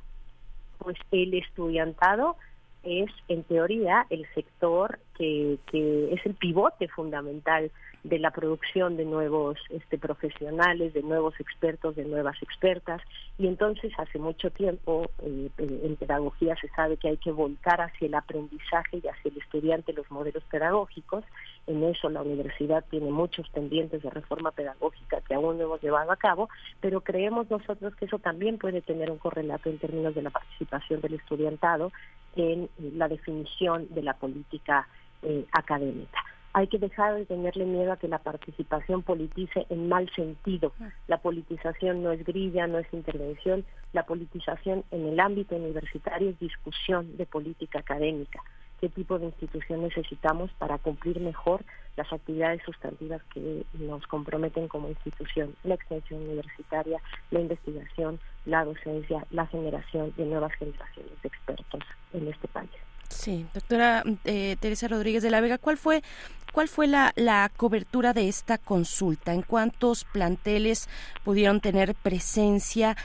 pues el estudiantado es, en teoría, el sector que, que es el pivote fundamental de la producción de nuevos este, profesionales, de nuevos expertos, de nuevas expertas. Y entonces hace mucho tiempo eh, eh, en pedagogía se sabe que hay que volcar hacia el aprendizaje y hacia el estudiante los modelos pedagógicos. En eso la universidad tiene muchos pendientes de reforma pedagógica que aún no hemos llevado a cabo, pero creemos nosotros que eso también puede tener un correlato en términos de la participación del estudiantado en la definición de la política eh, académica. Hay que dejar de tenerle miedo a que la participación politice en mal sentido. La politización no es grilla, no es intervención. La politización en el ámbito universitario es discusión de política académica. ¿Qué tipo de institución necesitamos para cumplir mejor las actividades sustantivas que nos comprometen como institución? La extensión universitaria, la investigación, la docencia, la generación de nuevas generaciones de expertos en este país. Sí, doctora eh, Teresa Rodríguez de la Vega, ¿cuál fue, cuál fue la, la cobertura de esta consulta? ¿En cuántos planteles pudieron tener presencia?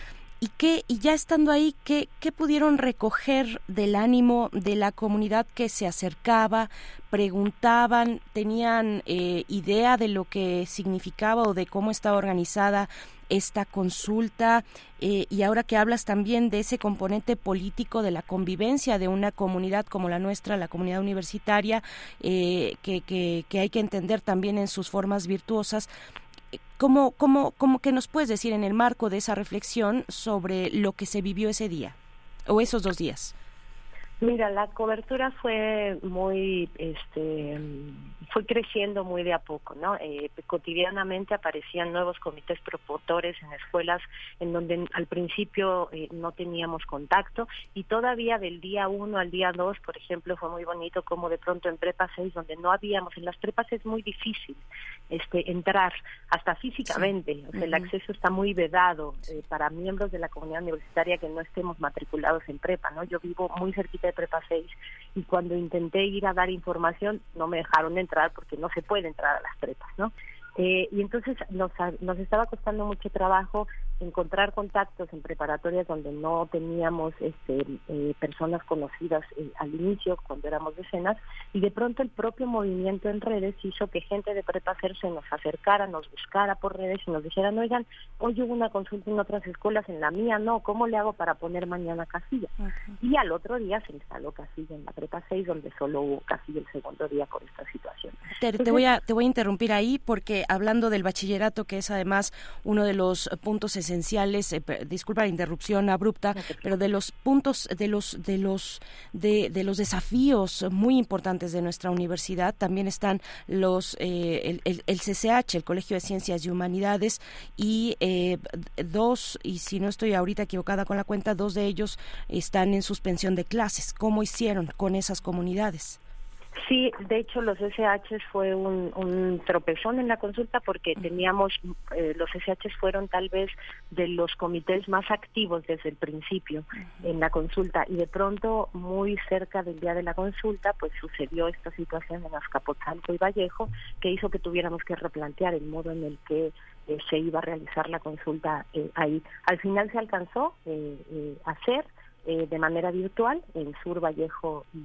y qué y ya estando ahí qué, qué pudieron recoger del ánimo de la comunidad que se acercaba preguntaban tenían eh, idea de lo que significaba o de cómo estaba organizada esta consulta eh, y ahora que hablas también de ese componente político de la convivencia de una comunidad como la nuestra, la comunidad universitaria, eh, que, que, que, hay que entender también en sus formas virtuosas, ¿cómo, cómo, cómo que nos puedes decir en el marco de esa reflexión sobre lo que se vivió ese día o esos dos días? Mira, la cobertura fue muy, este, fue creciendo muy de a poco, ¿no? Eh, cotidianamente aparecían nuevos comités propulsores en escuelas en donde al principio eh, no teníamos contacto y todavía del día uno al día dos, por ejemplo, fue muy bonito como de pronto en prepa 6, donde no habíamos, en las prepas es muy difícil este, entrar, hasta físicamente, o sea, el acceso está muy vedado eh, para miembros de la comunidad universitaria que no estemos matriculados en prepa, ¿no? Yo vivo muy cerquita de Prepa 6 y cuando intenté ir a dar información no me dejaron entrar porque no se puede entrar a las prepas, ¿no? Eh, y entonces nos, nos estaba costando mucho trabajo encontrar contactos en preparatorias donde no teníamos este, eh, personas conocidas eh, al inicio, cuando éramos decenas, y de pronto el propio movimiento en redes hizo que gente de Prepa se nos acercara, nos buscara por redes y nos dijeran, oigan, hoy hubo una consulta en otras escuelas, en la mía no, ¿cómo le hago para poner mañana casilla? Y al otro día se instaló casilla en la Prepa 6, donde solo hubo casilla el segundo día con esta situación. Te, te voy, a, te voy a interrumpir ahí porque hablando del bachillerato, que es además uno de los puntos esenciales, esenciales, eh, disculpa la interrupción abrupta, pero de los puntos, de los, de los, de, de los desafíos muy importantes de nuestra universidad también están los, eh, el, el, CCH, el Colegio de Ciencias y Humanidades, y eh, dos, y si no estoy ahorita equivocada con la cuenta, dos de ellos están en suspensión de clases. ¿Cómo hicieron con esas comunidades? Sí, de hecho los SH fue un, un tropezón en la consulta porque teníamos, eh, los SH fueron tal vez de los comités más activos desde el principio en la consulta y de pronto muy cerca del día de la consulta pues sucedió esta situación en Azcapotzalco y Vallejo que hizo que tuviéramos que replantear el modo en el que eh, se iba a realizar la consulta eh, ahí. Al final se alcanzó a hacer de manera virtual en Sur Vallejo y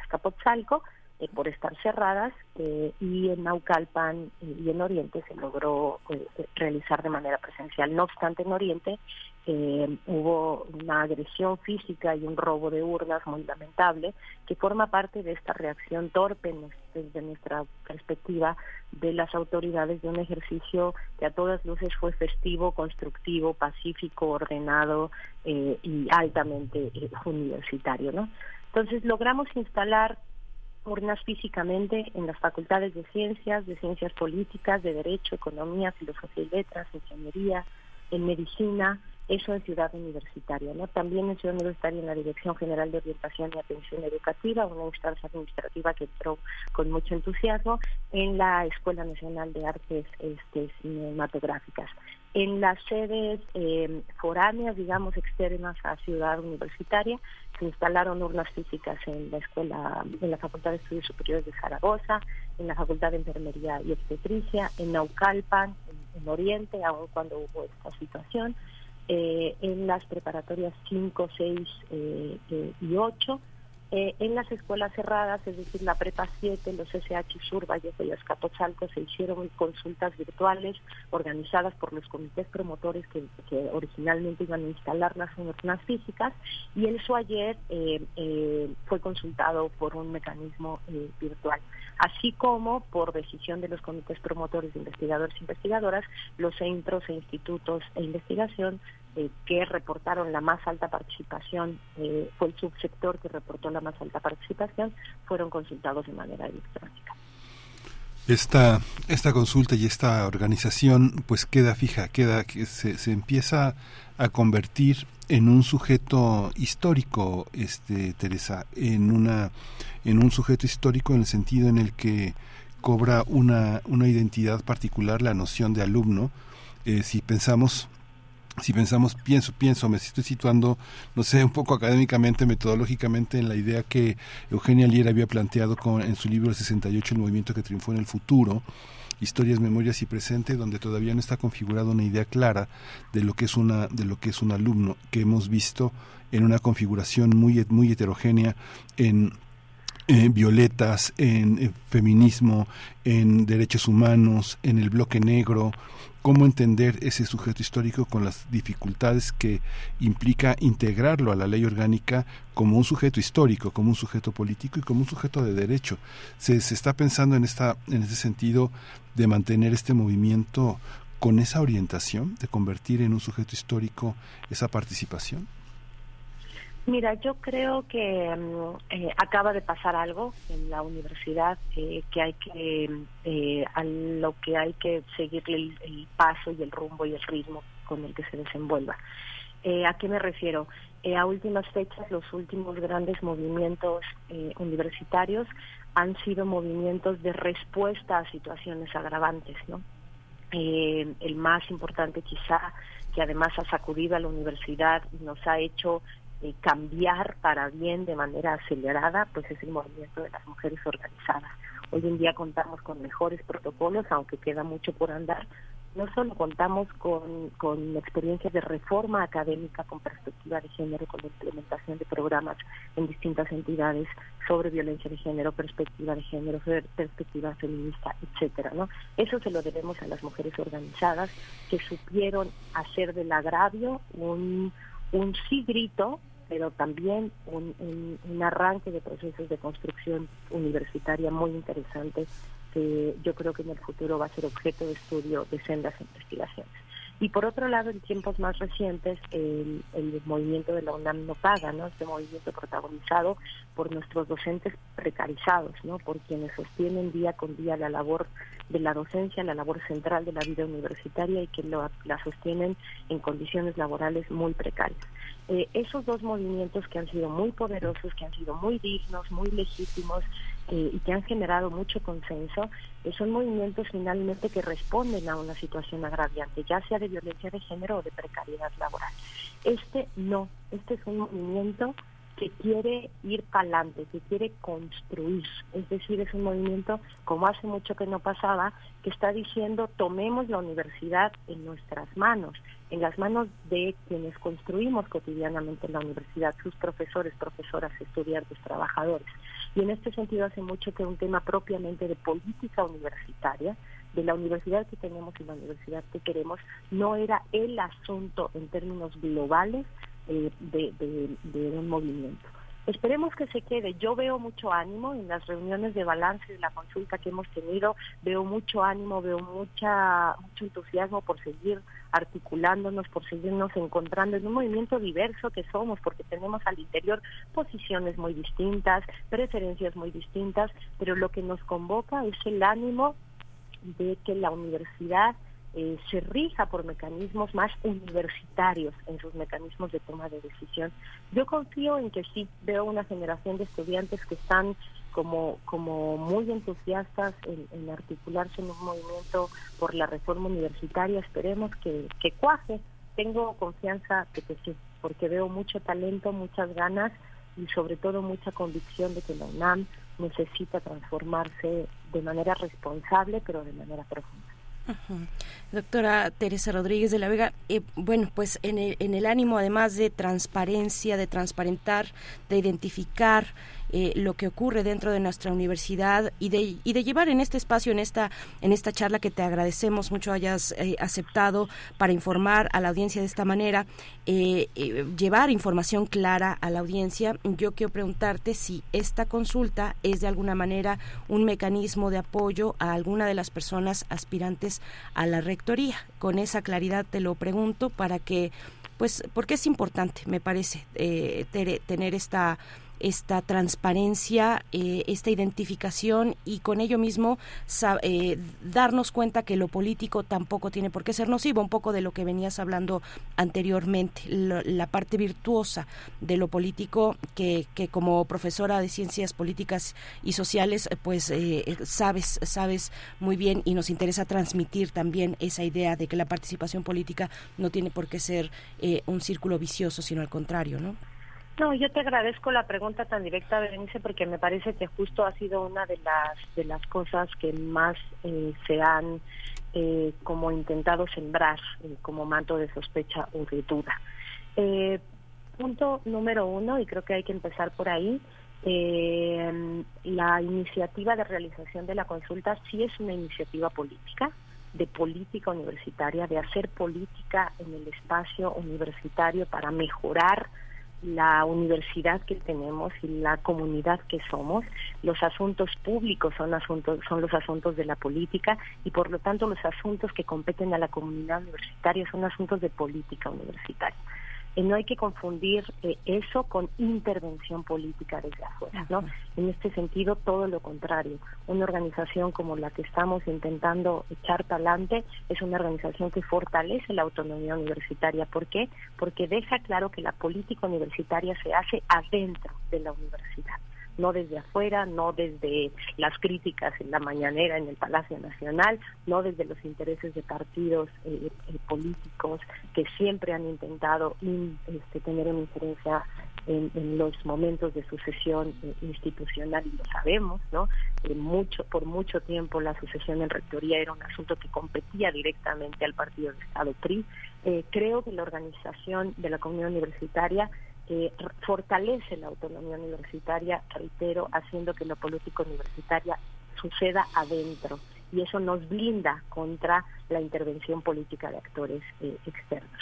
Azcapotzalco eh, por estar cerradas eh, y en Naucalpan y en Oriente se logró eh, realizar de manera presencial. No obstante, en Oriente hubo una agresión física y un robo de urnas muy lamentable que forma parte de esta reacción torpe desde nuestra perspectiva de las autoridades de un ejercicio que a todas luces fue festivo, constructivo, pacífico, ordenado y altamente universitario. ¿no? Entonces logramos instalar urnas físicamente en las facultades de ciencias, de ciencias políticas, de derecho, economía, filosofía y letras, ingeniería, en medicina, eso en Ciudad Universitaria. También en Ciudad Universitaria en la Dirección General de Orientación y Atención Educativa, una instancia administrativa que entró con mucho entusiasmo en la Escuela Nacional de Artes este, Cinematográficas en las sedes eh, foráneas, digamos, externas a Ciudad Universitaria, se instalaron urnas físicas en la escuela, en la Facultad de Estudios Superiores de Zaragoza, en la Facultad de Enfermería y Obstetricia, en Naucalpan, en, Oriente, aun cuando hubo esta situación, eh, en las preparatorias 5, 6 eh, y 8, eh, en las escuelas cerradas, es decir, la Prepa 7, los SH Sur, Vallejo y Azcapotzalco, se hicieron consultas virtuales organizadas por los comités promotores que, originalmente iban a instalar las urnas físicas y el ayer eh, eh, fue consultado por un mecanismo virtual. Así como, por decisión de los comités promotores de investigadores e investigadoras, los centros e institutos de investigación eh, que reportaron la más alta participación, eh, fue el subsector que reportó la más alta participación, fueron consultados de manera electrónica. Esta, esta consulta y esta organización pues queda fija, queda que se, se empieza a convertir en un sujeto histórico, este Teresa, en una en un sujeto histórico en el sentido en el que cobra una, una identidad particular la noción de alumno. Eh, si pensamos si pensamos, pienso, pienso, me estoy situando, no sé, un poco académicamente, metodológicamente en la idea que Eugenia Lier había planteado con, en su libro El 68, el movimiento que triunfó en el futuro, historias, memorias y presente, donde todavía no está configurada una idea clara de lo que es una, de lo que es un alumno, que hemos visto en una configuración muy, muy heterogénea en en violetas, en, feminismo, en derechos humanos, en el bloque negro, cómo entender ese sujeto histórico con las dificultades que implica integrarlo a la ley orgánica como un sujeto histórico, como un sujeto político y como un sujeto de derecho. Se, se está pensando en, esta, en ese sentido de mantener este movimiento con esa orientación, de convertir en un sujeto histórico esa participación. Mira, yo creo que mm, eh, acaba de pasar algo en la universidad eh, que hay que eh, a lo que hay que seguir el, paso y el rumbo y el ritmo con el que se desenvuelva. ¿A qué me refiero? a últimas fechas, los últimos grandes movimientos universitarios han sido movimientos de respuesta a situaciones agravantes, ¿no? el más importante quizá que además ha sacudido a la universidad y nos ha hecho eh, cambiar para bien de manera acelerada, pues es el movimiento de las mujeres organizadas. Hoy en día contamos con mejores protocolos, aunque queda mucho por andar. No solo contamos con, con experiencias de reforma académica con perspectiva de género, con la implementación de programas en distintas entidades sobre violencia de género, perspectiva de género, perspectiva feminista, etcétera, ¿no? Eso se lo debemos a las mujeres organizadas que supieron hacer del agravio un un sí grito, pero también un, un, arranque de procesos de construcción universitaria muy interesante que yo creo que en el futuro va a ser objeto de estudio de sendas investigaciones. Y por otro lado, en tiempos más recientes, el, el movimiento de la UNAM no paga, ¿no? Este movimiento protagonizado por nuestros docentes precarizados, ¿no? Por quienes sostienen día con día la labor de la docencia, la labor central de la vida universitaria y que lo, la sostienen en condiciones laborales muy precarias. Eh, esos dos movimientos que han sido muy poderosos, que han sido muy dignos, muy legítimos eh, y que han generado mucho consenso, eh, son movimientos finalmente que responden a una situación agraviante, ya sea de violencia de género o de precariedad laboral. Este no, este es un movimiento que quiere ir para adelante, que quiere construir. Es decir, es un movimiento, como hace mucho que no pasaba, que está diciendo tomemos la universidad en nuestras manos, en las manos de quienes construimos cotidianamente la universidad, sus profesores, profesoras, estudiantes, trabajadores. Y en este sentido hace mucho que un tema propiamente de política universitaria, de la universidad que tenemos y la universidad que queremos, no era el asunto en términos globales eh, de, un movimiento. Esperemos que se quede. Yo veo mucho ánimo en las reuniones de balance de la consulta que hemos tenido, veo mucho ánimo, veo mucha mucho entusiasmo por seguir articulándonos, por seguirnos encontrando en un movimiento diverso que somos, porque tenemos al interior posiciones muy distintas, preferencias muy distintas, pero lo que nos convoca es el ánimo de que la universidad eh, se rija por mecanismos más universitarios en sus mecanismos de toma de decisión. Yo confío en que sí veo una generación de estudiantes que están como, como muy entusiastas en, articularse en un movimiento por la reforma universitaria. Esperemos que, que cuaje. Tengo confianza de que sí, porque veo mucho talento, muchas ganas y sobre todo mucha convicción de que la UNAM necesita transformarse de manera responsable, pero de manera profunda. Doctora Teresa Rodríguez de la Vega, eh, bueno, pues en el, en el ánimo además de transparencia, de transparentar, de identificar eh, lo que ocurre dentro de nuestra universidad y de, y de llevar en este espacio, en esta, en esta charla que te agradecemos mucho hayas eh, aceptado para informar a la audiencia de esta manera, eh, llevar información clara a la audiencia. Yo quiero preguntarte si esta consulta es de alguna manera un mecanismo de apoyo a alguna de las personas aspirantes a la rectoría. Con esa claridad te lo pregunto para que pues porque es importante, me parece, tener esta esta transparencia, eh, esta identificación y con ello mismo eh, darnos cuenta que lo político tampoco tiene por qué ser nocivo, un poco de lo que venías hablando anteriormente, la parte virtuosa de lo político que, que, como profesora de ciencias políticas y sociales, pues eh, sabes, sabes muy bien y nos interesa transmitir también esa idea de que la participación política no tiene por qué ser un círculo vicioso, sino al contrario, ¿no? No, yo te agradezco la pregunta tan directa, Berenice, porque me parece que justo ha sido una de las de las cosas que más eh, se han eh, como intentado sembrar eh, como manto de sospecha o de duda. punto número uno, y creo que hay que empezar por ahí, la iniciativa de realización de la consulta sí es una iniciativa política, de política universitaria, de hacer política en el espacio universitario para mejorar la universidad que tenemos y la comunidad que somos. Los asuntos públicos son asuntos son los asuntos de la política y por lo tanto los asuntos que competen a la comunidad universitaria son asuntos de política universitaria. Eh, no hay que confundir eh, eso con intervención política desde afuera, ¿no? En este sentido, todo lo contrario. Una organización como la que estamos intentando echar talante es una organización que fortalece la autonomía universitaria. ¿Por qué? Porque deja claro que la política universitaria se hace adentro de la universidad no desde afuera, no desde las críticas en la mañanera en el Palacio Nacional, no desde los intereses de partidos eh, eh, políticos que siempre han intentado este, tener una influencia en, los momentos de sucesión eh, institucional y lo sabemos, ¿no? mucho por mucho tiempo la sucesión en rectoría era un asunto que competía directamente al partido de Estado PRI. creo que la organización de la comunidad universitaria fortalece la autonomía universitaria, reitero, haciendo que la política universitaria suceda adentro y eso nos blinda contra la intervención política de actores eh, externos.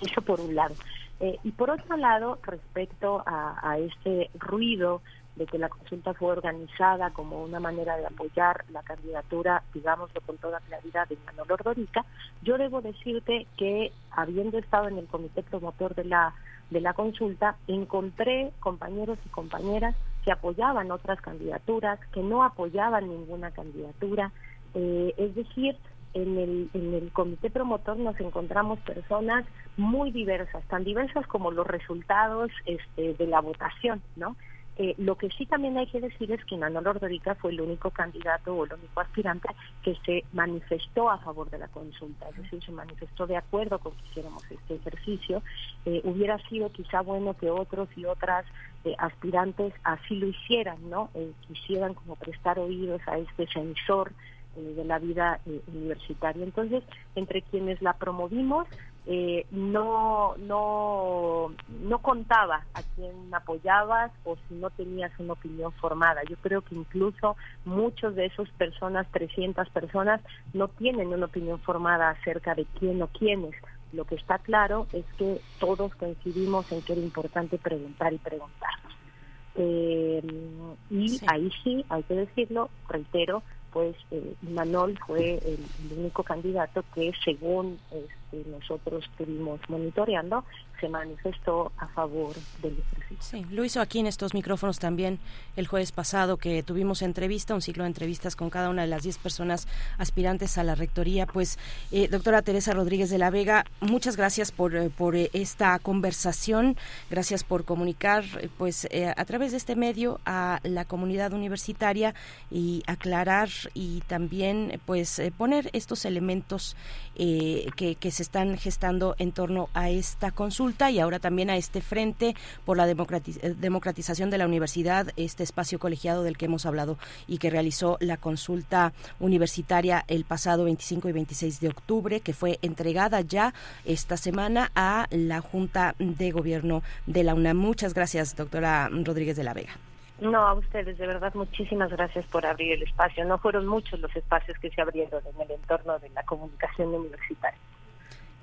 Eso por un lado. Eh, y por otro lado, respecto a, este ruido de que la consulta fue organizada como una manera de apoyar la candidatura, digámoslo con toda claridad, de Manuel Ordorica, yo debo decirte que habiendo estado en el comité promotor de la de la consulta, encontré compañeros y compañeras que apoyaban otras candidaturas, que no apoyaban ninguna candidatura, eh, es decir, en el, en el comité promotor nos encontramos personas muy diversas, tan diversas como los resultados este, de la votación, ¿no? Eh, lo que sí también hay que decir es que Manolo Ordorica fue el único candidato o el único aspirante que se manifestó a favor de la consulta, es decir, se manifestó de acuerdo con que hiciéramos este ejercicio. Eh, hubiera sido quizá bueno que otros y otras eh, aspirantes así lo hicieran, ¿no? quisieran como prestar oídos a este sensor de la vida universitaria. Entonces, entre quienes la promovimos, eh, no, no, no contaba a quién apoyabas o si no tenías una opinión formada. Yo creo que incluso muchos de esas personas, 300 personas, no tienen una opinión formada acerca de quién o quiénes. Lo que está claro es que todos coincidimos en que era importante preguntar y preguntar. Eh, y ahí sí, hay que decirlo, reitero, pues eh, Manol fue el, único candidato que según este, nosotros estuvimos monitoreando se manifestó a favor del ejercicio. Sí, lo hizo aquí en estos micrófonos también el jueves pasado que tuvimos entrevista, un ciclo de entrevistas con cada una de las 10 personas aspirantes a la rectoría. Pues, eh, doctora Teresa Rodríguez de la Vega, muchas gracias por, eh, por eh, esta conversación, gracias por comunicar pues a través de este medio a la comunidad universitaria y aclarar y también pues poner estos elementos que, que se están gestando en torno a esta consulta y ahora también a este frente por la eh, democratización de la universidad, este espacio colegiado del que hemos hablado y que realizó la consulta universitaria el pasado 25 y 26 de octubre, que fue entregada ya esta semana a la Junta de Gobierno de la UNAM. Muchas gracias, doctora Rodríguez de la Vega. No, a ustedes, de verdad, muchísimas gracias por abrir el espacio. No fueron muchos los espacios que se abrieron en el entorno de la comunicación universitaria.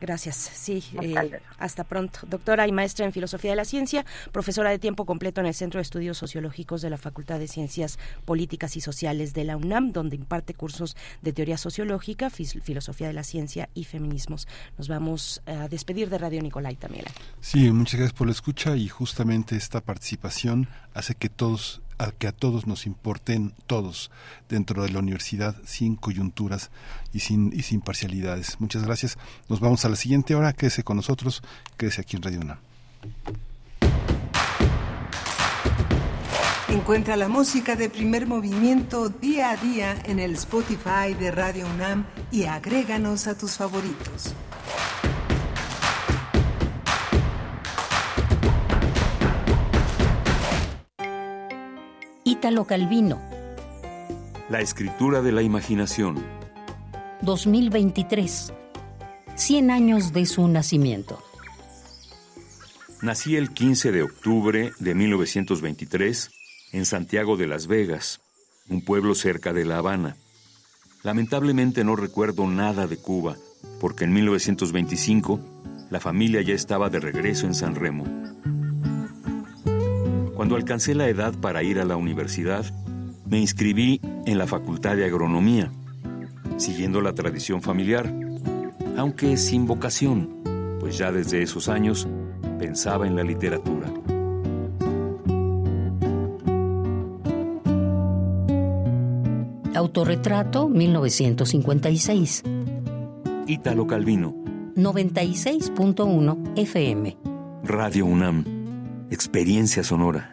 Gracias. Sí, eh, hasta pronto. Doctora y maestra en Filosofía de la Ciencia, profesora de tiempo completo en el Centro de Estudios Sociológicos de la Facultad de Ciencias Políticas y Sociales de la UNAM, donde imparte cursos de teoría sociológica, filosofía de la ciencia y feminismos. Nos vamos a despedir de Radio Nicolai también. Sí, muchas gracias por la escucha y justamente esta participación hace que todos a que a todos nos importen todos dentro de la universidad sin coyunturas y sin, y sin parcialidades. Muchas gracias. Nos vamos a la siguiente hora. Quédese con nosotros. Quédese aquí en Radio UNAM. Encuentra la música de primer movimiento día a día en el Spotify de Radio UNAM y agréganos a tus favoritos. Ítalo Calvino. La escritura de la imaginación. 2023. 100 años de su nacimiento. Nací el 15 de octubre de 1923 en Santiago de Las Vegas, un pueblo cerca de La Habana. Lamentablemente no recuerdo nada de Cuba, porque en 1925 la familia ya estaba de regreso en San Remo. Cuando alcancé la edad para ir a la universidad, me inscribí en la Facultad de Agronomía, siguiendo la tradición familiar, aunque sin vocación, pues ya desde esos años pensaba en la literatura. Autorretrato 1956. Ítalo Calvino. 96.1 FM. Radio UNAM. Experiencia sonora.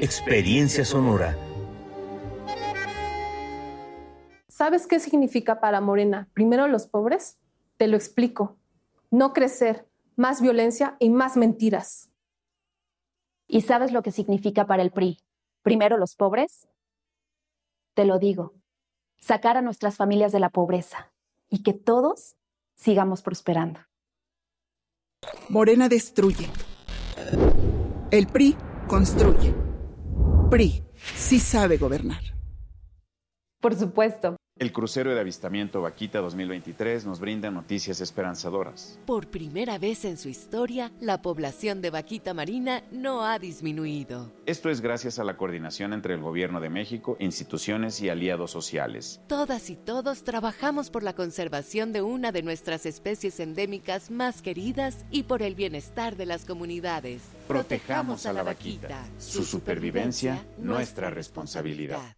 Experiencia Sonora. ¿Sabes qué significa para Morena primero los pobres? Te lo explico. No crecer, más violencia y más mentiras. ¿Y sabes lo que significa para el PRI? Primero los pobres. Te lo digo, sacar a nuestras familias de la pobreza y que todos sigamos prosperando. Morena destruye. El PRI construye. PRI sí sabe gobernar. Por supuesto. El crucero de avistamiento Vaquita 2023 nos brinda noticias esperanzadoras. Por primera vez en su historia, la población de vaquita marina no ha disminuido. Esto es gracias a la coordinación entre el Gobierno de México, instituciones y aliados sociales. Todas y todos trabajamos por la conservación de una de nuestras especies endémicas más queridas y por el bienestar de las comunidades. Protejamos a la vaquita. Su supervivencia, nuestra responsabilidad.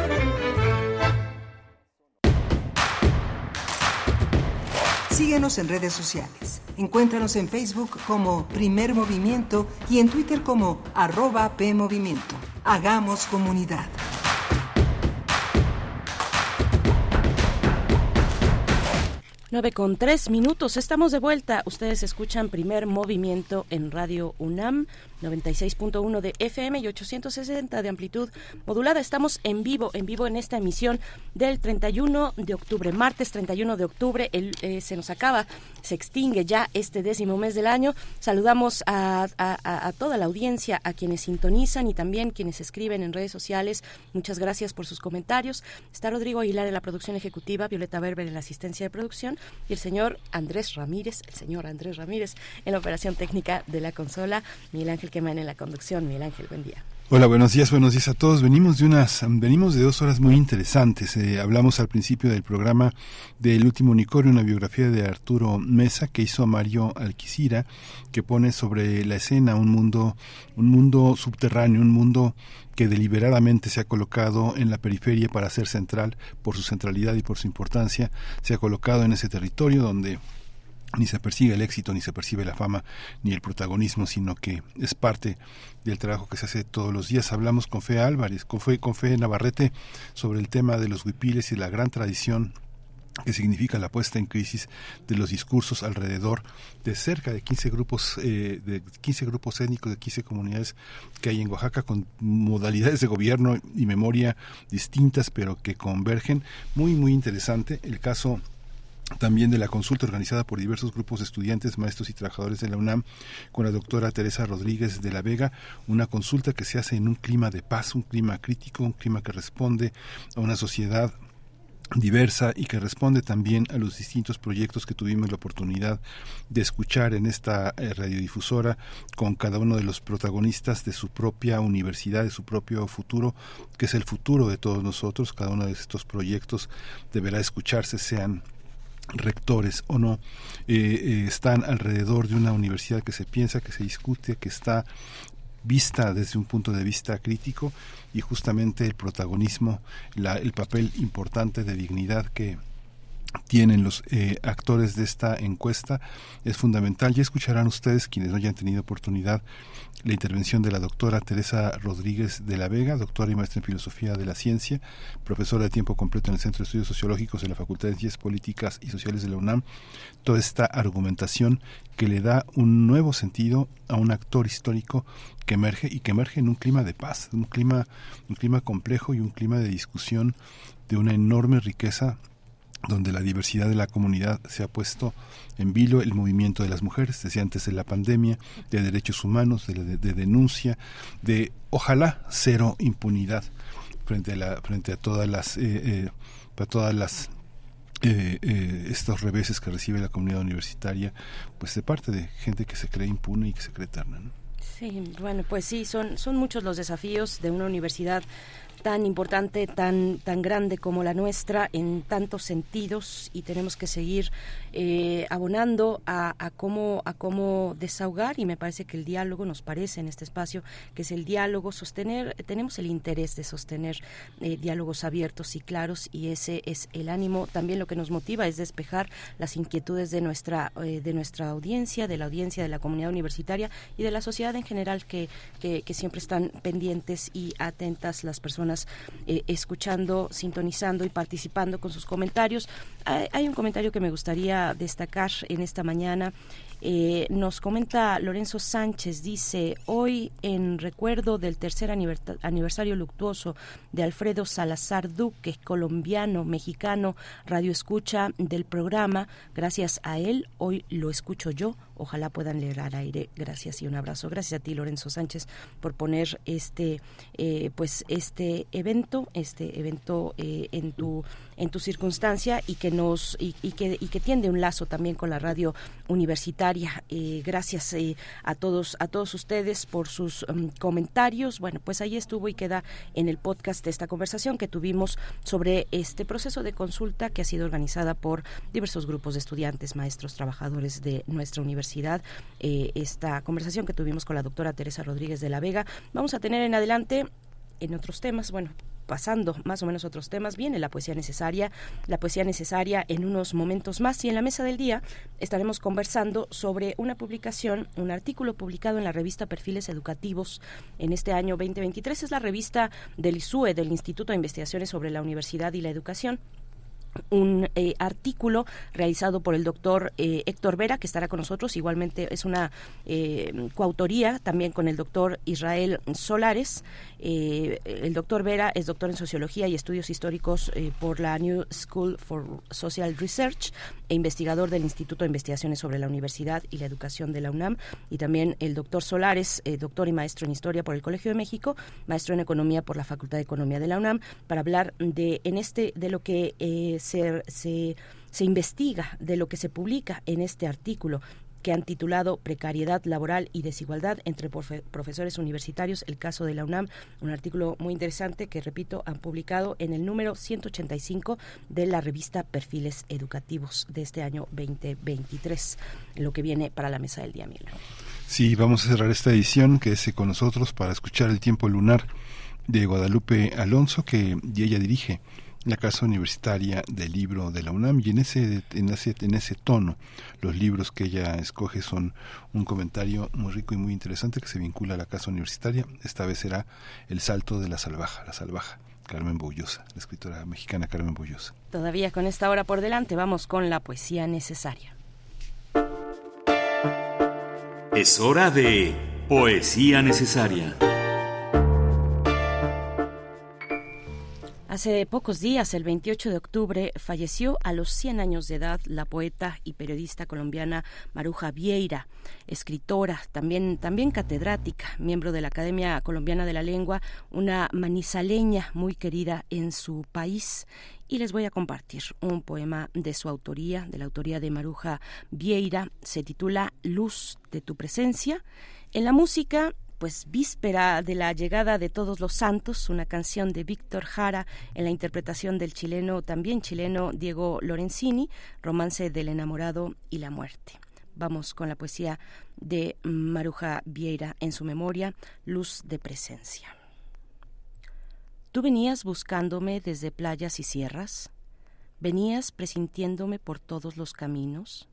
Síguenos en redes sociales. Encuéntranos en Facebook como Primer Movimiento y en Twitter como arroba PMovimiento. Hagamos comunidad. Nueve con tres minutos. Estamos de vuelta. Ustedes escuchan primer movimiento en Radio UNAM. 96.1 de FM y 860 de amplitud modulada. Estamos en vivo, en vivo en esta emisión del 31 de octubre, martes 31 de octubre. El, eh, se nos acaba, se extingue ya este décimo mes del año. Saludamos a, toda la audiencia, a quienes sintonizan y también quienes escriben en redes sociales. Muchas gracias por sus comentarios. Está Rodrigo Aguilar en la producción ejecutiva, Violeta Berber en la asistencia de producción y el señor Andrés Ramírez, el señor Andrés Ramírez en la operación técnica de la consola. Miguel Ángel Queman en la conducción. Miguel Ángel, buen día. Hola, buenos días, buenos días a todos. Venimos de unas, venimos de dos horas muy interesantes. Eh, hablamos al principio del programa del último unicornio, una biografía de Arturo Mesa que hizo Mario Alquicira, que pone sobre la escena un mundo, un mundo subterráneo, un mundo que deliberadamente se ha colocado en la periferia para ser central por su centralidad y por su importancia, se ha colocado en ese territorio donde ni se persigue el éxito, ni se percibe la fama, ni el protagonismo, sino que es parte del trabajo que se hace todos los días. Hablamos con Fe Álvarez, con Fe, con Fe Navarrete sobre el tema de los huipiles y la gran tradición que significa la puesta en crisis de los discursos alrededor de cerca de 15 grupos eh, de 15 grupos étnicos de 15 comunidades que hay en Oaxaca con modalidades de gobierno y memoria distintas pero que convergen muy muy interesante el caso también de la consulta organizada por diversos grupos de estudiantes, maestros y trabajadores de la UNAM con la doctora Teresa Rodríguez de la Vega, una consulta que se hace en un clima de paz, un clima crítico, un clima que responde a una sociedad diversa y que responde también a los distintos proyectos que tuvimos la oportunidad de escuchar en esta eh, radiodifusora con cada uno de los protagonistas de su propia universidad, de su propio futuro, que es el futuro de todos nosotros. Cada uno de estos proyectos deberá escucharse, sean rectores o no eh, eh, están alrededor de una universidad que se piensa, que se discute, que está vista desde un punto de vista crítico y justamente el protagonismo, la, el papel importante de dignidad que tienen los eh, actores de esta encuesta es fundamental. Ya escucharán ustedes, quienes no hayan tenido oportunidad, la intervención de la doctora Teresa Rodríguez de la Vega, doctora y maestra en Filosofía de la Ciencia, profesora de tiempo completo en el Centro de Estudios Sociológicos de la Facultad de Ciencias Políticas y Sociales de la UNAM. Toda esta argumentación que le da un nuevo sentido a un actor histórico que emerge y que emerge en un clima de paz, un clima, un clima complejo y un clima de discusión de una enorme riqueza donde la diversidad de la comunidad se ha puesto en vilo, el movimiento de las mujeres, decía antes de la pandemia, de derechos humanos, de, de denuncia, de ojalá cero impunidad frente a, la, frente a todas las, eh, eh, todas las eh, eh, estos reveses que recibe la comunidad universitaria, pues de parte de gente que se cree impune y que se cree eterna. Sí, bueno, pues sí, son, son muchos los desafíos de una universidad tan importante, tan, tan grande como la nuestra en tantos sentidos y tenemos que seguir eh, abonando a, cómo, a cómo desahogar y me parece que el diálogo nos parece en este espacio que es el diálogo, sostener, tenemos el interés de sostener eh, diálogos abiertos y claros y ese es el ánimo. También lo que nos motiva es despejar las inquietudes de nuestra, eh, de nuestra audiencia, de la audiencia de la comunidad universitaria y de la sociedad en general que, que siempre están pendientes y atentas las personas eh, escuchando, sintonizando y participando con sus comentarios. Hay, hay, un comentario que me gustaría destacar en esta mañana. Eh, nos comenta Lorenzo Sánchez, dice, hoy en recuerdo del tercer aniversario luctuoso de Alfredo Salazar Duque, colombiano, mexicano, radio escucha del programa, gracias a él, hoy lo escucho yo, ojalá puedan leer al aire. Gracias y un abrazo. Gracias a ti, Lorenzo Sánchez, por poner este, eh, pues este evento, este evento eh, en tu en tu circunstancia y que nos y, y, que y que tiende un lazo también con la radio universitaria. Gracias eh, a todos a todos ustedes por sus um, comentarios. Bueno, pues ahí estuvo y queda en el podcast esta conversación que tuvimos sobre este proceso de consulta que ha sido organizada por diversos grupos de estudiantes, maestros, trabajadores de nuestra universidad. Eh, esta conversación que tuvimos con la doctora Teresa Rodríguez de la Vega. Vamos a tener en adelante en otros temas, bueno, pasando más o menos otros temas, viene la poesía necesaria, la poesía necesaria en unos momentos más y en la mesa del día estaremos conversando sobre una publicación, un artículo publicado en la revista Perfiles Educativos en este año 2023. Es la revista del ISUE, del Instituto de Investigaciones sobre la Universidad y la Educación un eh, artículo realizado por el doctor eh, Héctor Vera, que estará con nosotros. Igualmente es una eh, coautoría también con el doctor Israel Solares. El doctor Vera es doctor en Sociología y Estudios Históricos por la New School for Social Research e investigador del Instituto de Investigaciones sobre la Universidad y la Educación de la UNAM. Y también el doctor Solares, doctor y maestro en Historia por el Colegio de México, maestro en Economía por la Facultad de Economía de la UNAM, para hablar de, en este, de lo que se, se, se investiga de lo que se publica en este artículo que han titulado Precariedad laboral y desigualdad entre profe profesores universitarios, el caso de la UNAM, un artículo muy interesante que, repito, han publicado en el número 185 de la revista Perfiles Educativos de este año 2023, lo que viene para la mesa del día, Miguel. Sí, vamos a cerrar esta edición, quédese con nosotros para escuchar el tiempo lunar de Guadalupe Alonso, que ella dirige la Casa Universitaria del Libro de la UNAM y en ese, en ese, en ese tono los libros que ella escoge son un comentario muy rico y muy interesante que se vincula a la Casa Universitaria. Esta vez será El Salto de la Salvaja, la Salvaja. Carmen Bollosa, la escritora mexicana Carmen Bollosa. Todavía con esta hora por delante vamos con la poesía necesaria. Es hora de poesía necesaria. Hace pocos días, el 28 de octubre, falleció a los 100 años de edad la poeta y periodista colombiana Maruja Vieira, escritora, también, también catedrática, miembro de la Academia Colombiana de la Lengua, una manizaleña muy querida en su país y les voy a compartir un poema de su autoría, de la autoría de Maruja Vieira. Se titula Luz de tu presencia. En la música pues víspera de la llegada de todos los santos, una canción de Víctor Jara en la interpretación del chileno, también chileno Diego Lorenzini, Romance del enamorado y la muerte. Vamos con la poesía de Maruja Vieira en su memoria, Luz de Presencia. Tú venías buscándome desde playas y sierras, venías presintiéndome por todos los caminos,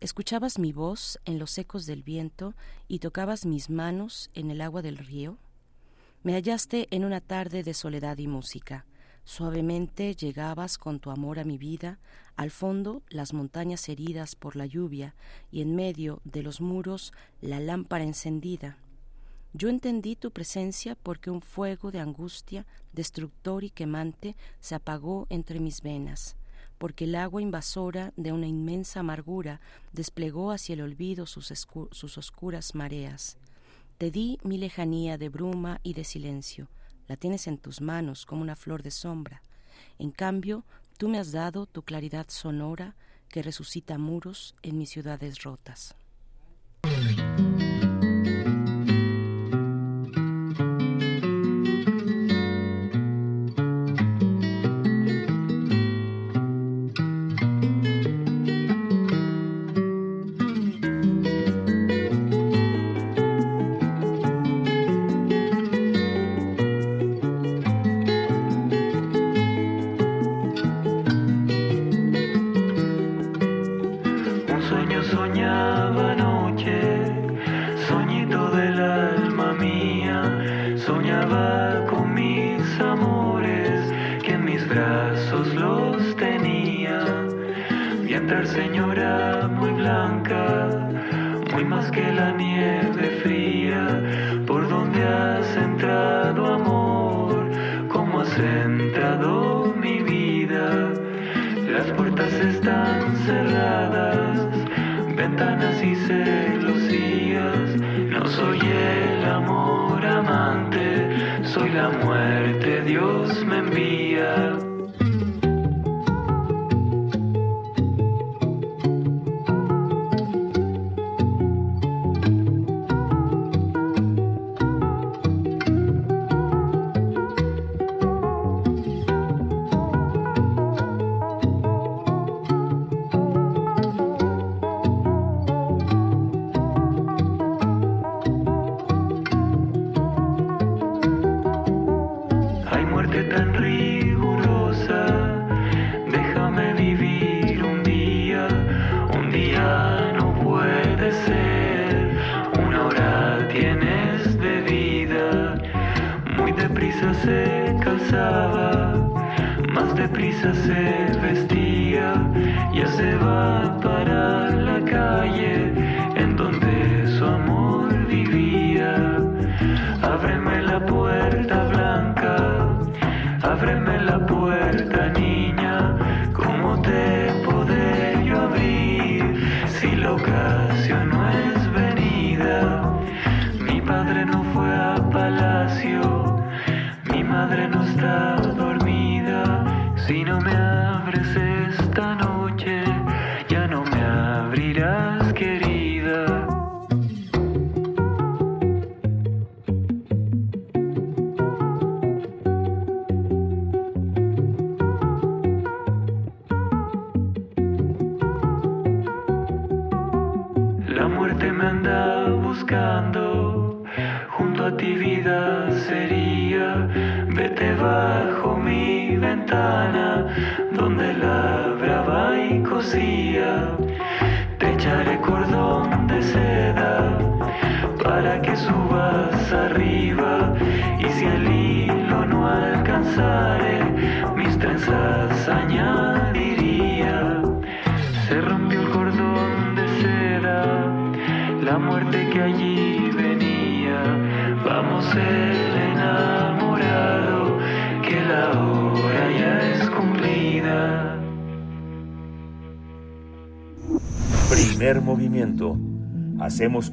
¿Escuchabas mi voz en los ecos del viento y tocabas mis manos en el agua del río? Me hallaste en una tarde de soledad y música. Suavemente llegabas con tu amor a mi vida, al fondo las montañas heridas por la lluvia y en medio de los muros la lámpara encendida. Yo entendí tu presencia porque un fuego de angustia, destructor y quemante, se apagó entre mis venas porque el agua invasora de una inmensa amargura desplegó hacia el olvido sus, sus oscuras mareas. Te di mi lejanía de bruma y de silencio, la tienes en tus manos como una flor de sombra. En cambio, tú me has dado tu claridad sonora que resucita muros en mis ciudades rotas.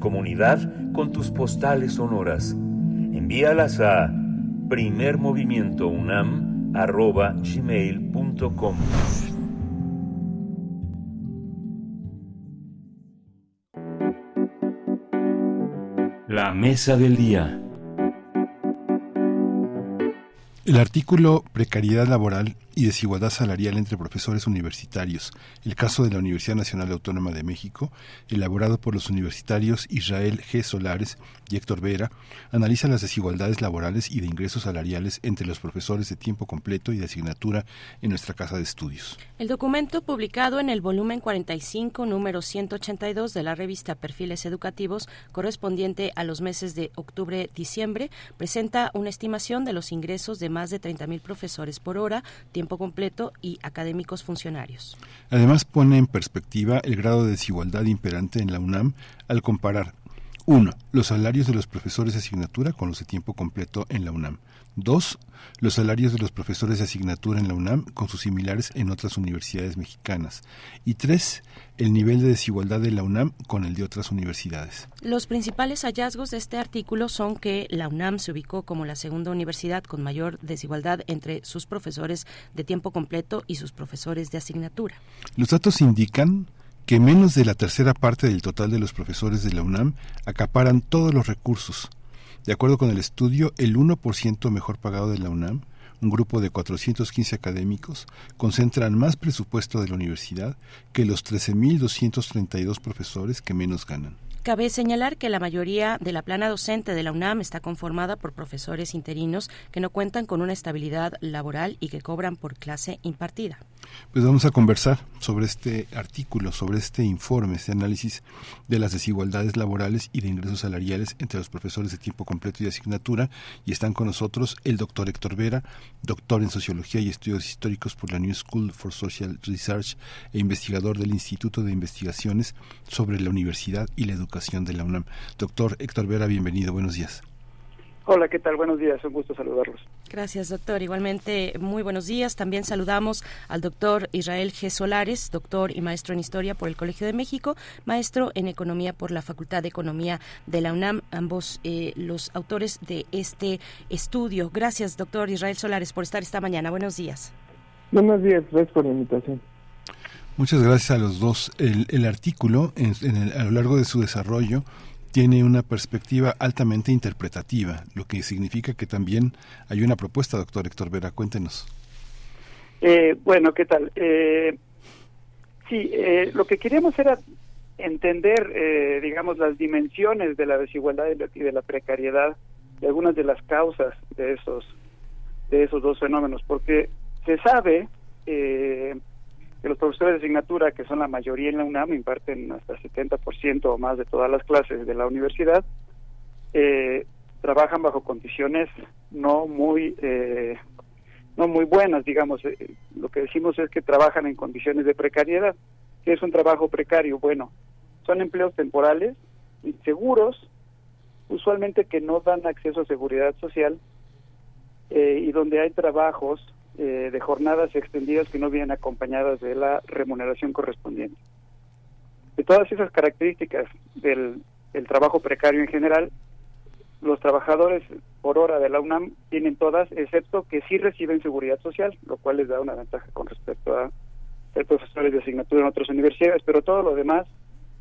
Comunidad con tus postales sonoras. Envíalas a primermovimientounam.gmail.com La mesa del día. El artículo Precariedad laboral y desigualdad salarial entre profesores universitarios, el caso de la Universidad Nacional Autónoma de México, elaborado por los universitarios Israel G. Solares y Héctor Vera, analiza las desigualdades laborales y de ingresos salariales entre los profesores de tiempo completo y de asignatura en nuestra casa de estudios. El documento publicado en el volumen 45, número 182 de la revista Perfiles Educativos, correspondiente a los meses de octubre-diciembre, presenta una estimación de los ingresos de más de 30.000 profesores por hora, tiempo completo y académicos funcionarios. Además pone en perspectiva el grado de desigualdad imperante en la UNAM al comparar 1. Los salarios de los profesores de asignatura con los de tiempo completo en la UNAM. 2. Los salarios de los profesores de asignatura en la UNAM con sus similares en otras universidades mexicanas. Y 3. El nivel de desigualdad de la UNAM con el de otras universidades. Los principales hallazgos de este artículo son que la UNAM se ubicó como la segunda universidad con mayor desigualdad entre sus profesores de tiempo completo y sus profesores de asignatura. Los datos indican que menos de la tercera parte del total de los profesores de la UNAM acaparan todos los recursos. De acuerdo con el estudio, el 1% mejor pagado de la UNAM, un grupo de 415 académicos, concentran más presupuesto de la universidad que los 13.232 profesores que menos ganan. Cabe señalar que la mayoría de la plana docente de la UNAM está conformada por profesores interinos que no cuentan con una estabilidad laboral y que cobran por clase impartida. Pues vamos a conversar sobre este artículo, sobre este informe, este análisis de las desigualdades laborales y de ingresos salariales entre los profesores de tiempo completo y de asignatura. Y están con nosotros el doctor Héctor Vera, doctor en Sociología y Estudios Históricos por la New School for Social Research e investigador del Instituto de Investigaciones sobre la Universidad y la Educación de la UNAM. Doctor Héctor Vera, bienvenido, buenos días. Hola, ¿qué tal? Buenos días, un gusto saludarlos. Gracias, doctor. Igualmente, muy buenos días. También saludamos al doctor Israel G. Solares, doctor y maestro en Historia por el Colegio de México, maestro en Economía por la Facultad de Economía de la UNAM, ambos eh, los autores de este estudio. Gracias, doctor Israel Solares, por estar esta mañana. Buenos días. Buenos días, gracias por la invitación. Muchas gracias a los dos. El, artículo, en, a lo largo de su desarrollo, tiene una perspectiva altamente interpretativa, lo que significa que también hay una propuesta, doctor Héctor Vera. Cuéntenos. Eh, bueno, ¿qué tal? Eh, sí, eh, lo que queríamos era entender, eh, digamos, las dimensiones de la desigualdad y de la precariedad y algunas de las causas de esos de esos dos fenómenos, porque se sabe eh, que los profesores de asignatura, que son la mayoría en la UNAM, imparten hasta 70% o más de todas las clases de la universidad, eh, trabajan bajo condiciones no muy eh, no muy buenas, digamos. Eh, lo que decimos es que trabajan en condiciones de precariedad. ¿Qué es un trabajo precario? Bueno, son empleos temporales, inseguros, usualmente que no dan acceso a seguridad social y donde hay trabajos eh, de jornadas extendidas que no vienen acompañadas de la remuneración correspondiente. De todas esas características del, trabajo precario en general, los trabajadores por hora de la UNAM tienen todas, excepto que sí reciben seguridad social, lo cual les da una ventaja con respecto a ser profesores de asignatura en otras universidades, pero todo lo demás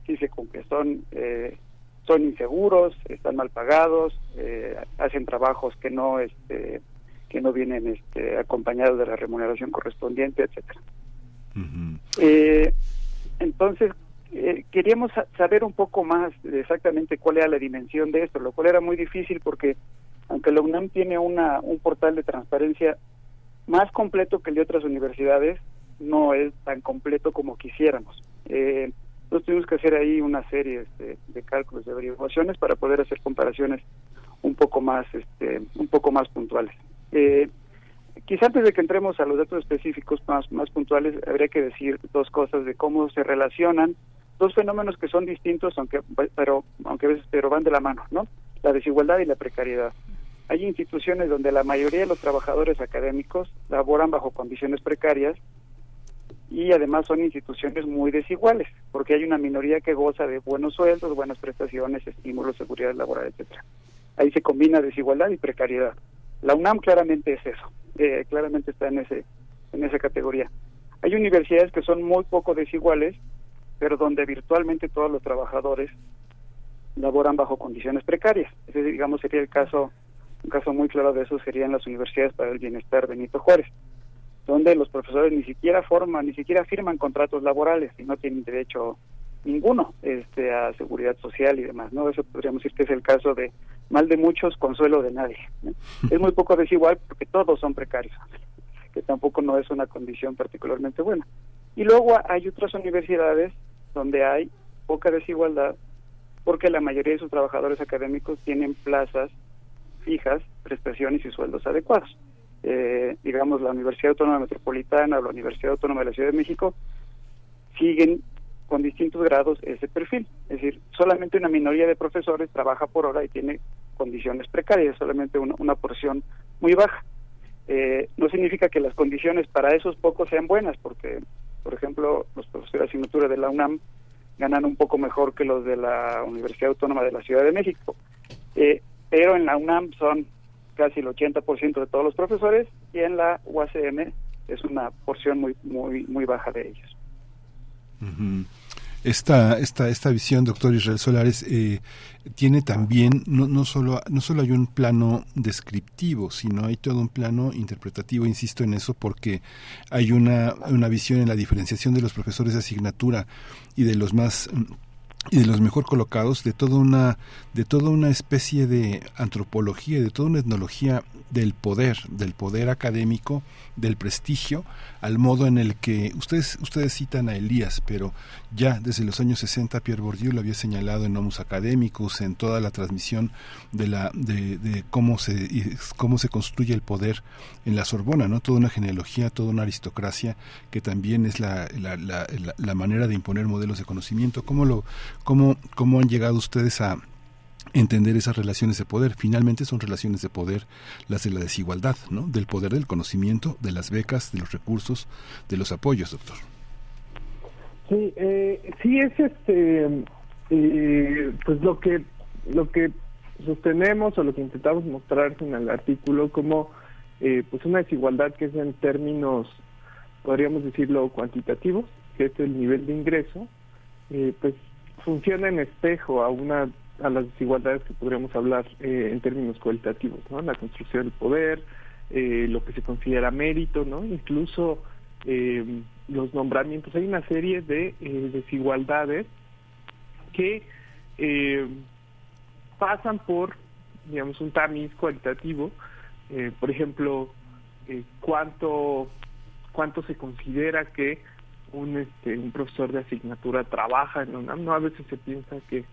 sí se cumple. Son, eh, son inseguros, están mal pagados, eh, hacen trabajos que no este, que no vienen este, acompañados de la remuneración correspondiente, etcétera. eh, entonces, eh, queríamos saber un poco más de exactamente cuál era la dimensión de esto, lo cual era muy difícil porque aunque la UNAM tiene una, un portal de transparencia más completo que el de otras universidades, no es tan completo como quisiéramos. Eh, entonces tuvimos que hacer ahí una serie este, de cálculos, de averiguaciones para poder hacer comparaciones un poco más, este, un poco más puntuales. Eh, quizá antes de que entremos a los datos específicos más, más puntuales, habría que decir dos cosas de cómo se relacionan dos fenómenos que son distintos, aunque pero aunque a veces pero van de la mano, ¿no? La desigualdad y la precariedad. Hay instituciones donde la mayoría de los trabajadores académicos laboran bajo condiciones precarias y además son instituciones muy desiguales, porque hay una minoría que goza de buenos sueldos, buenas prestaciones, estímulos, seguridad laboral, etcétera. Ahí se combina desigualdad y precariedad. La UNAM claramente es eso, eh, claramente está en ese en esa categoría. Hay universidades que son muy poco desiguales, pero donde virtualmente todos los trabajadores laboran bajo condiciones precarias. Ese, digamos, sería el caso, un caso muy claro de eso serían las universidades para el bienestar Benito Juárez, donde los profesores ni siquiera forman, ni siquiera firman contratos laborales y no tienen derecho ninguno este, a seguridad social y demás, ¿no? Eso podríamos decir que es el caso de mal de muchos, consuelo de nadie. Es muy poco desigual porque todos son precarios, que tampoco no es una condición particularmente buena. Y luego hay otras universidades donde hay poca desigualdad porque la mayoría de sus trabajadores académicos tienen plazas fijas, prestaciones y sueldos adecuados. Eh, digamos, la Universidad Autónoma Metropolitana o la Universidad Autónoma de la Ciudad de México siguen con distintos grados ese perfil. Es decir, solamente una minoría de profesores trabaja por hora y tiene condiciones precarias, solamente una, porción muy baja. Eh, no significa que las condiciones para esos pocos sean buenas, porque, por ejemplo, los profesores de asignatura de la UNAM ganan un poco mejor que los de la Universidad Autónoma de la Ciudad de México. Eh, pero en la UNAM son casi el 80% de todos los profesores y en la UACM es una porción muy muy muy baja de ellos esta, esta, esta visión, doctor Israel Solares, eh, tiene también, no, no, solo, no solo hay un plano descriptivo, sino hay todo un plano interpretativo, insisto en eso, porque hay una, una visión en la diferenciación de los profesores de asignatura y de los más y de los mejor colocados de toda una de toda una especie de antropología de toda una etnología del poder del poder académico del prestigio al modo en el que ustedes ustedes citan a Elías pero ya desde los años 60 Pierre Bourdieu lo había señalado en Homus Academicus en toda la transmisión de la de, de cómo se cómo se construye el poder en la Sorbona no toda una genealogía toda una aristocracia que también es la, la, la, la manera de imponer modelos de conocimiento. Cómo lo ¿Cómo, ¿Cómo han llegado ustedes a entender esas relaciones de poder? Finalmente son relaciones de poder las de la desigualdad, ¿no? Del poder del conocimiento, de las becas, de los recursos, de los apoyos, doctor. Sí, eh, sí es este, eh, pues lo que lo que sostenemos o lo que intentamos mostrar en el artículo como eh, pues una desigualdad que es en términos podríamos decirlo cuantitativos, que es el nivel de ingreso, eh, pues funciona en espejo a una a las desigualdades que podríamos hablar eh, en términos cualitativos, ¿no? La construcción del poder, eh, lo que se considera mérito, ¿no? Incluso eh, los nombramientos. Hay una serie de desigualdades que pasan por, digamos, un tamiz cualitativo. por ejemplo, cuánto cuánto se considera que un este un profesor de asignatura trabaja en UNAM no a veces se piensa que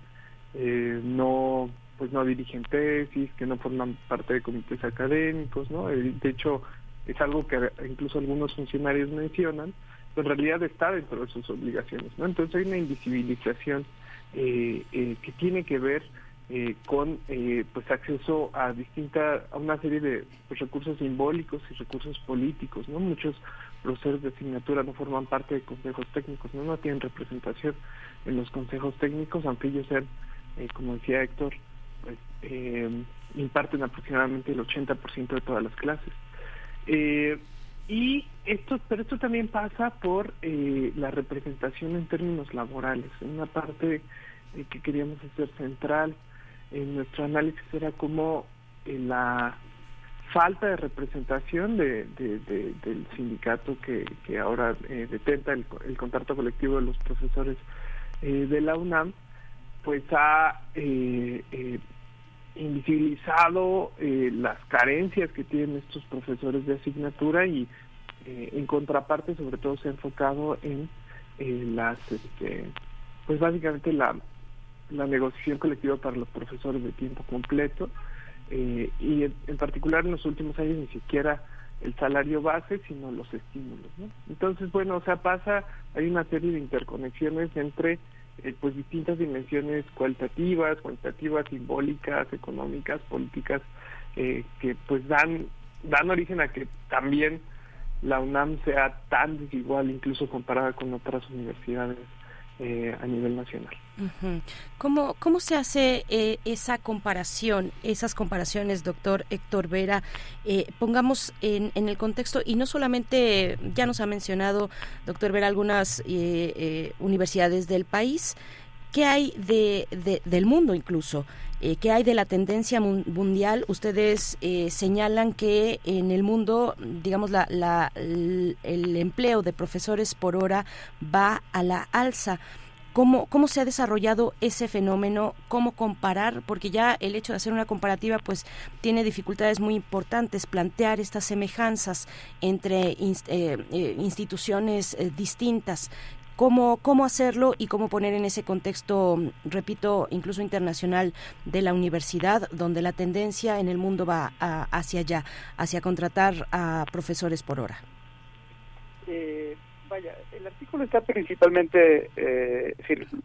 eh, no pues no dirigen tesis que no forman parte de comités académicos no Eh, de hecho es algo que incluso algunos funcionarios mencionan pero en realidad está dentro de sus obligaciones no entonces hay una invisibilización eh, eh, que tiene que ver eh, con eh, pues acceso a distinta a una serie de pues, recursos simbólicos y recursos políticos no muchos profesores de asignatura no forman parte de consejos técnicos no tienen representación en los consejos técnicos aunque ellos sean eh, como decía Héctor pues eh, imparten aproximadamente el 80% de todas las clases. Eh, y esto pero esto también pasa por eh, la representación en términos laborales. Una parte eh, que queríamos hacer central en nuestro análisis era como eh, la falta de representación de, de- de- del sindicato que, que ahora eh, detenta el, el contrato colectivo de los profesores eh, de la UNAM, pues ha eh, eh, invisibilizado las carencias que tienen estos profesores de asignatura y en contraparte sobre todo se ha enfocado en las este, pues básicamente la negociación colectiva para los profesores de tiempo completo eh, y en, particular en los últimos años ni siquiera el salario base sino los estímulos ¿no? entonces bueno o sea pasa hay una serie de interconexiones entre eh, pues distintas dimensiones cualitativas cuantitativas simbólicas económicas políticas eh, que pues dan dan origen a que también la UNAM sea tan desigual incluso comparada con otras universidades eh, a nivel nacional. ¿Cómo, ¿Cómo se hace eh, esa comparación, esas comparaciones, doctor Héctor Vera? Eh, pongamos en, en el contexto, y no solamente, ya nos ha mencionado, doctor Vera, algunas eh, eh, universidades del país, ¿qué hay de, de- del mundo incluso? Eh, ¿Qué hay de la tendencia mun- mundial? Ustedes eh, señalan que en el mundo, digamos, la, el, empleo de profesores por hora va a la alza. ¿Cómo, ¿Cómo se ha desarrollado ese fenómeno? ¿Cómo comparar? Porque ya el hecho de hacer una comparativa pues tiene dificultades muy importantes, plantear estas semejanzas entre eh, eh, instituciones distintas. ¿Cómo, ¿Cómo hacerlo y cómo poner en ese contexto, repito, incluso internacional de la universidad, donde la tendencia en el mundo va a- hacia allá, hacia contratar a profesores por hora? Eh, vaya, el artículo está principalmente, eh,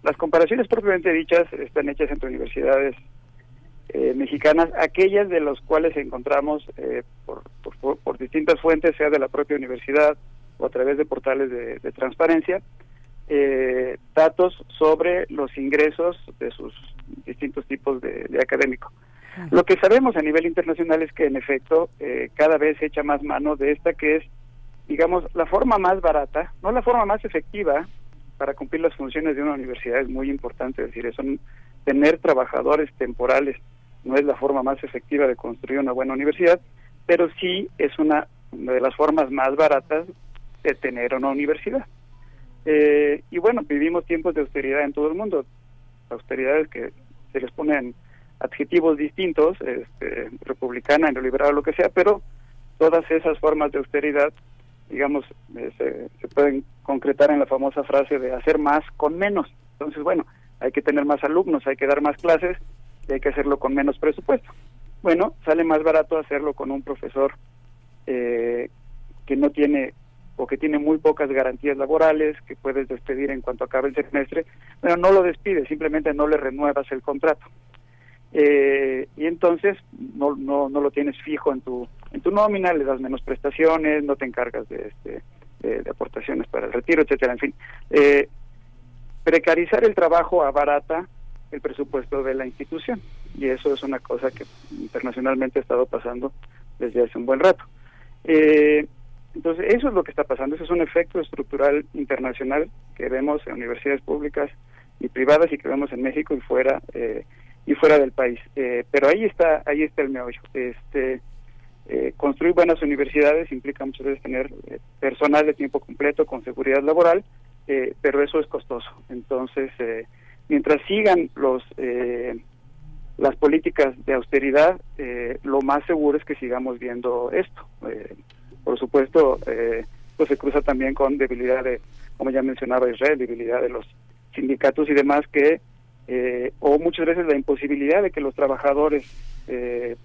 las comparaciones propiamente dichas están hechas entre universidades eh, mexicanas, aquellas de las cuales encontramos eh, por, por- distintas fuentes, sea de la propia universidad o a través de portales de transparencia, eh, datos sobre los ingresos de sus distintos tipos de, de académico. Lo que sabemos a nivel internacional es que en efecto eh, cada vez se echa más mano de esta que es digamos, la forma más barata, no la forma más efectiva para cumplir las funciones de una universidad es muy importante, es decir, eso, tener trabajadores temporales no es la forma más efectiva de construir una buena universidad, pero sí es una, una de las formas más baratas de tener una universidad. Eh, y bueno, vivimos tiempos de austeridad en todo el mundo. austeridades que se les ponen adjetivos distintos, este, republicana, neoliberal, lo que sea, pero todas esas formas de austeridad, digamos, eh, se, se pueden concretar en la famosa frase de hacer más con menos. Entonces, bueno, hay que tener más alumnos, hay que dar más clases y hay que hacerlo con menos presupuesto. Bueno, sale más barato hacerlo con un profesor eh, que no tiene o que tiene muy pocas garantías laborales, que puedes despedir en cuanto acabe el semestre, pero no lo despides, simplemente no le renuevas el contrato. Eh, y entonces no, no, no lo tienes fijo en tu en tu nómina, le das menos prestaciones, no te encargas de este de, aportaciones para el retiro, etcétera, en fin. Eh, precarizar el trabajo abarata el presupuesto de la institución y eso es una cosa que internacionalmente ha estado pasando desde hace un buen rato. Eh, entonces, eso es lo que está pasando, eso es un efecto estructural internacional que vemos en universidades públicas y privadas y que vemos en México y fuera eh, y fuera del país. Eh, pero ahí está, ahí está el meollo. Este, eh, construir buenas universidades implica muchas veces tener eh, personal de tiempo completo con seguridad laboral, eh, pero eso es costoso. Entonces, mientras sigan los las políticas de austeridad, lo más seguro es que sigamos viendo esto. Por supuesto, eh, pues se cruza también con debilidad de, como ya mencionaba Israel, debilidad de los sindicatos y demás que, eh, o muchas veces la imposibilidad de que los trabajadores eh,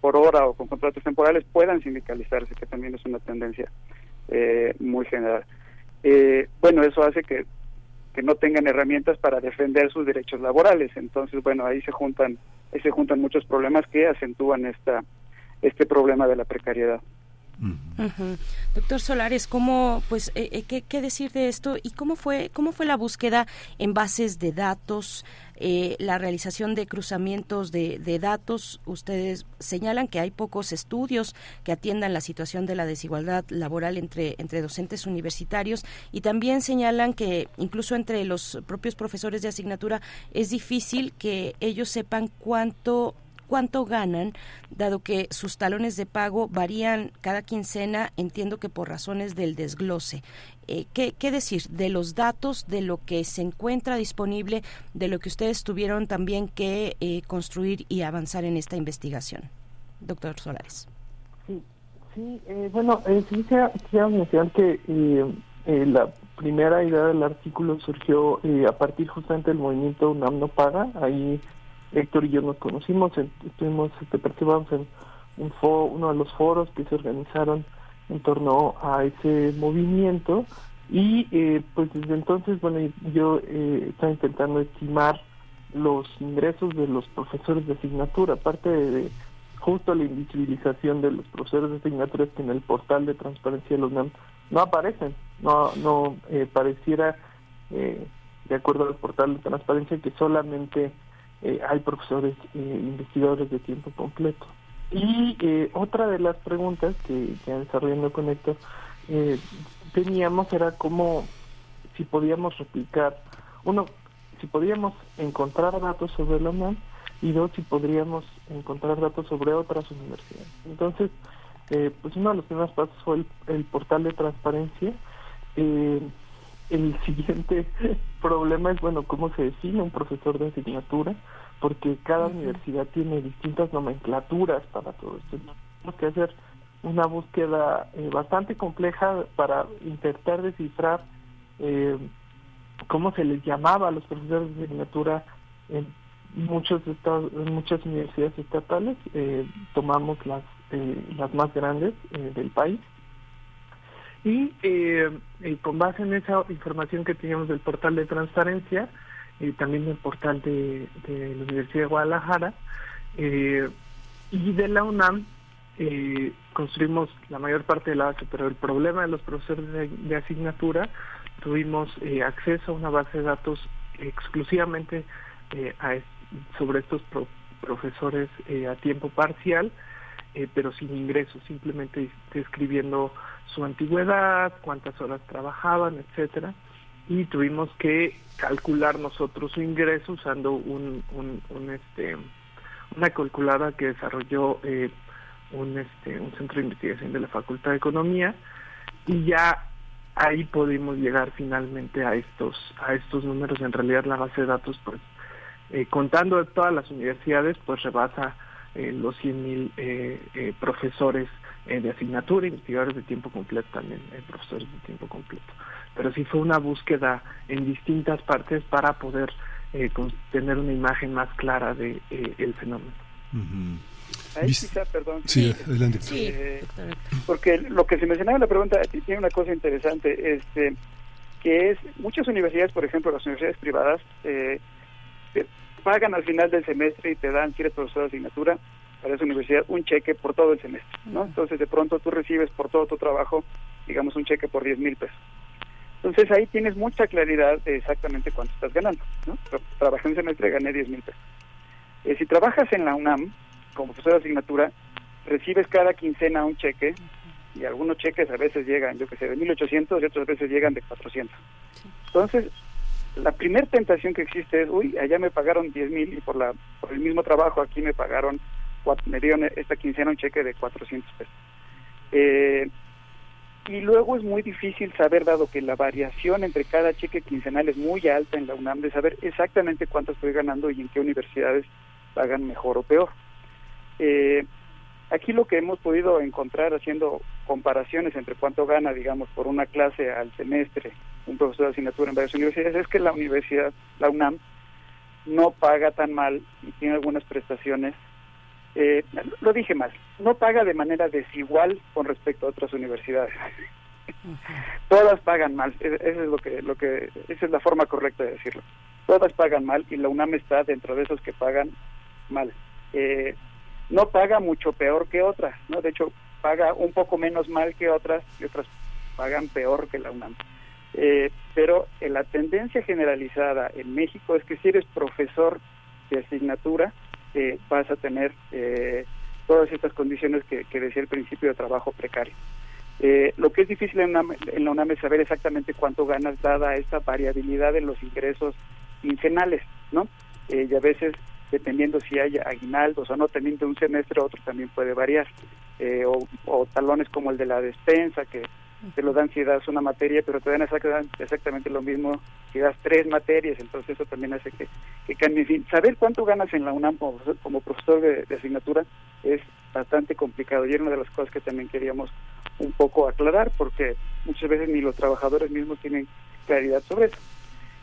por hora o con contratos temporales puedan sindicalizarse, que también es una tendencia eh, muy general. Eh, bueno, eso hace que, que no tengan herramientas para defender sus derechos laborales. Entonces, bueno, ahí se juntan, ahí se juntan muchos problemas que acentúan esta, este problema de la precariedad. Doctor Solares, ¿cómo, pues, eh, eh, ¿qué, qué decir de esto y cómo fue, cómo fue la búsqueda en bases de datos, eh, la realización de cruzamientos de, de datos? Ustedes señalan que hay pocos estudios que atiendan la situación de la desigualdad laboral entre, entre docentes universitarios y también señalan que incluso entre los propios profesores de asignatura es difícil que ellos sepan cuánto cuánto ganan, dado que sus talones de pago varían cada quincena, entiendo que por razones del desglose. Eh, ¿qué, ¿Qué decir de los datos, de lo que se encuentra disponible, de lo que ustedes tuvieron también que eh, construir y avanzar en esta investigación? Doctor Solares. Sí, sí eh, bueno, eh, sí quisiera, quisiera mencionar que eh, eh, la primera idea del artículo surgió a partir justamente del movimiento UNAM no paga, ahí Héctor y yo nos conocimos, estuvimos, este, participamos en un fo- uno de los foros que se organizaron en torno a ese movimiento y eh, pues desde entonces, bueno, yo eh, estaba intentando estimar los ingresos de los profesores de asignatura, aparte de, justo la invisibilización de los profesores de asignaturas que en el portal de transparencia de la UNAM no aparecen, no, no eh, pareciera, eh, de acuerdo al portal de transparencia, que solamente eh, hay profesores eh, investigadores de tiempo completo. Y eh, otra de las preguntas que, que desarrollando con Héctor eh, teníamos era cómo, si podíamos replicar, uno, si podíamos encontrar datos sobre la UNAM y dos, si podríamos encontrar datos sobre otras universidades. Entonces, eh, pues uno de los primeros pasos fue el, portal de transparencia. Eh, el siguiente problema es, bueno, cómo se define un profesor de asignatura, porque cada universidad tiene distintas nomenclaturas para todo esto. Tenemos que hacer una búsqueda eh, bastante compleja para intentar descifrar eh, cómo se les llamaba a los profesores de asignatura en muchos estados, en muchas universidades estatales. Eh, tomamos las eh, las más grandes eh, del país y eh, eh, con base en esa información que teníamos del portal de transparencia, y también del portal de, la Universidad de Guadalajara eh, y de la UNAM, eh, construimos la mayor parte de la base, pero el problema de los profesores de, asignatura, tuvimos acceso a una base de datos exclusivamente sobre estos pro- profesores a tiempo parcial, pero sin ingresos, simplemente describiendo su antigüedad, cuántas horas trabajaban, etcétera, y tuvimos que calcular nosotros su ingreso usando un, un, un, este una calculadora que desarrolló eh, un este un centro de investigación de la Facultad de Economía y ya ahí pudimos llegar finalmente a estos a estos números. En realidad la base de datos pues eh, contando todas las universidades, pues rebasa los 100.000 eh, eh, profesores eh, de asignatura, investigadores de tiempo completo también, eh, profesores de tiempo completo. Pero sí fue una búsqueda en distintas partes para poder eh, con- tener una imagen más clara de eh, el fenómeno. Ahí Vis- quizá, perdón. Sí, adelante. Eh, porque lo que se mencionaba en la pregunta tiene una cosa interesante, este, que es muchas universidades, por ejemplo, las universidades privadas, eh, pagan al final del semestre y te dan, si eres profesor de asignatura, para esa universidad un cheque por todo el semestre, ¿no? Entonces, de pronto tú recibes por todo tu trabajo, digamos, un cheque por 10 mil pesos. Entonces, ahí tienes mucha claridad de exactamente cuánto estás ganando, ¿no? Tra- Trabajé un semestre, gané 10 mil pesos. Eh, si trabajas en la UNAM, como profesor de asignatura, recibes cada quincena un cheque y algunos cheques a veces llegan, yo que sé, de 1800 y otras veces llegan de 400. Entonces, la primera tentación que existe es, uy, allá me pagaron 10 mil y por, la, por el mismo trabajo aquí me pagaron, me dieron esta quincena un cheque de 400 pesos. Eh, y luego es muy difícil saber, dado que la variación entre cada cheque quincenal es muy alta en la UNAM, de saber exactamente cuánto estoy ganando y en qué universidades pagan mejor o peor. Eh, aquí lo que hemos podido encontrar haciendo comparaciones entre cuánto gana, digamos, por una clase al semestre un profesor de asignatura en varias universidades es que la universidad, la UNAM, no paga tan mal y tiene algunas prestaciones. Eh, lo dije mal, no paga de manera desigual con respecto a otras universidades. Todas pagan mal, e- eso es lo que, lo que, esa es la forma correcta de decirlo. Todas pagan mal y la UNAM está dentro de esos que pagan mal. Eh, no paga mucho peor que otras, ¿no? De hecho, paga un poco menos mal que otras y otras pagan peor que la UNAM. Eh, pero la tendencia generalizada en México es que si eres profesor de asignatura, eh, vas a tener eh, todas estas condiciones que, decía al principio de trabajo precario. Eh, lo que es difícil en, en la UNAM es saber exactamente cuánto ganas dada esta variabilidad en los ingresos quincenales, ¿no? Eh, y a veces, dependiendo si hay aguinaldos o no, de un semestre otro también puede variar. Eh, o, o talones como el de la despensa, que te lo dan si das una materia, pero te dan exactamente, lo mismo si das tres materias, entonces eso también hace que, que cambie. Saber cuánto ganas en la UNAM como, como profesor de, de asignatura es bastante complicado y era una de las cosas que también queríamos un poco aclarar porque muchas veces ni los trabajadores mismos tienen claridad sobre eso.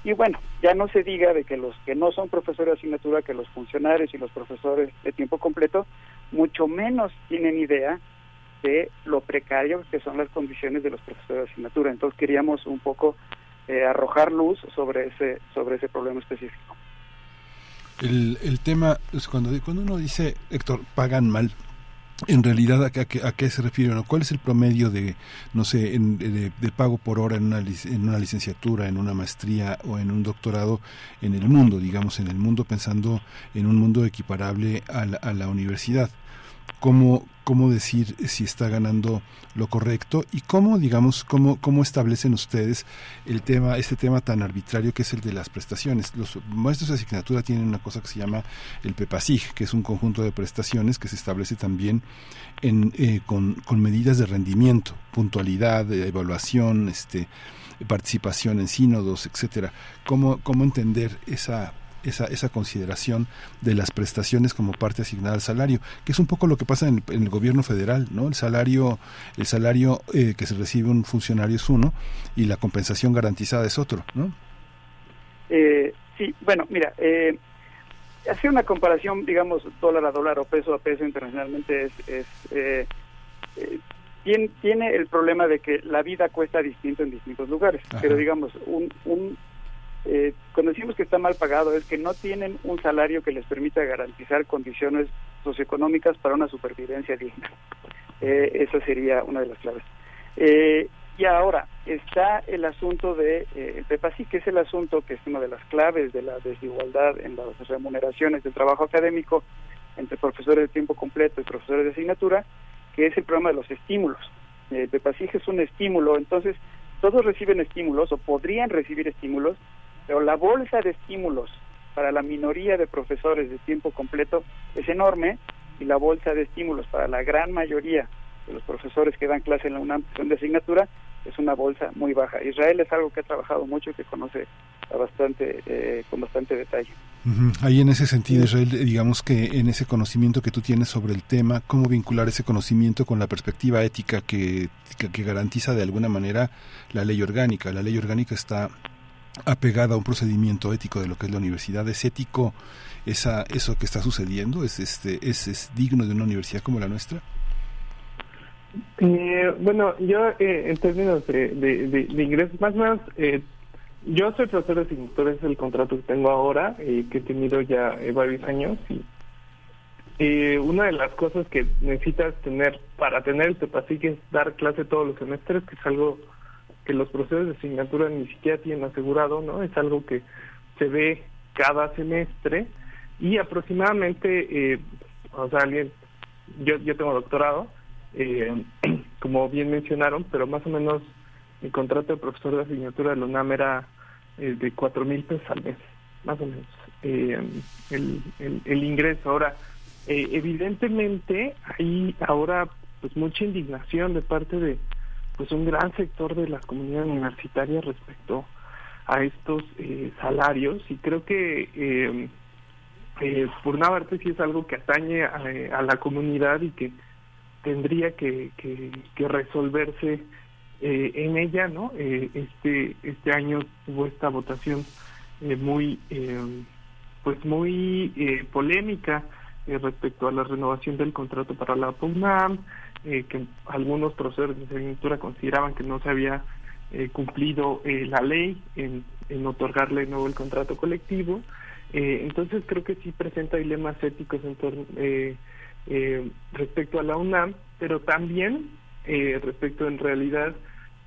Y bueno, ya no se diga de que los que no son profesores de asignatura, que los funcionarios y los profesores de tiempo completo, mucho menos tienen idea de lo precario que son las condiciones de los profesores de asignatura. Entonces queríamos un poco eh, arrojar luz sobre ese sobre ese problema específico. El, el tema es cuando, cuando uno dice, Héctor, pagan mal. En realidad, ¿a qué, a qué- se refiere? uno? ¿Cuál es el promedio de, no sé, en- de, de pago por hora en una, en una licenciatura, en una maestría o en un doctorado en el mundo, digamos, en el mundo pensando en un mundo equiparable a la, a la universidad? cómo, cómo decir si está ganando lo correcto y cómo, digamos, cómo, cómo establecen ustedes el tema, este tema tan arbitrario que es el de las prestaciones. Los maestros de asignatura tienen una cosa que se llama el PEPASIG, que es un conjunto de prestaciones que se establece también en, eh, con, con medidas de rendimiento, puntualidad, eh, evaluación, este, participación en sínodos, etcétera. ¿Cómo, cómo entender esa esa, esa consideración de las prestaciones como parte asignada al salario, que es un poco lo que pasa en el, en el gobierno federal, ¿no? El salario, el salario eh, que se recibe un funcionario es uno y la compensación garantizada es otro, ¿no? Eh, sí, bueno, mira, eh, hacer una comparación, digamos, dólar a dólar o peso a peso internacionalmente es, es eh, eh, tiene, tiene el problema de que la vida cuesta distinto en distintos lugares, Ajá. pero digamos, un, un eh, cuando decimos que está mal pagado es que no tienen un salario que les permita garantizar condiciones socioeconómicas para una supervivencia digna. Eh, esa sería una de las claves. Eh, y ahora está el asunto de eh, el PEPASI, que es el asunto que es una de las claves de la desigualdad en las remuneraciones del trabajo académico entre profesores de tiempo completo y profesores de asignatura, que es el problema de los estímulos. El PEPASIG es un estímulo, entonces todos reciben estímulos o podrían recibir estímulos, pero la bolsa de estímulos para la minoría de profesores de tiempo completo es enorme y la bolsa de estímulos para la gran mayoría de los profesores que dan clase en la UNAM de asignatura es una bolsa muy baja. Israel es algo que ha trabajado mucho y que conoce a bastante, eh, con bastante detalle. Ujú. Ahí en ese sentido, Israel, digamos que en ese conocimiento que tú tienes sobre el tema, ¿cómo vincular ese conocimiento con la perspectiva ética que, que, que garantiza de alguna manera la ley orgánica? La ley orgánica está apegada a un procedimiento ético de lo que es la universidad. ¿Es ético esa, eso que está sucediendo? ¿Es, este, es, ¿Es digno de una universidad como la nuestra? Eh, bueno, yo eh, en términos de, ingresos, más o menos, eh, yo soy profesor de asignatura, es el contrato que tengo ahora, eh, que he tenido ya eh, varios años. Y eh, una de las cosas que necesitas tener para tener el TEPASIC es dar clase todos los semestres, que es algo que los profesores de asignatura ni siquiera tienen asegurado, ¿no? Es algo que se ve cada semestre y aproximadamente, eh, o sea, alguien, yo, yo tengo doctorado, eh, como bien mencionaron, pero más o menos mi contrato de profesor de asignatura de la UNAM era eh, de cuatro mil pesos al mes, más o menos, eh, el, el, el ingreso. Ahora, evidentemente hay ahora pues mucha indignación de parte de pues un gran sector de la comunidad universitaria respecto a estos eh, salarios y creo que eh, eh, por una parte sí es algo que atañe a, a la comunidad y que tendría que, que, resolverse eh, en ella, ¿no? Eh, este este año hubo esta votación eh, muy eh, pues muy eh, polémica eh, respecto a la renovación del contrato para la PUNAM, eh, que algunos profesores de asignatura consideraban que no se había eh, cumplido eh, la ley en, en otorgarle nuevo el contrato colectivo. Eh, entonces creo que sí presenta dilemas éticos en torno, eh, respecto a la UNAM, pero también respecto en realidad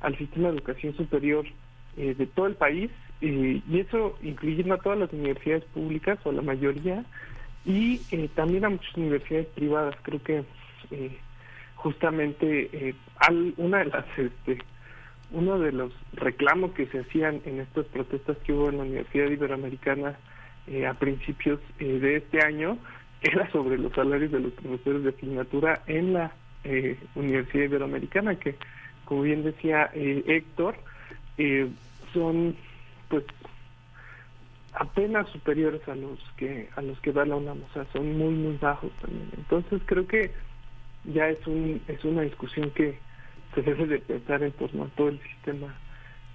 al sistema de educación superior de todo el país, y eso incluyendo a todas las universidades públicas o la mayoría, y también a muchas universidades privadas. Creo que eh, justamente eh, al- una de las este, uno de los reclamos que se hacían en estas protestas que hubo en la Universidad Iberoamericana eh, a principios eh, de este año era sobre los salarios de los profesores de asignatura en la eh, Universidad Iberoamericana, que como bien decía eh, Héctor, eh, son pues apenas superiores a los que a los que da la UNAM, o sea, son muy muy bajos también. Entonces creo que ya es un es una discusión que se debe de pensar en torno a todo el sistema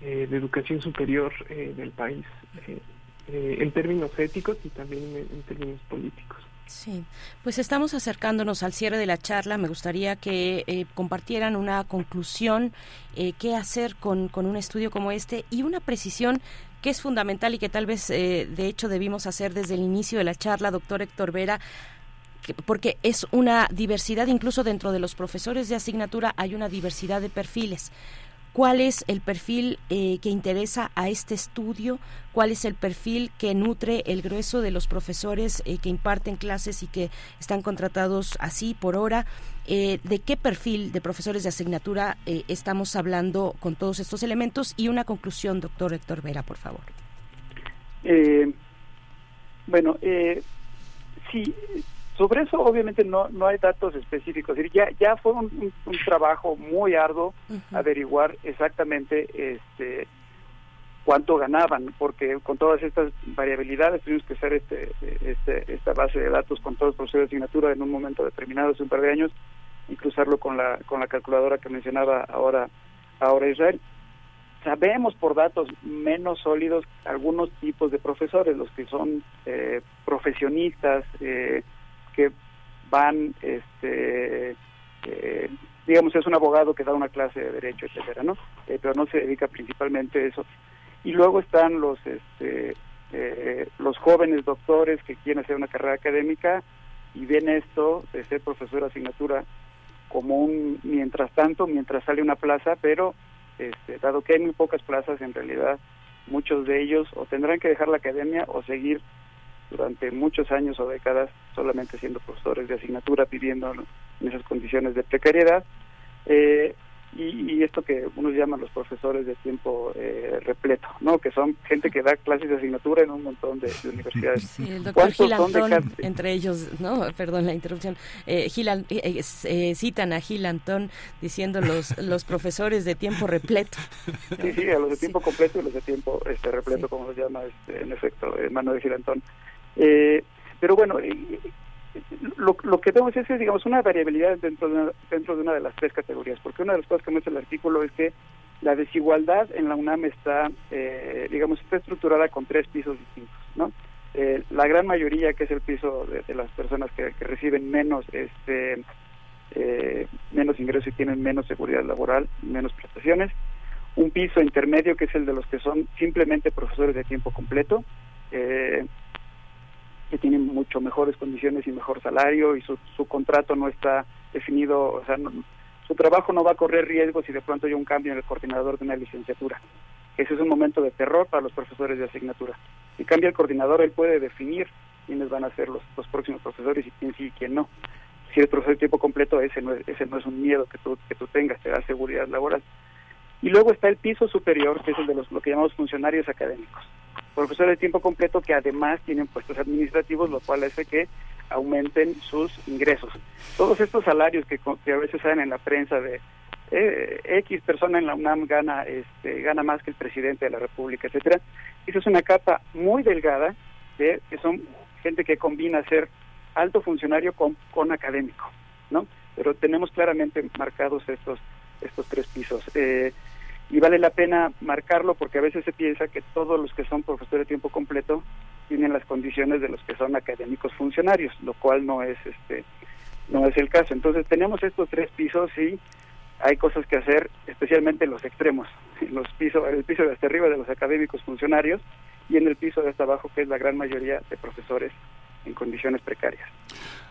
eh, de educación superior eh, del país, eh, eh, en términos éticos y también en, términos políticos. Sí, pues estamos acercándonos al cierre de la charla. Me gustaría que eh, compartieran una conclusión, eh, qué hacer con, con un estudio como este y una precisión que es fundamental y que tal vez, eh, de hecho, debimos hacer desde el inicio de la charla, doctor Héctor Vera, porque es una diversidad, incluso dentro de los profesores de asignatura hay una diversidad de perfiles. ¿Cuál es el perfil eh, que interesa a este estudio? ¿Cuál es el perfil que nutre el grueso de los profesores eh, que imparten clases y que están contratados así por hora? Eh, ¿De qué perfil de profesores de asignatura estamos hablando con todos estos elementos? Y una conclusión, doctor Héctor Vera, por favor. Eh, bueno, sí, sobre eso obviamente no, no hay datos específicos. Es decir, ya, ya fue un, un- un trabajo muy arduo averiguar exactamente este cuánto ganaban, porque con todas estas variabilidades tuvimos que hacer este, este, esta base de datos con todos los profesores de asignatura en un momento determinado hace un par de años y cruzarlo con la, con la calculadora que mencionaba ahora, ahora Israel. Sabemos por datos menos sólidos algunos tipos de profesores, los que son eh, profesionistas, eh, que van, este, eh, digamos, es un abogado que da una clase de derecho, etcétera, ¿no? Eh, pero no se dedica principalmente a eso. Y luego están los, este, eh, los jóvenes doctores que quieren hacer una carrera académica y ven esto de ser profesor de asignatura como un mientras tanto, mientras sale una plaza, pero este, dado que hay muy pocas plazas, en realidad muchos de ellos o tendrán que dejar la academia o seguir durante muchos años o décadas solamente siendo profesores de asignatura, viviendo en esas condiciones de precariedad. Eh, y, y esto que unos llaman los profesores de tiempo eh, repleto, ¿no? Que son gente que da clases de asignatura en un montón de, de universidades. Sí, el doctor ¿Cuántos Gil son de entre ellos, no, perdón la interrupción, eh, Gil eh, eh, eh, citan a Gil Antón diciendo los, los profesores de tiempo repleto. Sí, sí, a los de tiempo completo y los de tiempo este repleto, como los llama este, en efecto Manuel Girantón. Eh, pero bueno, eh, lo, lo que vemos es, digamos, una variabilidad dentro de una, dentro de una de las tres categorías, porque una de las cosas que muestra el artículo es que la desigualdad en la UNAM está, eh, digamos, está estructurada con tres pisos distintos, ¿no? Eh, la gran mayoría, que es el piso de, las personas que, reciben menos, este, eh, menos ingresos y tienen menos seguridad laboral, menos prestaciones, un piso intermedio que es el de los que son simplemente profesores de tiempo completo, eh, que tienen mucho mejores condiciones y mejor salario y su, su contrato no está definido, o sea, no- su trabajo no va a correr riesgo si de pronto hay un cambio en el coordinador de una licenciatura. Ese es un momento de terror para los profesores de asignatura. Si cambia el coordinador, él puede definir quiénes van a ser los, los próximos profesores y quién sí y quién no. Si eres profesor de tiempo completo, ese no es, ese no es un miedo que tú, que tú tengas, te da seguridad laboral. Y luego está el piso superior, que es el de los, lo que llamamos funcionarios académicos. Profesores de tiempo completo que además tienen puestos administrativos, lo cual hace que aumenten sus ingresos. Todos estos salarios que, que a veces salen en la prensa de eh, X persona en la UNAM gana este, gana más que el presidente de la República, etcétera. Esa es una capa muy delgada de que son gente que combina ser alto funcionario con, con académico, ¿no? Pero tenemos claramente marcados estos estos tres pisos. Eh, y vale la pena marcarlo porque a veces se piensa que todos los que son profesores de tiempo completo tienen las condiciones de los que son académicos funcionarios, lo cual no es este no es el caso. Entonces tenemos estos tres pisos y hay cosas que hacer, especialmente en los extremos, en los pisos, el piso de hasta arriba de los académicos funcionarios y en el piso de hasta abajo que es la gran mayoría de profesores en condiciones precarias.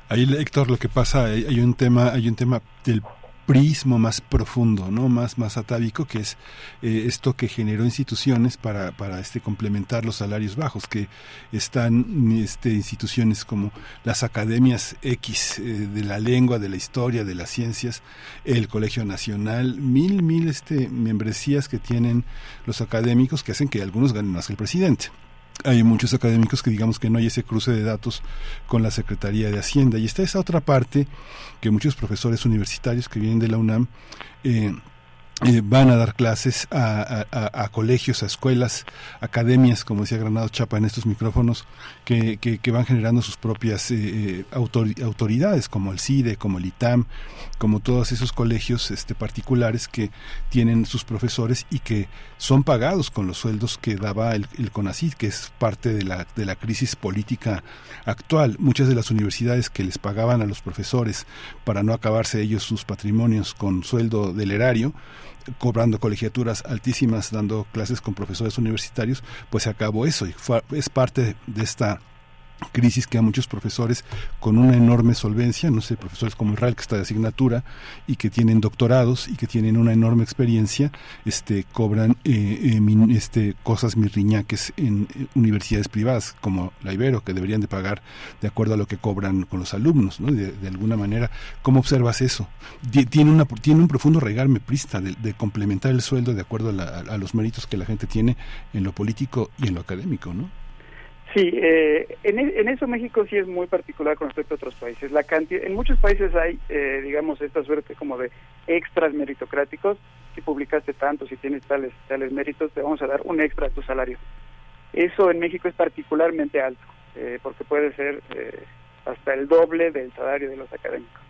Ahí, Héctor, lo que pasa, hay un tema, hay un tema del prismo más profundo, no más más atávico que es eh, esto que generó instituciones para para este complementar los salarios bajos que están este instituciones como las academias X eh, de la lengua, de la historia, de las ciencias, el Colegio Nacional, mil mil este membresías que tienen los académicos que hacen que algunos ganen más que el presidente hay muchos académicos que digamos que no hay ese cruce de datos con la Secretaría de Hacienda. Y está esa otra parte que muchos profesores universitarios que vienen de la UNAM eh, eh, van a dar clases a, colegios, a escuelas, academias, como decía Granado Chapa en estos micrófonos, que, van generando sus propias eh, autor, autoridades, como el CIDE, como el ITAM, como todos esos colegios este, particulares que tienen sus profesores y que son pagados con los sueldos que daba el, el que es parte de la, de la crisis política actual. Muchas de las universidades que les pagaban a los profesores para no acabarse ellos sus patrimonios con sueldo del erario, cobrando colegiaturas altísimas, dando clases con profesores universitarios, pues se acabó eso y es parte de esta crisis que a muchos profesores con una enorme solvencia, no sé, profesores como Israel que está de asignatura y que tienen doctorados y que tienen una enorme experiencia, este cobran eh, eh, min, este cosas mirriñaques en eh, universidades privadas como la Ibero que deberían de pagar de acuerdo a lo que cobran con los alumnos, ¿no? De, de alguna manera, ¿cómo observas eso? Tiene una tiene un profundo regarme prista de, de complementar el sueldo de acuerdo a, la, a los méritos que la gente tiene en lo político y en lo académico, ¿no? Sí, eh, en, en, eso México sí es muy particular con respecto a otros países. La cantidad, en muchos países hay, eh, digamos, esta suerte como de extras meritocráticos. Si publicaste tanto, si tienes tales tales méritos, te vamos a dar un extra a tu salario. Eso en México es particularmente alto, eh, porque puede ser eh, hasta el doble del salario de los académicos.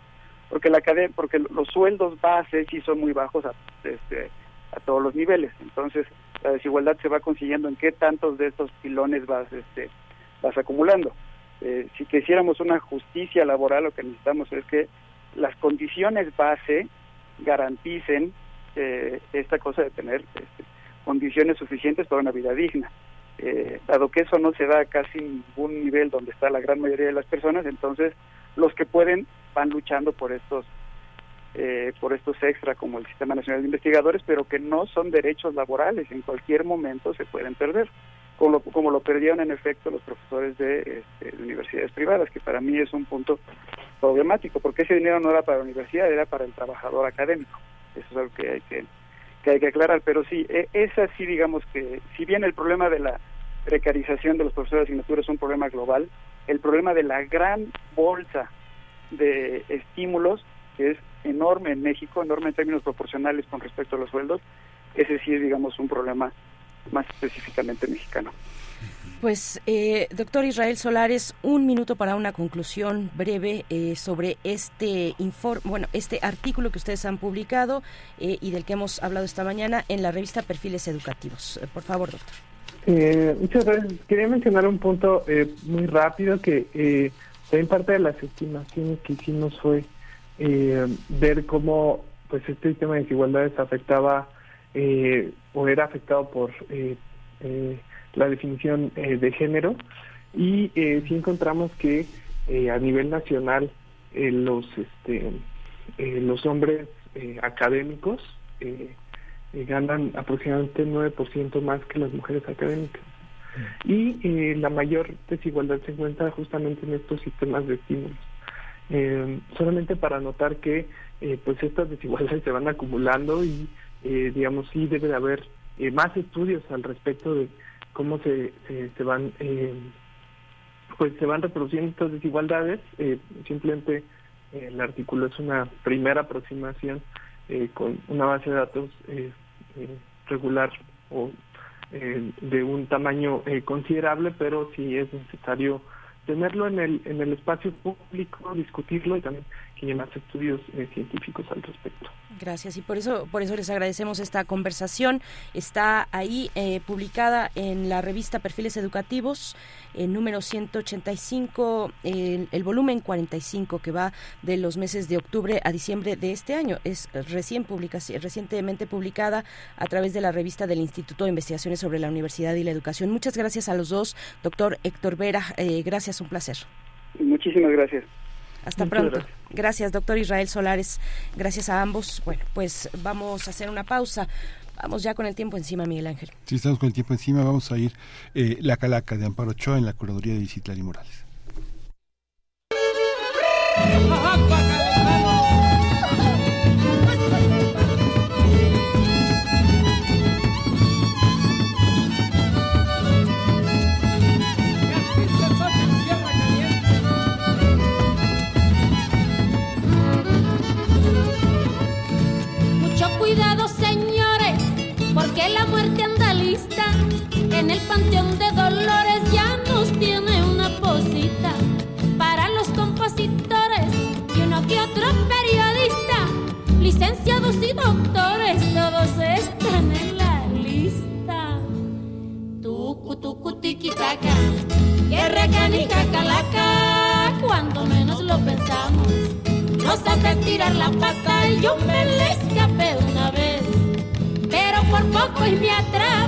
Porque la porque los sueldos base sí son muy bajos a, este, a todos los niveles. Entonces, la desigualdad se va consiguiendo en qué tantos de estos pilones vas este vas acumulando eh, si quisiéramos una justicia laboral lo que necesitamos es que las condiciones base garanticen eh, esta cosa de tener este, condiciones suficientes para una vida digna eh, dado que eso no se da a casi ningún nivel donde está la gran mayoría de las personas entonces los que pueden van luchando por estos eh, por estos extra como el Sistema Nacional de Investigadores, pero que no son derechos laborales, en cualquier momento se pueden perder, como lo, como lo perdieron en efecto los profesores de, este, de universidades privadas, que para mí es un punto problemático, porque ese dinero no era para la universidad, era para el trabajador académico. Eso es algo que hay que, que hay que aclarar, pero sí, e- es así, digamos que, si bien el problema de la precarización de los profesores de asignatura es un problema global, el problema de la gran bolsa de estímulos, que es enorme en México, enorme en términos proporcionales con respecto a los sueldos, ese sí es, digamos, un problema más específicamente mexicano. Pues, eh, doctor Israel Solares, un minuto para una conclusión breve eh, sobre este informe, bueno, este artículo que ustedes han publicado eh, y del que hemos hablado esta mañana en la revista Perfiles Educativos. Eh, por favor, doctor. Eh, muchas gracias. Quería mencionar un punto eh, muy rápido que eh, también parte de las estimaciones que hicimos fue eh, ver cómo pues este sistema de desigualdades afectaba eh, o era afectado por eh, eh, la definición eh, de género y sí encontramos que a nivel nacional los este los hombres académicos ganan aproximadamente 9% más que las mujeres académicas. Y eh, la mayor desigualdad se encuentra justamente en estos sistemas de estímulos. Eh, solamente para notar que eh, pues estas desigualdades se van acumulando y eh, digamos sí debe de haber eh, más estudios al respecto de cómo se, se, se van eh, pues se van reproduciendo estas desigualdades. Eh, simplemente el artículo es una primera aproximación con una base de datos regular o de un tamaño considerable, pero sí es necesario tenerlo en el en el espacio público, discutirlo y también haya más estudios eh, científicos al respecto. Gracias y por eso por eso les agradecemos esta conversación. Está ahí eh, publicada en la revista Perfiles Educativos, el número 185, el, el volumen 45 que va de los meses de octubre a diciembre de este año. Es recién publicación, recientemente publicada a través de la revista del Instituto de Investigaciones sobre la Universidad y la Educación. Muchas gracias a los dos, doctor Héctor Vera. eh, gracias, un placer. Muchísimas gracias. Hasta Muchas pronto. gracias. Gracias, doctor Israel Solares. Gracias a ambos. Bueno, pues vamos a hacer una pausa. Vamos ya con el tiempo encima, Miguel Ángel. Si estamos con el tiempo encima, vamos a ir eh, La Calaca de Amparo Ochoa en la curaduría de Isitlari Morales. Panteón de Dolores ya nos tiene una posita. Para los compositores y uno que otro periodista, licenciados y doctores, todos están en la lista. Tucu, tucu, tiquitaca, guerra canica calaca, cuando menos lo pensamos nos hace tirar la pata y yo me le escapé una vez, pero por poco y me atrapa.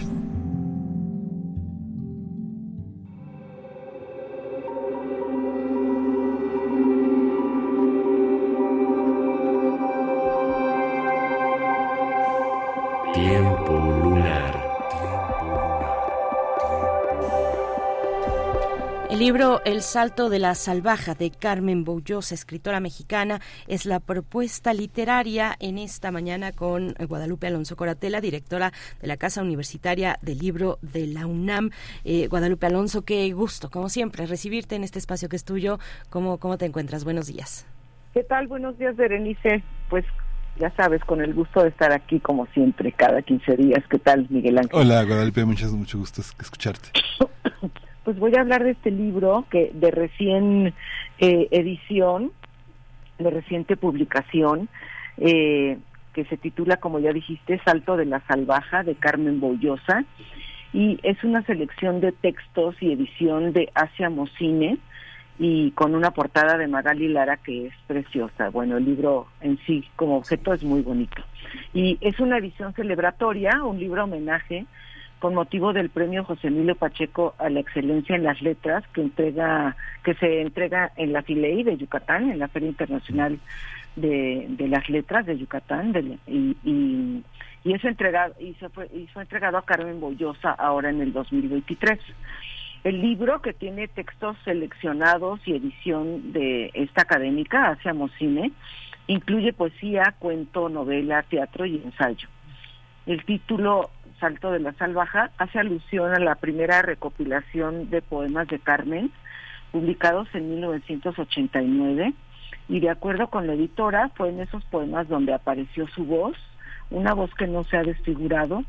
libro El salto de la salvaja de Carmen Boullosa, escritora mexicana, es la propuesta literaria en esta mañana con Guadalupe Alonso Coratela, directora de la Casa Universitaria del Libro de la UNAM. Eh, Guadalupe Alonso, qué gusto, como siempre, recibirte en este espacio que es tuyo. ¿Cómo, cómo te encuentras? Buenos días. ¿Qué tal? Buenos días, Berenice. Pues ya sabes, con el gusto de estar aquí como siempre, cada 15 días. ¿Qué tal, Miguel Ángel? Hola, Guadalupe, muchas, mucho gusto escucharte. Pues voy a hablar de este libro que de recién eh, edición, de reciente publicación, eh, que se titula, como ya dijiste, Salto de la Salvaja, de Carmen Boullosa, y es una selección de textos y edición de Asia Mocine, y con una portada de Magali Lara que es preciosa. Bueno, el libro en sí como objeto es muy bonito. Y es una edición celebratoria, un libro homenaje con motivo del premio José Emilio Pacheco a la excelencia en las letras que entrega que se entrega en la Filey de Yucatán, en la Feria Internacional de, de las Letras de Yucatán y, y, y, es entregado y se fue, y fue entregado a Carmen Boyosa ahora en el 2023. El libro que tiene textos seleccionados y edición de esta académica, Hacia Mocine, incluye poesía, cuento, novela, teatro y ensayo. El título Salto de la Salvaja hace alusión a la primera recopilación de poemas de Carmen, publicados en 1989, y de acuerdo con la editora, fue en esos poemas donde apareció su voz, una voz que no se ha desfigurado,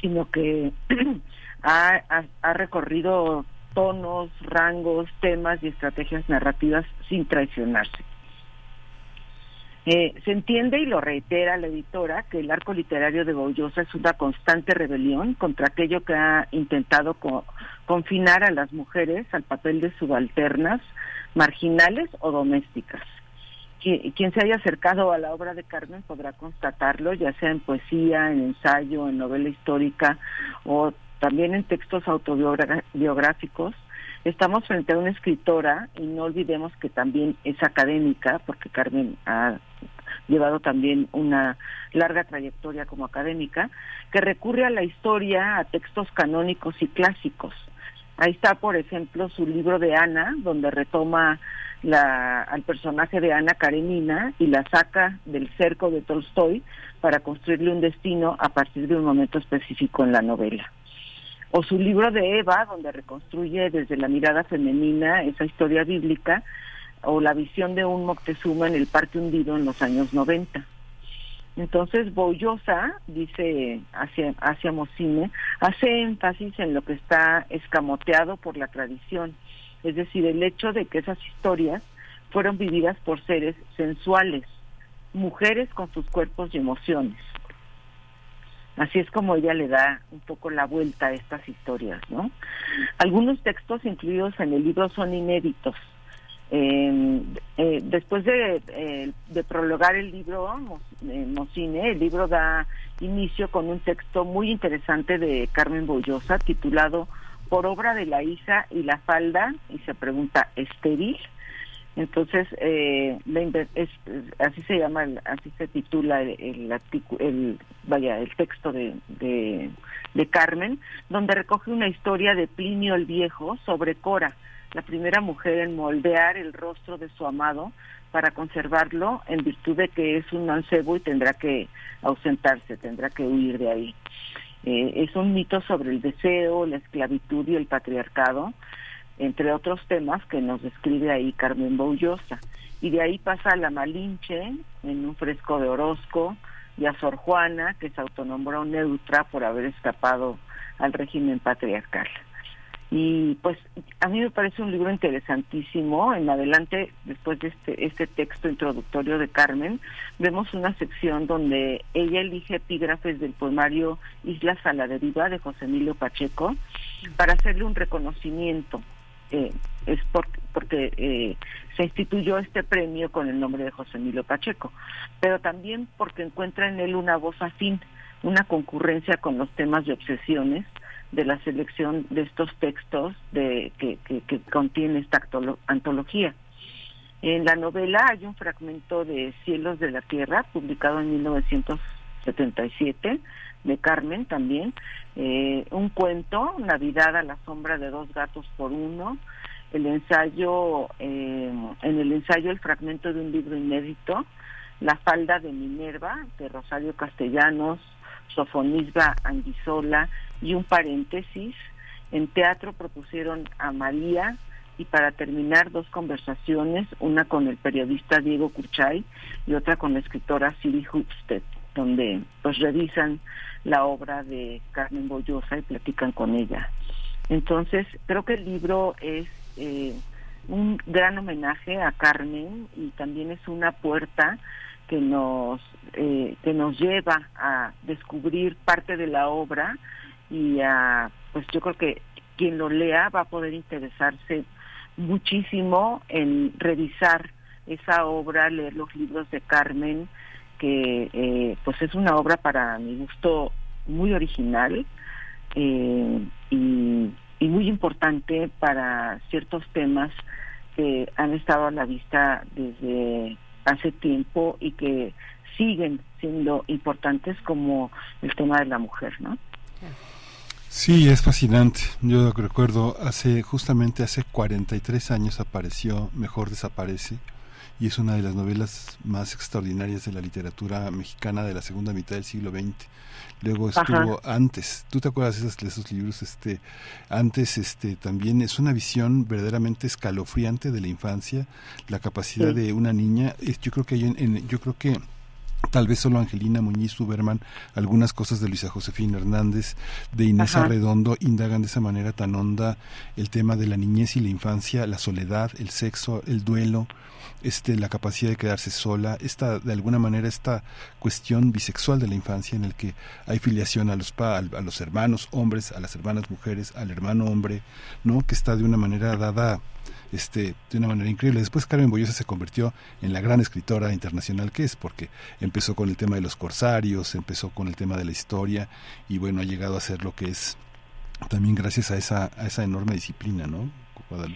sino que ha, ha, recorrido tonos, rangos, temas y estrategias narrativas sin traicionarse. Eh, se entiende y lo reitera la editora que el arco literario de Boullosa es una constante rebelión contra aquello que ha intentado confinar a las mujeres al papel de subalternas, marginales o domésticas. quien se haya acercado a la obra de Carmen podrá constatarlo, ya sea en poesía, en ensayo, en novela histórica o también en textos autobiográficos. Estamos frente a una escritora y no olvidemos que también es académica, porque Carmen ha llevado también una larga trayectoria como académica, que recurre a la historia, a textos canónicos y clásicos. Ahí está, por ejemplo, su libro de Ana, donde retoma la, al personaje de Ana Karenina y la saca del cerco de Tolstoy para construirle un destino a partir de un momento específico en la novela. O su libro de Eva, donde reconstruye desde la mirada femenina esa historia bíblica o la visión de un Moctezuma en el Parque Hundido en los años 90. Entonces, Boyosa, dice hacia, hacia Mocine, hace énfasis en lo que está escamoteado por la tradición, es decir, el hecho de que esas historias fueron vividas por seres sensuales, mujeres con sus cuerpos y emociones. Así es como ella le da un poco la vuelta a estas historias, ¿no? Algunos textos incluidos en el libro son inéditos, eh, eh, después de, eh, de, prologar el libro eh, Mocine, el libro da inicio con un texto muy interesante de Carmen Boyosa titulado Por obra de la hija y la falda, y se pregunta, ¿estéril? Entonces, eh, es, así se llama, así se titula el, el, el, vaya, el texto de, de, de Carmen, donde recoge una historia de Plinio el Viejo sobre Cora, la primera mujer en moldear el rostro de su amado para conservarlo en virtud de que es un mancebo y tendrá que ausentarse, tendrá que huir de ahí. Eh, es un mito sobre el deseo, la esclavitud y el patriarcado, entre otros temas que nos describe ahí Carmen Boullosa. Y de ahí pasa a la Malinche en un fresco de Orozco y a Sor Juana, que se autonombró neutra por haber escapado al régimen patriarcal. Y pues a mí me parece un libro interesantísimo. En adelante, después de este, este texto introductorio de Carmen, vemos una sección donde ella elige epígrafes del poemario Islas a la deriva de José Emilio Pacheco para hacerle un reconocimiento. Eh, es porque eh, se instituyó este premio con el nombre de José Emilio Pacheco, pero también porque encuentra en él una voz afín, una concurrencia con los temas de obsesiones de la selección de estos textos de, que, que, contiene esta antología. En la novela hay un fragmento de Cielos de la Tierra, publicado en 1977, de Carmen también, eh, un cuento, Navidad a la sombra de dos gatos por uno, el ensayo, eh, en el ensayo el fragmento de un libro inédito, La falda de Minerva, de Rosario Castellanos, Sofonisba Anguizola y un paréntesis. En teatro propusieron a María y para terminar dos conversaciones, una con el periodista Diego Cuchay y otra con la escritora Siri Hupstead, donde pues revisan la obra de Carmen Boyosa y platican con ella. Entonces, creo que el libro es eh, un gran homenaje a Carmen y también es una puerta que nos eh, que nos lleva a descubrir parte de la obra y a pues yo creo que quien lo lea va a poder interesarse muchísimo en revisar esa obra, leer los libros de Carmen, que eh, pues es una obra para mi gusto muy original eh, y, y muy importante para ciertos temas que han estado a la vista desde hace tiempo y que siguen siendo importantes como el tema de la mujer, ¿no? Sí, es fascinante. Yo recuerdo hace justamente hace 43 años apareció Mejor desaparece y es una de las novelas más extraordinarias de la literatura mexicana de la segunda mitad del siglo XX. Luego estuvo antes, ¿tú te acuerdas de esos, de esos libros? Este, antes este, también es una visión verdaderamente escalofriante de la infancia, la capacidad de una niña. Yo creo que hay en, yo creo que tal vez solo Angelina Muñiz Uberman, algunas cosas de Luisa Josefina Hernández, de Inés Arredondo, indagan de esa manera tan honda el tema de la niñez y la infancia, la soledad, el sexo, el duelo, este, la capacidad de quedarse sola, esta, de alguna manera esta cuestión bisexual de la infancia en el que hay filiación a los, pa, a los hermanos hombres, a las hermanas mujeres, al hermano hombre, ¿no? que está de una manera dada este, de una manera increíble. Después Carmen Boyosa se convirtió en la gran escritora internacional que es, porque empezó con el tema de los corsarios, empezó con el tema de la historia y bueno, ha llegado a ser lo que es también gracias a esa, a esa enorme disciplina, ¿no?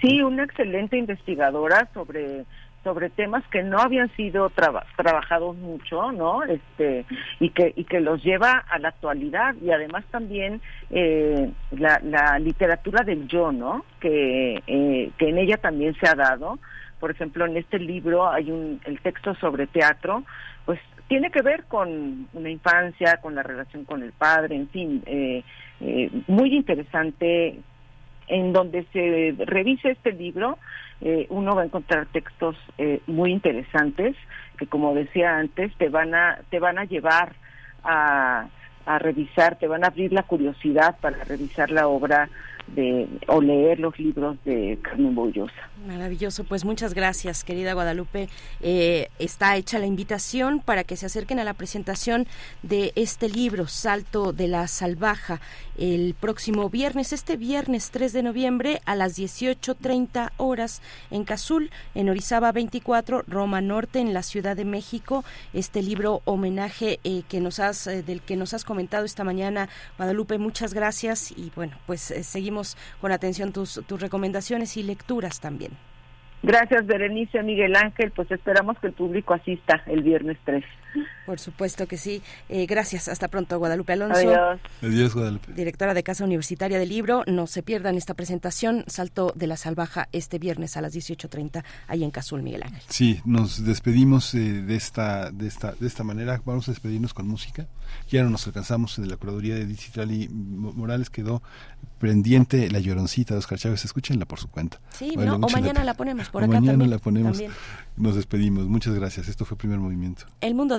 Sí, una excelente investigadora sobre sobre temas que no habían sido trabajados mucho, ¿no? Este y que y que los lleva a la actualidad y además también eh, la, la literatura del yo, ¿no? Que eh, que en ella también se ha dado. Por ejemplo, en este libro hay un el texto sobre teatro, pues tiene que ver con una infancia, con la relación con el padre, en fin, eh, eh muy interesante en donde se revise este libro eh, uno va a encontrar textos eh, muy interesantes que como decía antes te van a te van a llevar a, a revisar te van a abrir la curiosidad para revisar la obra de o leer los libros de Carmen Bollosa. Maravilloso, pues muchas gracias, querida Guadalupe. Eh, está hecha la invitación para que se acerquen a la presentación de este libro, Salto de la Salvaja, el próximo viernes, este viernes 3 de noviembre a las 18.30 horas en Cazul, en Orizaba 24, Roma Norte, en la Ciudad de México. Este libro homenaje eh, que nos has, eh, del que nos has comentado esta mañana, Guadalupe, muchas gracias y bueno, pues seguimos con atención tus, tus recomendaciones y lecturas también. Gracias, Berenice, Miguel Ángel. Pues esperamos que el público asista el viernes 3. Por supuesto que sí. Eh, gracias. Hasta pronto, Guadalupe Alonso. Adiós. Adiós, Guadalupe. Directora de Casa Universitaria del Libro. No se pierdan esta presentación. Salto de la Salvaja este viernes a las 18.30 ahí en Cazul, Miguel Ángel. Sí, nos despedimos eh, de, esta, de, esta, de esta manera. Vamos a despedirnos con música. Ya no nos alcanzamos de la curaduría de Digital y Morales. Quedó pendiente La Lloroncita de Oscar Chávez. Escúchenla por su cuenta. Sí, o mañana la, ponemos por acá mañana también, la ponemos. Nos despedimos. Muchas gracias. Esto fue Primer Movimiento. El mundo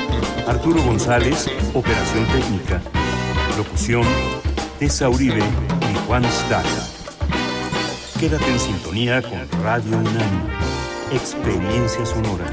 Arturo González, operación técnica. Locución, Tessa Uribe y Juan Stata. Quédate en sintonía con Radio UNAM. Experiencia sonora.